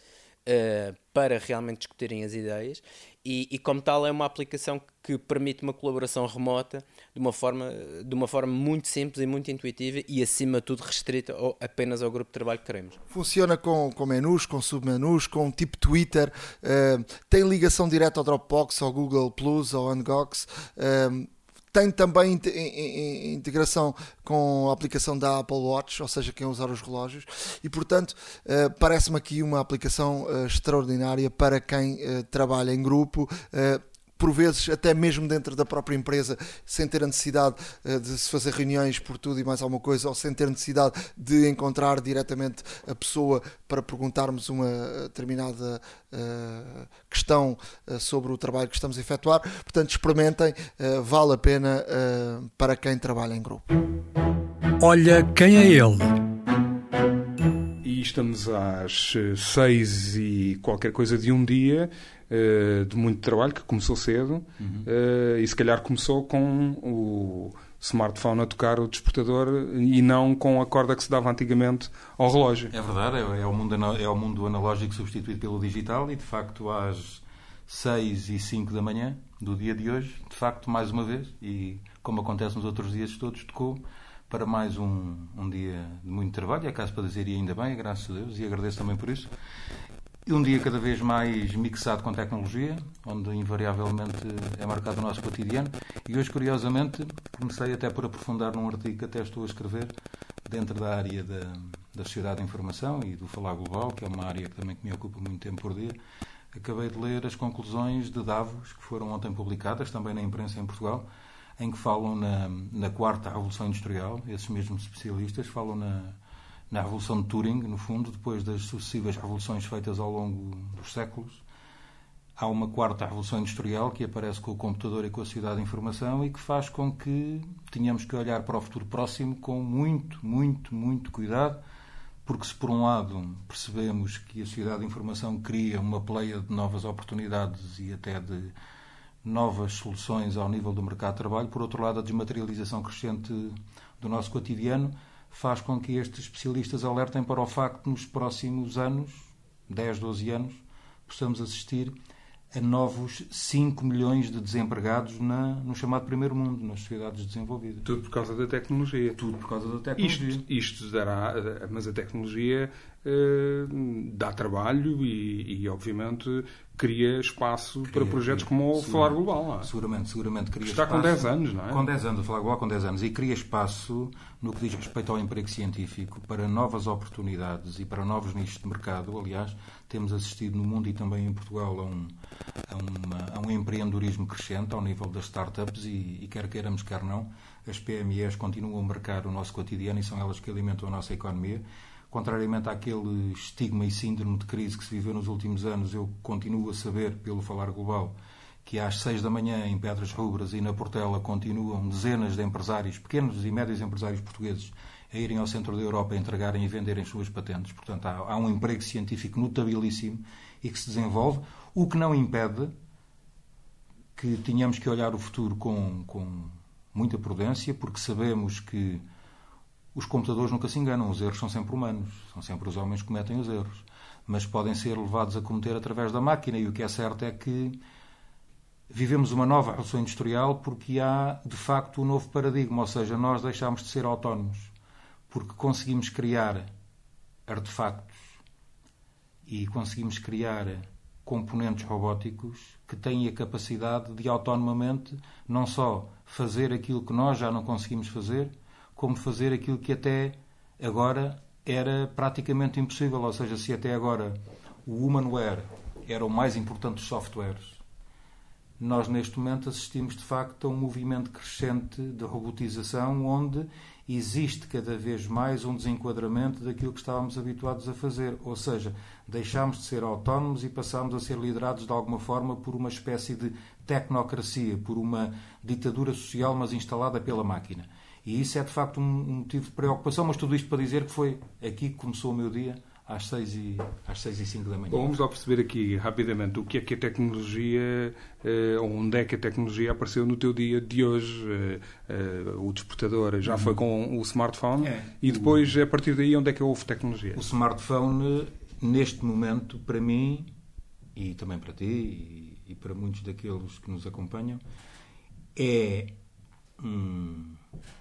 uh, para realmente discutirem as ideias e, e, como tal é uma aplicação que permite uma colaboração remota de uma forma, de uma forma muito simples e muito intuitiva e acima de tudo restrita ao, apenas ao grupo de trabalho que queremos. Funciona com, com menus, com submenus, com tipo Twitter, uh, tem ligação direta ao Dropbox, ao Google Plus, ao Unbox. Uh, tem também integração com a aplicação da Apple Watch, ou seja, quem usar os relógios, e portanto uh, parece-me aqui uma aplicação uh, extraordinária para quem uh, trabalha em grupo por vezes até mesmo dentro da própria empresa, sem ter a necessidade uh, de se fazer reuniões por tudo e mais alguma coisa, ou sem ter necessidade de encontrar diretamente a pessoa para perguntarmos uma determinada uh, questão sobre o trabalho que estamos a efetuar. Portanto, experimentem, vale a pena para quem trabalha em grupo. Olha quem é ele. Estamos às seis e qualquer coisa de um dia uh, de muito trabalho, que começou cedo, uhum. uh, e se calhar começou com o smartphone a tocar o despertador e não com a corda que se dava antigamente ao relógio. É verdade, é, é o, mundo, é o mundo analógico substituído pelo digital e, de facto, às 6 e 5 da manhã do dia de hoje, de facto, mais uma vez, e como acontece nos outros dias todos, tocou para mais um, um dia de muito trabalho, é caso para dizer e ainda bem, graças a Deus, e agradeço também por isso. E um dia cada vez mais mixado com tecnologia, onde invariavelmente é marcado o nosso cotidiano. E hoje, curiosamente, comecei até por aprofundar num artigo que até estou a escrever dentro da área da, da sociedade da informação e do falar global, que é uma área que também me ocupa muito tempo por dia. Acabei de ler as conclusões de Davos, que foram ontem publicadas, também na imprensa em Portugal, em que falam na, na quarta revolução industrial. Esses mesmos especialistas falam na na Revolução de Turing, no fundo, depois das sucessivas revoluções feitas ao longo dos séculos. Há uma quarta revolução industrial que aparece com o computador e com a sociedade de informação e que faz com que tenhamos que olhar para o futuro próximo com muito, muito, muito cuidado, porque se por um lado percebemos que a sociedade de informação cria uma pleia de novas oportunidades e até de novas soluções ao nível do mercado de trabalho, por outro lado a desmaterialização crescente do nosso cotidiano faz com que estes especialistas alertem para o facto de nos próximos anos, 10, 12 anos, possamos assistir a novos 5 milhões de desempregados na, no chamado primeiro mundo, nas sociedades desenvolvidas. Tudo por causa da tecnologia. Tudo por causa da tecnologia. Isto, isto dará, mas a tecnologia dá trabalho e, e, obviamente, cria espaço cria, para projetos cria, como o Falar Global. É? Seguramente, seguramente cria Está espaço. com 10 anos, não é? Com 10 anos, o Falar Global com 10 anos. E cria espaço no que diz respeito ao emprego científico para novas oportunidades e para novos nichos de mercado. Aliás, temos assistido no mundo e também em Portugal a um, a, uma, a um empreendedorismo crescente ao nível das startups e, e quer queiramos, quer não, as PMEs continuam a marcar o nosso cotidiano e são elas que alimentam a nossa economia contrariamente àquele estigma e síndrome de crise que se viveu nos últimos anos, eu continuo a saber, pelo falar global, que às seis da manhã em Pedras Rubras e na Portela continuam dezenas de empresários, pequenos e médios empresários portugueses, a irem ao centro da Europa a entregarem e venderem suas patentes. Portanto, há, há um emprego científico notabilíssimo e que se desenvolve, o que não impede que tenhamos que olhar o futuro com, com muita prudência, porque sabemos que os computadores nunca se enganam, os erros são sempre humanos, são sempre os homens que cometem os erros, mas podem ser levados a cometer através da máquina. E o que é certo é que vivemos uma nova revolução industrial porque há, de facto, um novo paradigma, ou seja, nós deixamos de ser autónomos porque conseguimos criar artefactos e conseguimos criar componentes robóticos que têm a capacidade de autonomamente não só fazer aquilo que nós já não conseguimos fazer, como fazer aquilo que até agora era praticamente impossível. Ou seja, se até agora o humanware era o mais importante dos softwares, nós neste momento assistimos de facto a um movimento crescente de robotização onde existe cada vez mais um desenquadramento daquilo que estávamos habituados a fazer. Ou seja, deixámos de ser autónomos e passámos a ser liderados de alguma forma por uma espécie de tecnocracia, por uma ditadura social, mas instalada pela máquina. E isso é de facto um, um motivo de preocupação, mas tudo isto para dizer que foi aqui que começou o meu dia, às 6 e, às 6 e 5 da manhã. Bom, vamos lá perceber aqui rapidamente o que é que a tecnologia, eh, onde é que a tecnologia apareceu no teu dia de hoje. Eh, eh, o despertador já uhum. foi com o smartphone é. e depois, a partir daí, onde é que houve tecnologia? O smartphone, neste momento, para mim, e também para ti, e, e para muitos daqueles que nos acompanham, é um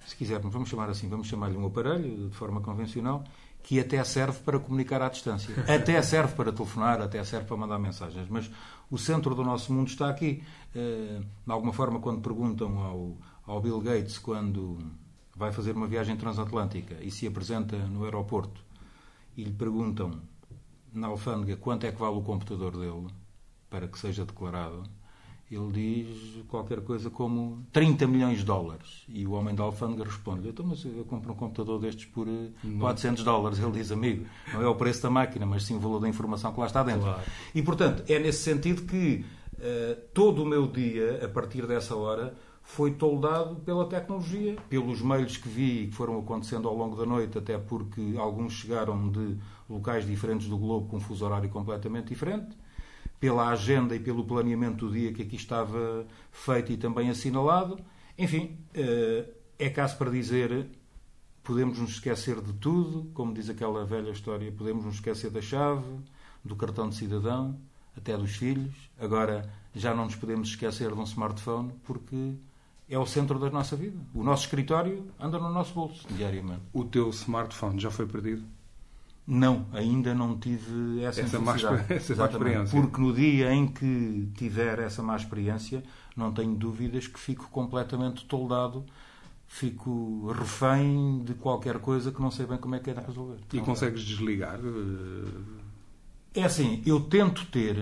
se quisermos, vamos chamar assim, vamos chamar-lhe um aparelho de forma convencional que até serve para comunicar à distância, até serve para telefonar, até serve para mandar mensagens, mas o centro do nosso mundo está aqui. Eh, de alguma forma, quando perguntam ao, ao Bill Gates quando vai fazer uma viagem transatlântica e se apresenta no aeroporto e lhe perguntam na alfândega quanto é que vale o computador dele para que seja declarado, ele diz qualquer coisa como 30 milhões de dólares. E o homem da alfândega responde: então, mas eu compro um computador destes por eh, 400 dólares. Ele diz: amigo, não é o preço da máquina, mas sim o valor da informação que lá está dentro. Claro. E portanto, é nesse sentido que eh, todo o meu dia, a partir dessa hora, foi toldado pela tecnologia, pelos mails que vi e que foram acontecendo ao longo da noite, até porque alguns chegaram de locais diferentes do globo com um fuso horário completamente diferente pela agenda e pelo planeamento do dia que aqui estava feito e também assinalado. Enfim, eh, é caso para dizer, podemos nos esquecer de tudo, como diz aquela velha história, podemos nos esquecer da chave, do cartão de cidadão, até dos filhos. Agora, já não nos podemos esquecer de um smartphone, porque é o centro da nossa vida. O nosso escritório anda no nosso bolso, diariamente. O teu smartphone já foi perdido? Não, ainda não tive essa, Essa má essa má experiência. Porque no dia em que tiver essa má experiência, não tenho dúvidas que fico completamente toldado, fico refém de qualquer coisa que não sei bem como é que é de resolver. E consegues desligar? eh, É assim, eu tento ter,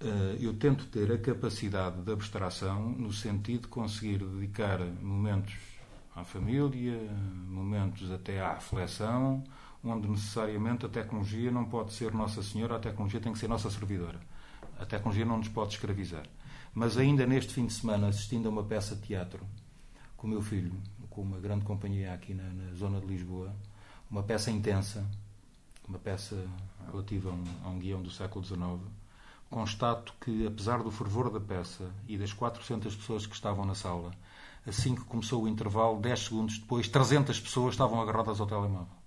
eh, eu tento ter a capacidade de abstração no sentido de conseguir dedicar momentos à família, momentos até à reflexão, onde necessariamente a tecnologia não pode ser Nossa Senhora, a tecnologia tem que ser nossa servidora. A tecnologia não nos pode escravizar. Mas ainda neste fim de semana, assistindo a uma peça de teatro com o meu filho, com uma grande companhia aqui na, na zona de Lisboa, uma peça intensa, uma peça relativa a um, a um guião do século XIX, constato que, apesar do fervor da peça e das 400 pessoas que estavam na sala, assim que começou o intervalo, 10 segundos depois, 300 pessoas estavam agarradas ao telemóvel.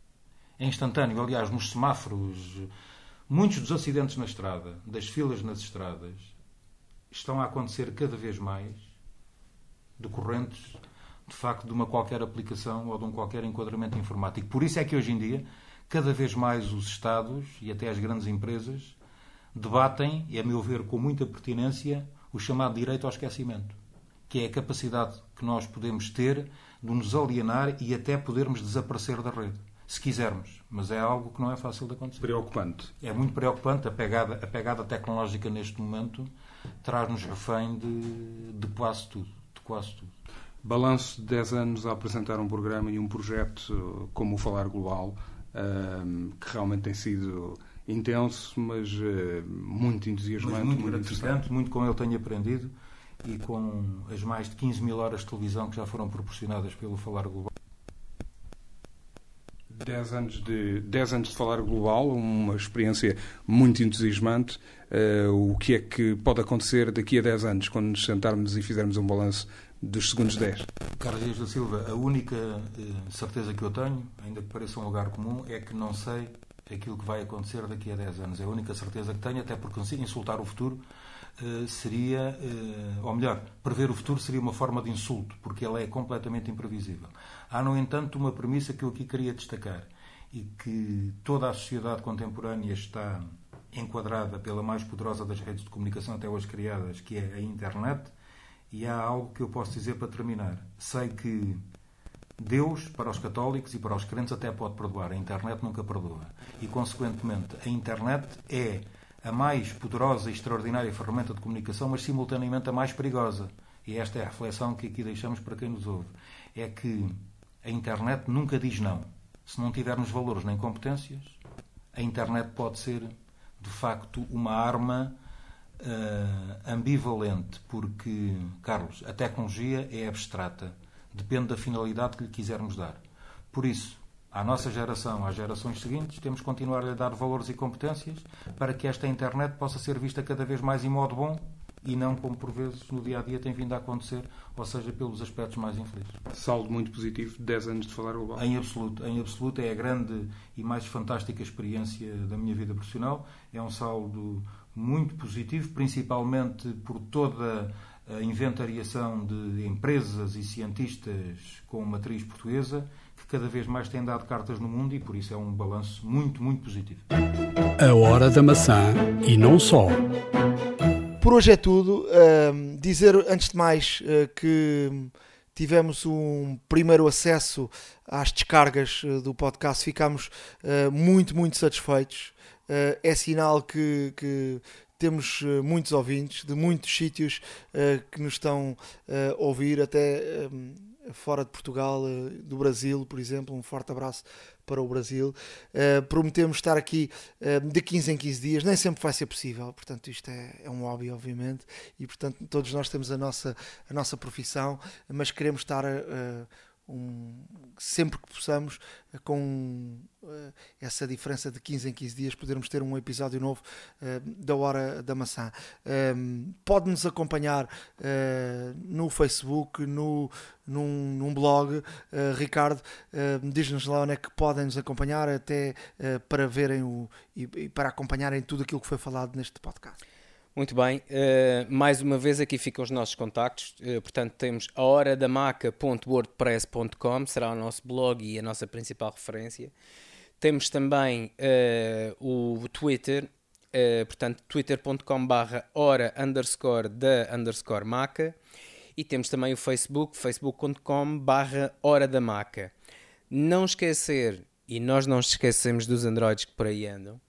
É instantâneo. Aliás, nos semáforos, muitos dos acidentes na estrada, das filas nas estradas, estão a acontecer cada vez mais decorrentes, de facto, de uma qualquer aplicação ou de um qualquer enquadramento informático. Por isso é que hoje em dia, cada vez mais os Estados e até as grandes empresas debatem, e a meu ver com muita pertinência, o chamado direito ao esquecimento, que é a capacidade que nós podemos ter de nos alienar e até podermos desaparecer da rede, se quisermos. Mas é algo que não é fácil de acontecer. Preocupante. É muito preocupante. A pegada, a pegada tecnológica neste momento traz-nos refém de, de quase tudo. De quase tudo. Balanço de 10 anos a apresentar um programa e um projeto como o Falar Global, que realmente tem sido intenso, mas eh, muito entusiasmante, Mas muito muito interessante. gratificante, muito com ele tenho aprendido e com as mais de 15 mil horas de televisão que já foram proporcionadas pelo Falar Global. 10 anos de 10 anos de falar global, uma experiência muito entusiasmante. Eh, o que é que pode acontecer daqui a 10 anos, quando nos sentarmos e fizermos um balanço dos segundos 10? Carlos Dias da Silva, a única eh, certeza que eu tenho, ainda que pareça um lugar comum, é que não sei aquilo que vai acontecer daqui a 10 anos. É a única certeza que tenho, até porque se insultar o futuro eh, seria, ou melhor, prever o futuro seria uma forma de insulto, porque ela é completamente imprevisível. Há, no entanto, uma premissa que eu aqui queria destacar e que toda a sociedade contemporânea está enquadrada pela mais poderosa das redes de comunicação até hoje criadas, que é a internet, e há algo que eu posso dizer para terminar. Sei que Deus, para os católicos e para os crentes, até pode perdoar. A internet nunca perdoa. E, consequentemente, a internet é a mais poderosa e extraordinária ferramenta de comunicação, mas simultaneamente a mais perigosa. E esta é a reflexão que aqui deixamos para quem nos ouve. É que a internet nunca diz não. Se não tivermos valores nem competências, a internet pode ser, de facto, uma arma eh, ambivalente, porque, Carlos, a tecnologia é abstrata, depende da finalidade que lhe quisermos dar. Por isso, à nossa geração, às gerações seguintes, temos que continuar a lhe dar valores e competências para que esta internet possa ser vista cada vez mais em modo bom e não como por vezes no dia a dia tem vindo a acontecer, ou seja, pelos aspectos mais infelizes. Saldo muito positivo, 10 anos de falar global. Em absoluto, em absoluto é a grande e mais fantástica experiência da minha vida profissional. É um saldo muito positivo, principalmente por toda a inventariação de empresas e cientistas com matriz portuguesa que cada vez mais têm dado cartas no mundo e por isso é um balanço muito, muito positivo. A hora da maçã e não só. Por hoje é tudo. Ahm, dizer, antes de mais, eh, que tivemos um primeiro acesso às descargas eh, do podcast. Ficámos eh, muito, muito satisfeitos. É sinal que, que temos uh, muitos ouvintes de muitos sítios uh, que nos estão a ouvir, até um, fora de Portugal, do Brasil, por exemplo. Um forte abraço para o Brasil. prometemos estar aqui de 15 em 15 dias, nem sempre vai ser possível, portanto, isto é, é um hobby, obviamente, e portanto, todos nós temos a nossa, a nossa profissão, mas queremos estar um, sempre que possamos, eh, com uh, essa diferença de 15 em 15 dias, podermos ter um episódio novo uh, da Hora da Maçã. Um, Pode-nos acompanhar uh, no Facebook, no, num, num blog. Ricardo, diz-nos lá onde é que podem nos acompanhar, até para verem o, e, e para acompanharem tudo aquilo que foi falado neste podcast. Muito bem, uh, mais uma vez aqui ficam os nossos contactos, uh, portanto temos a horadamaca.wordpress.com, será o nosso blog e a nossa principal referência. Temos também uh, o Twitter, portanto twitter.com barra hora underscore da underscore maca e temos também o Facebook, facebook.com barra hora da maca. Não esquecer, e nós não esquecemos dos androids que por aí andam,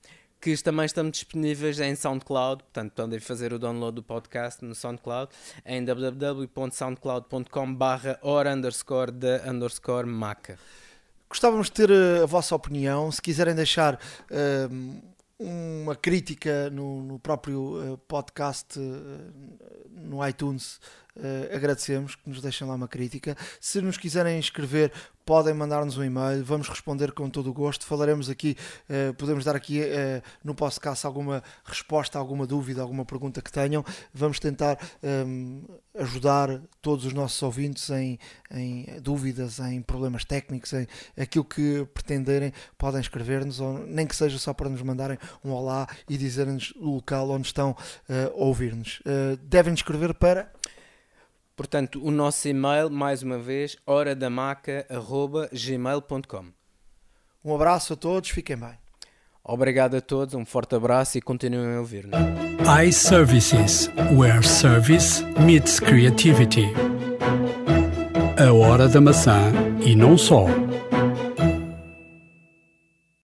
que também estamos disponíveis em SoundCloud, portanto podem fazer o download do podcast no SoundCloud em www.soundcloud.com hora underscore da underscore maca. Gostávamos de ter eh, a vossa opinião, se quiserem deixar uh, uma crítica no, no próprio uh, podcast no iTunes, agradecemos que nos deixem lá uma crítica. Se nos quiserem escrever podem mandar-nos um e-mail, vamos responder com todo o gosto. Falaremos aqui, uh, podemos dar aqui uh, no podcast alguma resposta, alguma dúvida, alguma pergunta que tenham. Vamos tentar um, ehm, ajudar todos os nossos ouvintes em, em, dúvidas, em problemas técnicos, em aquilo que pretenderem. Podem escrever-nos, nem que seja só para nos mandarem um olá e dizerem-nos o local onde estão uh, a ouvir-nos. devem escrever para Portanto, o nosso e-mail, mais uma vez, horadamaca.gmail.com Um abraço a todos, fiquem bem. Obrigado a todos, um forte abraço e continuem a ouvir-nos. iServices, where service meets creativity. A hora da maçã e não só.